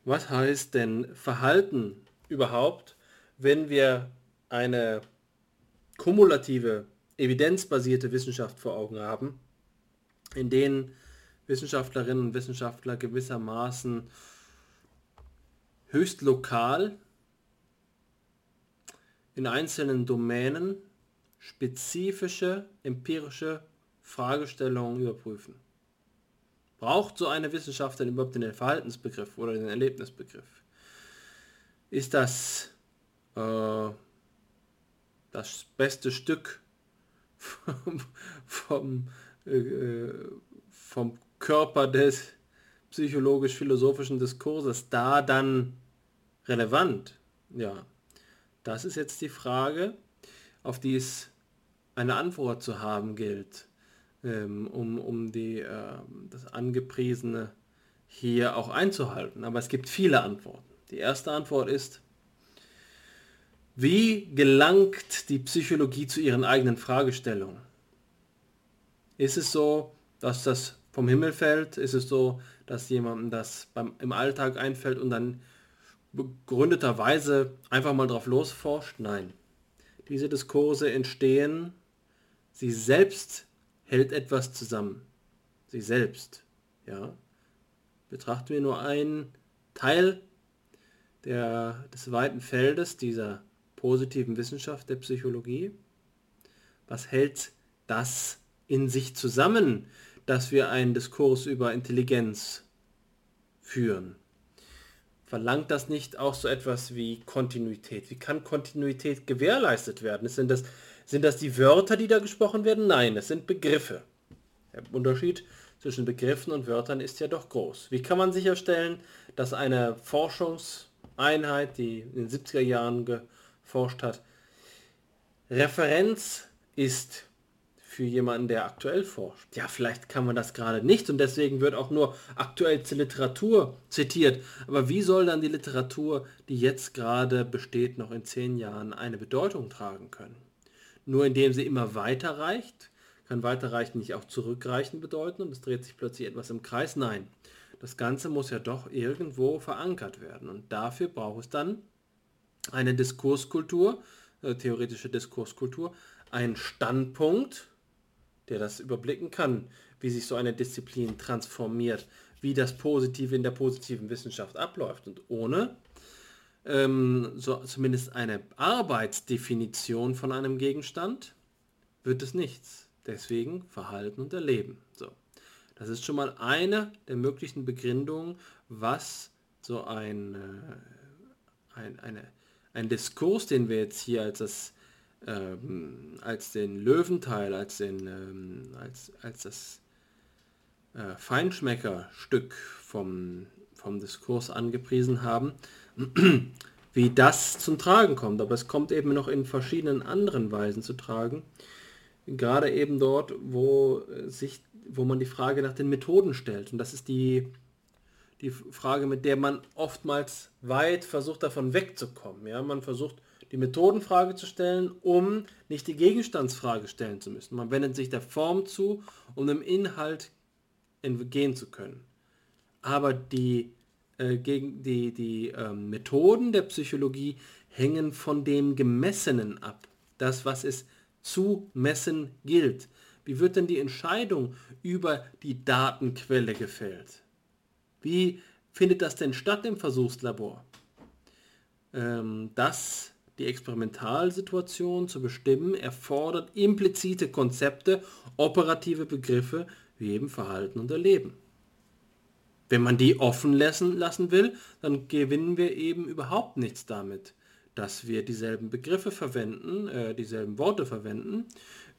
Was heißt denn Verhalten überhaupt, wenn wir eine kumulative, evidenzbasierte Wissenschaft vor Augen haben, in denen Wissenschaftlerinnen und Wissenschaftler gewissermaßen höchst lokal in einzelnen Domänen spezifische empirische Fragestellungen überprüfen. Braucht so eine Wissenschaft denn überhaupt den Verhaltensbegriff oder den Erlebnisbegriff? Ist das äh, das beste Stück vom, vom, äh, vom Körper des psychologisch-philosophischen Diskurses da dann relevant? Ja, das ist jetzt die Frage, auf die es eine Antwort zu haben gilt, ähm, um, um die, äh, das angepriesene hier auch einzuhalten. Aber es gibt viele Antworten. Die erste Antwort ist, wie gelangt die Psychologie zu ihren eigenen Fragestellungen? Ist es so, dass das vom Himmel fällt? Ist es so, dass jemandem das beim, im Alltag einfällt und dann begründeterweise einfach mal drauf losforscht? Nein. Diese Diskurse entstehen, sie selbst hält etwas zusammen. Sie selbst. Ja. Betrachten wir nur einen Teil der, des weiten Feldes dieser positiven Wissenschaft der Psychologie. Was hält das in sich zusammen, dass wir einen Diskurs über Intelligenz führen? Verlangt das nicht auch so etwas wie Kontinuität? Wie kann Kontinuität gewährleistet werden? Sind das, sind das die Wörter, die da gesprochen werden? Nein, es sind Begriffe. Der Unterschied zwischen Begriffen und Wörtern ist ja doch groß. Wie kann man sicherstellen, dass eine Forschungseinheit, die in den 70er Jahren geforscht hat, Referenz ist für jemanden, der aktuell forscht. Ja, vielleicht kann man das gerade nicht und deswegen wird auch nur aktuellste Literatur zitiert. Aber wie soll dann die Literatur, die jetzt gerade besteht, noch in zehn Jahren eine Bedeutung tragen können? Nur indem sie immer weiter reicht? Kann weiterreichen nicht auch zurückreichen bedeuten und es dreht sich plötzlich etwas im Kreis? Nein. Das Ganze muss ja doch irgendwo verankert werden und dafür braucht es dann eine Diskurskultur, äh, theoretische Diskurskultur, einen Standpunkt, der das überblicken kann, wie sich so eine Disziplin transformiert, wie das Positive in der positiven Wissenschaft abläuft. Und ohne ähm, so zumindest eine Arbeitsdefinition von einem Gegenstand wird es nichts. Deswegen Verhalten und Erleben. So. Das ist schon mal eine der möglichen Begründungen, was so ein, äh, ein, eine, ein Diskurs, den wir jetzt hier als das ähm, als den Löwenteil, als, den, ähm, als, als das äh, Feinschmeckerstück vom, vom Diskurs angepriesen haben, wie das zum Tragen kommt. Aber es kommt eben noch in verschiedenen anderen Weisen zu tragen. Gerade eben dort, wo, sich, wo man die Frage nach den Methoden stellt. Und das ist die, die Frage, mit der man oftmals weit versucht, davon wegzukommen. Ja? Man versucht die Methodenfrage zu stellen, um nicht die Gegenstandsfrage stellen zu müssen. Man wendet sich der Form zu, um dem Inhalt entgehen zu können. Aber die, äh, gegen die, die äh, Methoden der Psychologie hängen von dem Gemessenen ab. Das, was es zu messen gilt. Wie wird denn die Entscheidung über die Datenquelle gefällt? Wie findet das denn statt im Versuchslabor? Ähm, das die Experimentalsituation zu bestimmen, erfordert implizite Konzepte, operative Begriffe wie eben Verhalten und Erleben. Wenn man die offen lassen, lassen will, dann gewinnen wir eben überhaupt nichts damit, dass wir dieselben Begriffe verwenden, äh, dieselben Worte verwenden,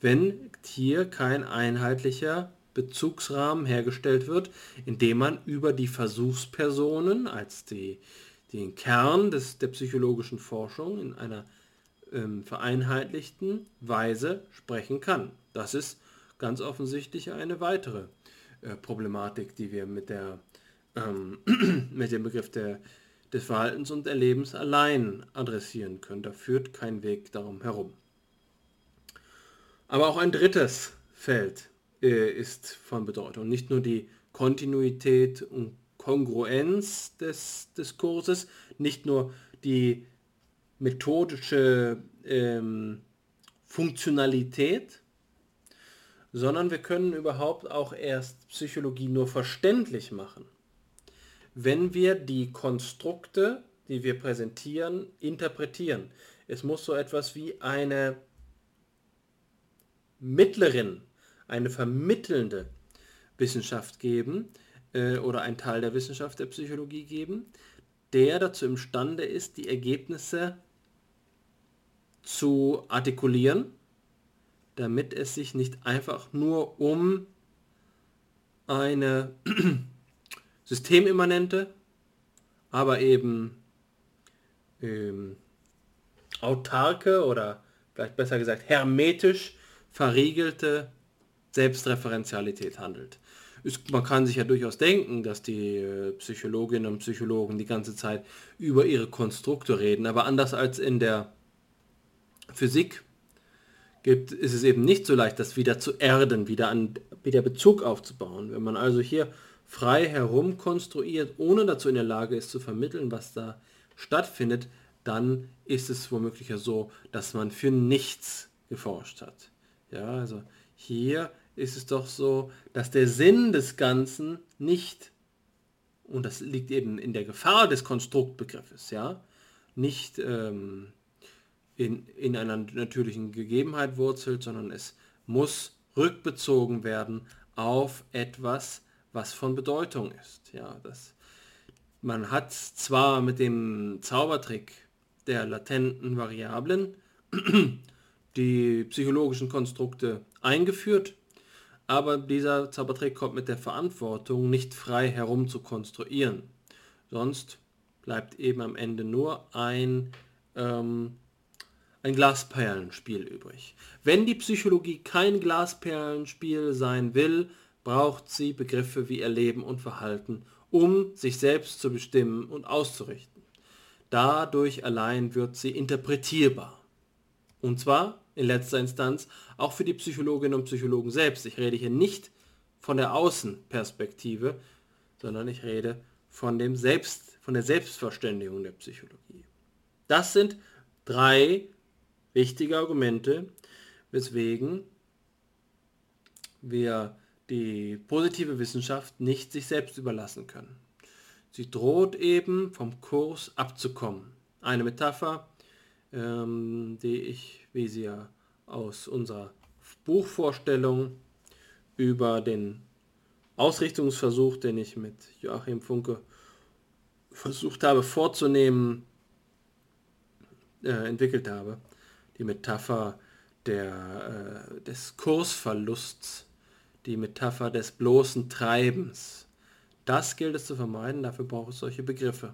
wenn hier kein einheitlicher Bezugsrahmen hergestellt wird, indem man über die Versuchspersonen als die den Kern des, der psychologischen Forschung in einer ähm, vereinheitlichten Weise sprechen kann. Das ist ganz offensichtlich eine weitere äh, Problematik, die wir mit, der, ähm, mit dem Begriff der, des Verhaltens und Erlebens allein adressieren können. Da führt kein Weg darum herum. Aber auch ein drittes Feld äh, ist von Bedeutung. Nicht nur die Kontinuität und Kongruenz des Diskurses, nicht nur die methodische ähm, Funktionalität, sondern wir können überhaupt auch erst Psychologie nur verständlich machen, wenn wir die Konstrukte, die wir präsentieren, interpretieren. Es muss so etwas wie eine Mittlerin, eine vermittelnde Wissenschaft geben, äh, oder ein Teil der Wissenschaft der Psychologie geben, der dazu imstande ist, die Ergebnisse zu artikulieren, damit es sich nicht einfach nur um eine systemimmanente, aber eben ähm, autarke oder vielleicht besser gesagt hermetisch verriegelte Selbstreferenzialität handelt. Ist, man kann sich ja durchaus denken, dass die äh, Psychologinnen und Psychologen die ganze Zeit über ihre Konstrukte reden, aber anders als in der Physik gibt, ist es eben nicht so leicht, das wieder zu erden, wieder, an, wieder Bezug aufzubauen. Wenn man also hier frei herum konstruiert, ohne dazu in der Lage ist zu vermitteln, was da stattfindet, dann ist es womöglich ja so, dass man für nichts geforscht hat. Ja, also hier ist es doch so, dass der Sinn des Ganzen nicht, und das liegt eben in der Gefahr des Konstruktbegriffes, ja, nicht ähm, in, in einer natürlichen Gegebenheit wurzelt, sondern es muss rückbezogen werden auf etwas, was von Bedeutung ist. Ja, das, man hat zwar mit dem Zaubertrick der latenten Variablen die psychologischen Konstrukte eingeführt, aber dieser Zaubertrick kommt mit der Verantwortung, nicht frei herum zu konstruieren. Sonst bleibt eben am Ende nur ein, ähm, ein Glasperlenspiel übrig. Wenn die Psychologie kein Glasperlenspiel sein will, braucht sie Begriffe wie Erleben und Verhalten, um sich selbst zu bestimmen und auszurichten. Dadurch allein wird sie interpretierbar. Und zwar in letzter Instanz auch für die Psychologinnen und Psychologen selbst. Ich rede hier nicht von der Außenperspektive, sondern ich rede von, dem Selbst, von der Selbstverständigung der Psychologie. Das sind drei wichtige Argumente, weswegen wir die positive Wissenschaft nicht sich selbst überlassen können. Sie droht eben vom Kurs abzukommen. Eine Metapher, ähm, die ich, wie sie ja aus unserer Buchvorstellung über den Ausrichtungsversuch, den ich mit Joachim Funke versucht habe vorzunehmen, äh, entwickelt habe. Die Metapher der, äh, des Kursverlusts die Metapher des bloßen Treibens. Das gilt es zu vermeiden, dafür braucht es solche Begriffe.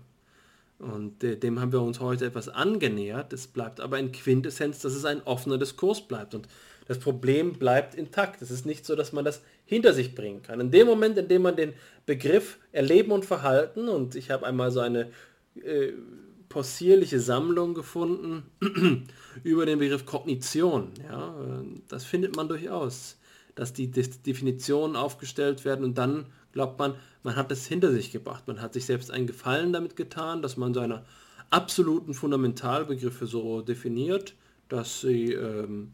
Und äh, dem haben wir uns heute etwas angenähert. Es bleibt aber in Quintessenz, dass es ein offener Diskurs bleibt. Und das Problem bleibt intakt. Es ist nicht so, dass man das hinter sich bringen kann. In dem Moment, in dem man den Begriff Erleben und Verhalten, und ich habe einmal so eine äh, possierliche Sammlung gefunden über den Begriff Kognition. Ja, das findet man durchaus dass die Definitionen aufgestellt werden und dann glaubt man, man hat es hinter sich gebracht. Man hat sich selbst einen Gefallen damit getan, dass man seine absoluten Fundamentalbegriffe so definiert, dass sie ähm,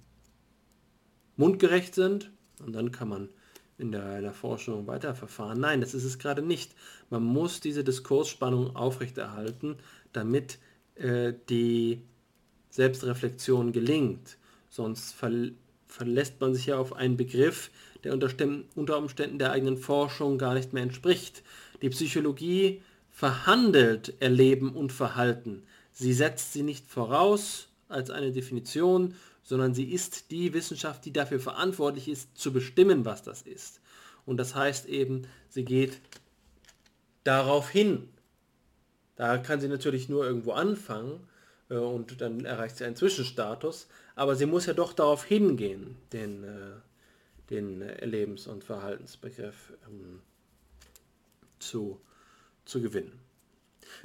mundgerecht sind und dann kann man in der, in der Forschung weiterverfahren. Nein, das ist es gerade nicht. Man muss diese Diskursspannung aufrechterhalten, damit äh, die Selbstreflexion gelingt. Sonst ver verlässt man sich ja auf einen Begriff, der unter, Umständen der eigenen Forschung gar nicht mehr entspricht. Die Psychologie verhandelt Erleben und Verhalten. Sie setzt sie nicht voraus als eine Definition, sondern sie ist die Wissenschaft, die dafür verantwortlich ist, zu bestimmen, was das ist. Und das heißt eben, sie geht darauf hin. Da kann sie natürlich nur irgendwo anfangen äh, und dann erreicht sie einen Zwischenstatus, aber sie muss ja doch darauf hingehen, den, äh, den Erlebens- und Verhaltensbegriff ähm, zu, zu gewinnen.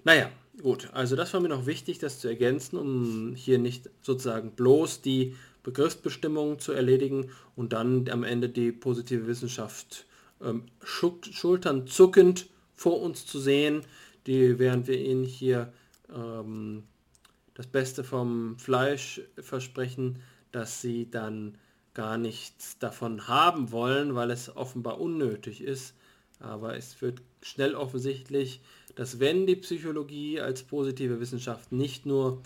Naja, gut, also das war mir noch wichtig, das zu ergänzen, um hier nicht sozusagen bloß die Begriffsbestimmung zu erledigen und dann am Ende die positive Wissenschaft ähm, schultern zuckend vor uns zu sehen, die, während wir ihn hier ähm, das Beste vom Fleisch versprechen, dass sie dann gar nichts davon haben wollen, weil es offenbar unnötig ist. Aber es wird schnell offensichtlich, dass wenn die Psychologie als positive Wissenschaft nicht nur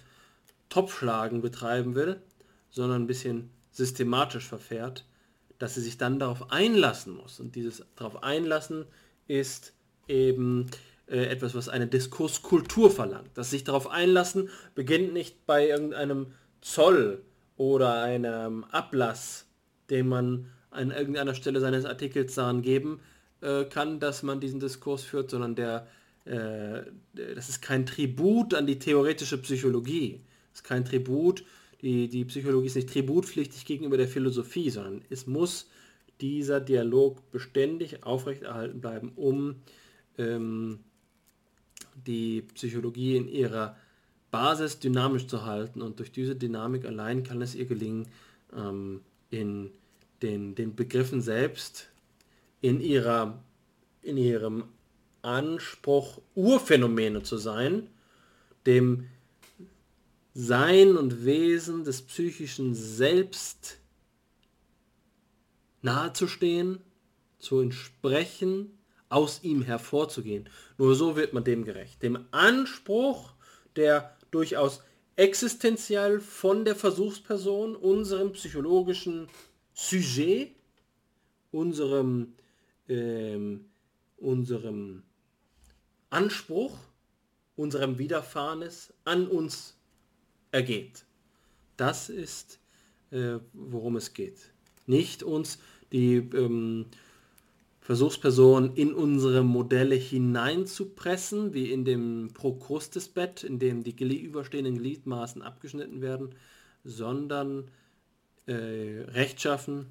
Topfschlagen betreiben will, sondern ein bisschen systematisch verfährt, dass sie sich dann darauf einlassen muss. Und dieses darauf einlassen ist eben äh, etwas, was eine Diskurskultur verlangt. Das sich darauf einlassen beginnt nicht bei irgendeinem Zoll oder einem Ablass, den man an irgendeiner Stelle seines Artikels dann geben äh, kann, dass man diesen Diskurs führt, sondern der, äh, das ist kein Tribut an die theoretische Psychologie. Das ist kein Tribut, die, die Psychologie ist nicht tributpflichtig gegenüber der Philosophie, sondern es muss dieser Dialog beständig aufrechterhalten bleiben, um ähm, die Psychologie in ihrer Basis dynamisch zu halten. Und durch diese Dynamik allein kann es ihr gelingen, ähm, in den, den Begriffen selbst, in, ihrer, in ihrem Anspruch, Urphänomene zu sein, dem Sein und Wesen des psychischen Selbst nahezustehen, zu entsprechen, aus ihm hervorzugehen. Nur so wird man dem gerecht. Dem Anspruch, der durchaus existenziell von der Versuchsperson, unserem psychologischen Sujet, unserem, ähm, unserem Anspruch, unserem Widerfahrenes an uns ergeht. Das ist, äh, worum es geht. Nicht uns die ähm, Versuchsperson in unsere Modelle hineinzupressen, wie in dem Prokrustes-Bett, in dem die überstehenden Gliedmaßen abgeschnitten werden, sondern äh, rechtschaffen,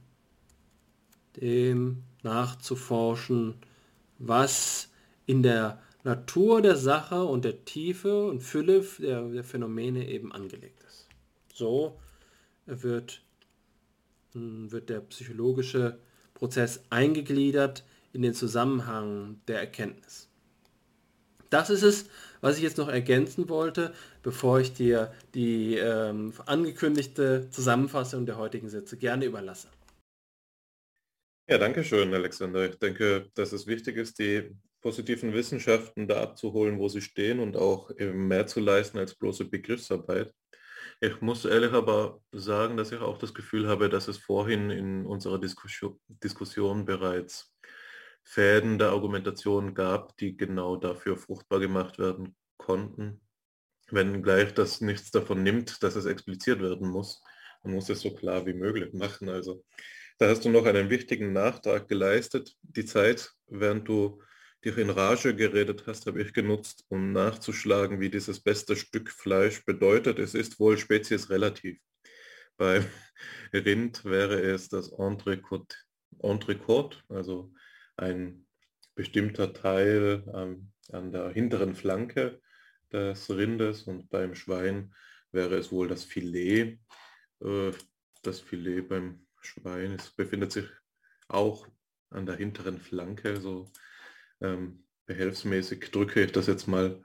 dem nachzuforschen, was in der Natur der Sache und der Tiefe und Fülle der, der Phänomene eben angelegt ist. So wird, hm, wird der psychologische Prozess eingegliedert in den Zusammenhang der Erkenntnis. Das ist es, was ich jetzt noch ergänzen wollte, bevor ich dir die ähm, angekündigte Zusammenfassung der heutigen Sätze gerne überlasse. Ja, danke schön, Alexander. Ich denke, dass es wichtig ist, die positiven Wissenschaften da abzuholen, wo sie stehen und auch mehr zu leisten als bloße Begriffsarbeit. Ich muss ehrlich aber sagen, dass ich auch das Gefühl habe, dass es vorhin in unserer Diskussion, Diskussion bereits Fäden der Argumentation gab, die genau dafür fruchtbar gemacht werden konnten. Wenn gleich das nichts davon nimmt, dass es expliziert werden muss, man muss es so klar wie möglich machen. Also da hast du noch einen wichtigen Nachtrag geleistet. Die Zeit, während du dich in Rage geredet hast, habe ich genutzt, um nachzuschlagen, wie dieses beste Stück Fleisch bedeutet. Es ist wohl speziesrelativ. Bei Rind wäre es das Entrecôte, Entrecôte also ein bestimmter Teil ähm, an der hinteren Flanke des Rindes und beim Schwein wäre es wohl das Filet. Äh, das Filet beim Schwein es befindet sich auch an der hinteren Flanke, so ähm, behelfsmäßig drücke ich das jetzt mal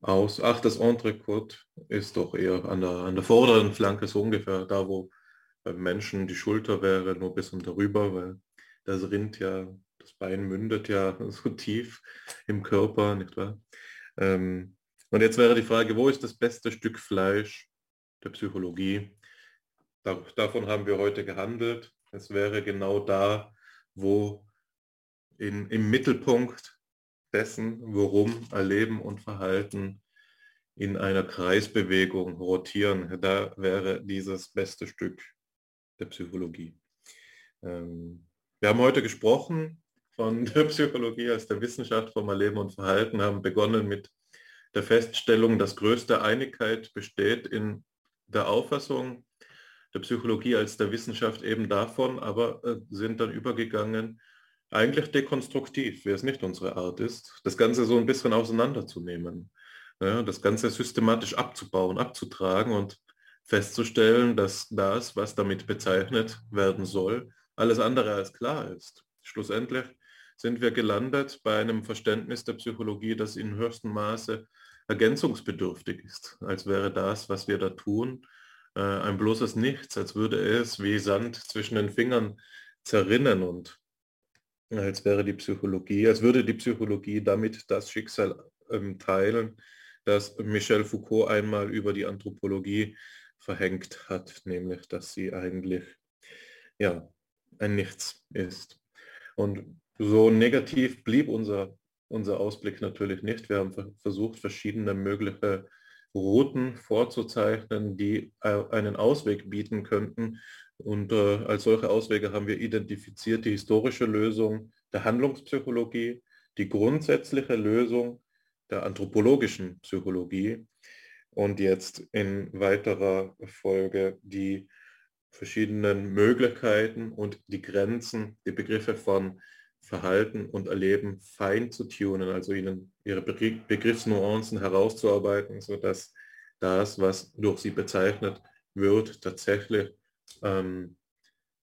aus. Ach, das Entrecôte ist doch eher an der, an der vorderen Flanke, so ungefähr da, wo beim Menschen die Schulter wäre, nur bis und darüber, weil das Rind ja, das Bein mündet ja so tief im Körper, nicht wahr? Ähm, und jetzt wäre die Frage, wo ist das beste Stück Fleisch der Psychologie? davon haben wir heute gehandelt. Es wäre genau da, wo in, im Mittelpunkt dessen, worum Erleben und Verhalten in einer Kreisbewegung rotieren, da wäre dieses beste Stück der Psychologie. Ähm, wir haben heute gesprochen von der Psychologie als der Wissenschaft vom Erleben und Verhalten, haben begonnen mit der Feststellung, dass größte Einigkeit besteht in der Auffassung, der Psychologie als der Wissenschaft eben davon, aber äh, sind dann übergegangen, eigentlich dekonstruktiv, wie es nicht unsere Art ist, das Ganze so ein bisschen auseinanderzunehmen, ja, das Ganze systematisch abzubauen, abzutragen und festzustellen, dass das, was damit bezeichnet werden soll, alles andere als klar ist. Schlussendlich sind wir gelandet bei einem Verständnis der Psychologie, das in höchstem Maße ergänzungsbedürftig ist, als wäre das, was wir da tun, äh, ein bloßes Nichts, als würde es wie Sand zwischen den Fingern zerrinnen und als wäre die Psychologie, als würde die Psychologie damit das Schicksal ähm, teilen, das Michel Foucault einmal über die Anthropologie verhängt hat, nämlich dass sie eigentlich ja ein Nichts ist. Und so negativ blieb unser, unser Ausblick natürlich nicht. Wir haben versucht, verschiedene mögliche Routen vorzuzeichnen, die äh, einen Ausweg bieten könnten. Und äh, als solche Auswege haben wir identifiziert die historische Lösung der Handlungspsychologie, die grundsätzliche Lösung der anthropologischen Psychologie. Und jetzt in weiterer Folge die verschiedenen Möglichkeiten und die Grenzen, die Begriffe von Verhalten und Erleben fein zu tunen, also ihnen ihre Begriffsnuancen herauszuarbeiten, sodass das, was durch sie bezeichnet wird, tatsächlich ähm,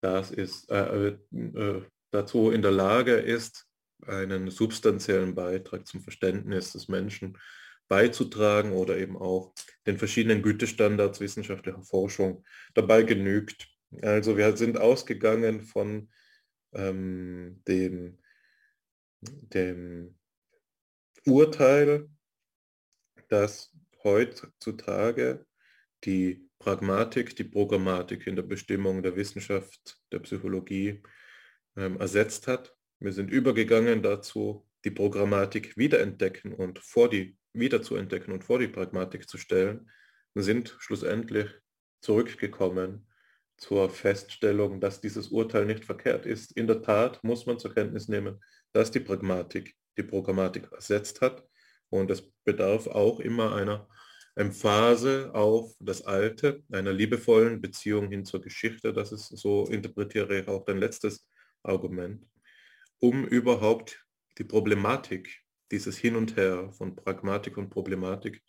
das ist, äh, äh, äh dazu in der Lage ist, einen substanziellen Beitrag zum Verständnis des Menschen beizutragen oder eben auch den verschiedenen Gütestandards wissenschaftlicher Forschung dabei genügt. Also wir sind ausgegangen von ähm, dem, dem Urteil, dass heutzutage die Pragmatik, die Programmatik in der Bestimmung der Wissenschaft, der Psychologie ähm, ersetzt hat. Wir sind übergegangen dazu, die Programmatik wiederentdecken und vor die wieder zu entdecken und vor die Pragmatik zu stellen, sind schlussendlich zurückgekommen zur Feststellung, dass dieses Urteil nicht verkehrt ist. In der Tat muss man zur Kenntnis nehmen, dass die Pragmatik die Programmatik ersetzt hat und es bedarf auch immer einer Emphase auf das Alte, einer liebevollen Beziehung hin zur Geschichte, das ist so interpretiere ich auch dein letztes Argument, um überhaupt die Problematik, dieses Hin und Her von Pragmatik und Problematik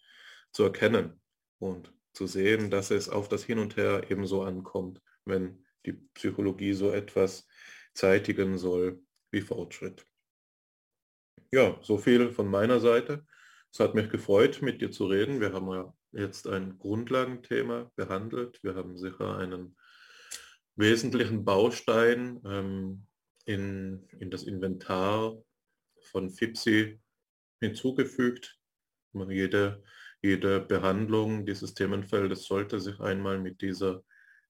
zu erkennen und zu sehen, dass es auf das Hin und Her ebenso ankommt, wenn die Psychologie so etwas zeitigen soll wie Fortschritt. Ja, so viel von meiner Seite. Es hat mich gefreut, mit dir zu reden. Wir haben ja jetzt ein Grundlagenthema behandelt. Wir haben sicher einen wesentlichen Baustein ähm, in, in das Inventar von FIPSI hinzugefügt. Jede, jede Behandlung dieses Themenfeldes sollte sich einmal mit dieser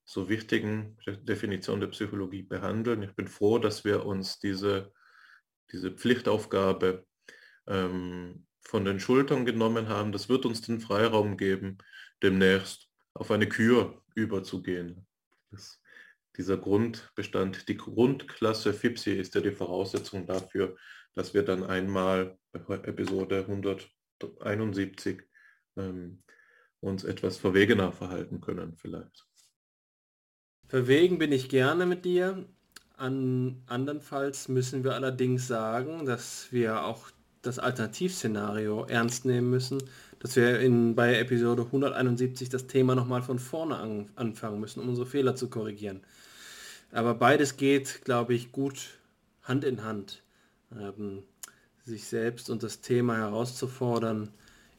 so wichtigen Definition der Psychologie behandeln. Ich bin froh, dass wir uns diese, diese Pflichtaufgabe ähm, von den Schultern genommen haben. Das wird uns den Freiraum geben, demnächst auf eine Kür überzugehen. Das, dieser Grundbestand, die Grundklasse FIPSI ist ja die Voraussetzung dafür, dass wir dann einmal bei Episode 171 ähm, uns etwas verwegener verhalten können vielleicht. Verwegen bin ich gerne mit dir. An, andernfalls müssen wir allerdings sagen, dass wir auch das Alternativszenario ernst nehmen müssen, dass wir in, bei Episode 171 das Thema nochmal von vorne an, anfangen müssen, um unsere Fehler zu korrigieren. Aber beides geht, glaube ich, gut Hand in Hand ähm, sich selbst und das Thema herauszufordern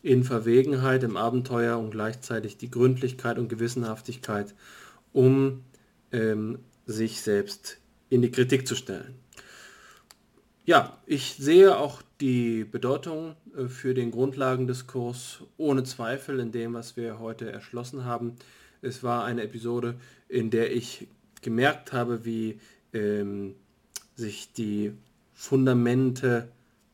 in Verwegenheit, im Abenteuer und gleichzeitig die Gründlichkeit und Gewissenhaftigkeit, um ähm, sich selbst in die Kritik zu stellen. Ja, ich sehe auch die Bedeutung äh, für den Grundlagendiskurs ohne Zweifel in dem, was wir heute erschlossen haben. Es war eine Episode, in der ich gemerkt habe, wie ähm, sich die Fundamente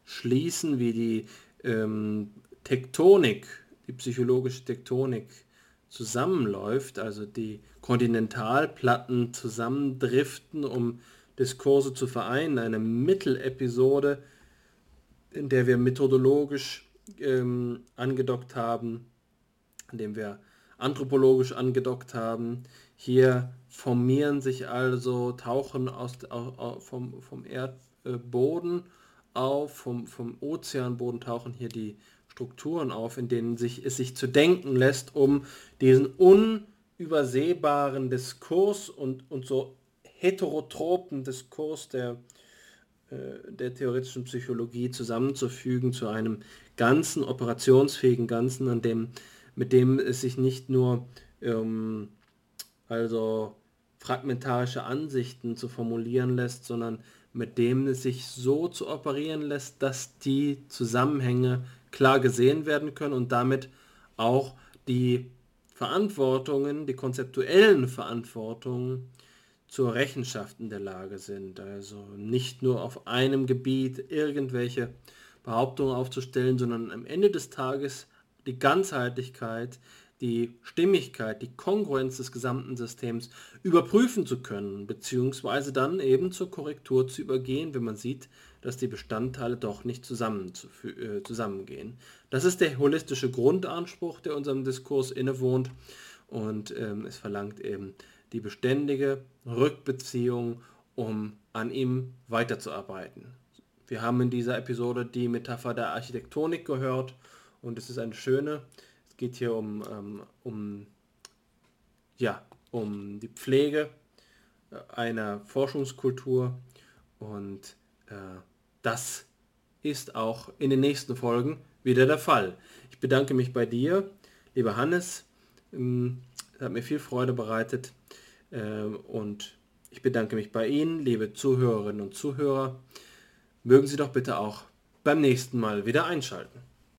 schließen, wie die ähm, Tektonik, die psychologische Tektonik zusammenläuft, also die Kontinentalplatten zusammendriften, um Diskurse zu vereinen. Eine Mittelepisode, in der wir methodologisch ähm, angedockt haben, in dem wir anthropologisch angedockt haben. Hier formieren sich also, tauchen aus, vom, vom Erd, Boden auf, vom, vom Ozeanboden tauchen hier die Strukturen auf, in denen sich, es sich zu denken lässt, um diesen unübersehbaren Diskurs und, und so heterotropen Diskurs der, äh, der theoretischen Psychologie zusammenzufügen zu einem ganzen, operationsfähigen Ganzen, an dem, mit dem es sich nicht nur ähm, also fragmentarische Ansichten zu formulieren lässt, sondern mit dem es sich so zu operieren lässt, dass die Zusammenhänge klar gesehen werden können und damit auch die Verantwortungen, die konzeptuellen Verantwortungen zur Rechenschaft in der Lage sind. Also nicht nur auf einem Gebiet irgendwelche Behauptungen aufzustellen, sondern am Ende des Tages die Ganzheitlichkeit, die Stimmigkeit, die Kongruenz des gesamten Systems überprüfen zu können, beziehungsweise dann eben zur Korrektur zu übergehen, wenn man sieht, dass die Bestandteile doch nicht zusammen, äh, zusammengehen. Das ist der holistische Grundanspruch, der unserem Diskurs innewohnt und ähm, es verlangt eben die beständige Rückbeziehung, um an ihm weiterzuarbeiten. Wir haben in dieser Episode die Metapher der Architektonik gehört und es ist eine schöne, geht hier um, ähm, um, ja, um die Pflege äh, einer Forschungskultur und äh, das ist auch in den nächsten Folgen wieder der Fall. Ich bedanke mich bei dir, lieber Hannes. Ähm, es hat mir viel Freude bereitet und ich bedanke mich bei Ihnen, liebe Zuhörerinnen und Zuhörer. Mögen Sie doch bitte auch beim nächsten Mal wieder einschalten.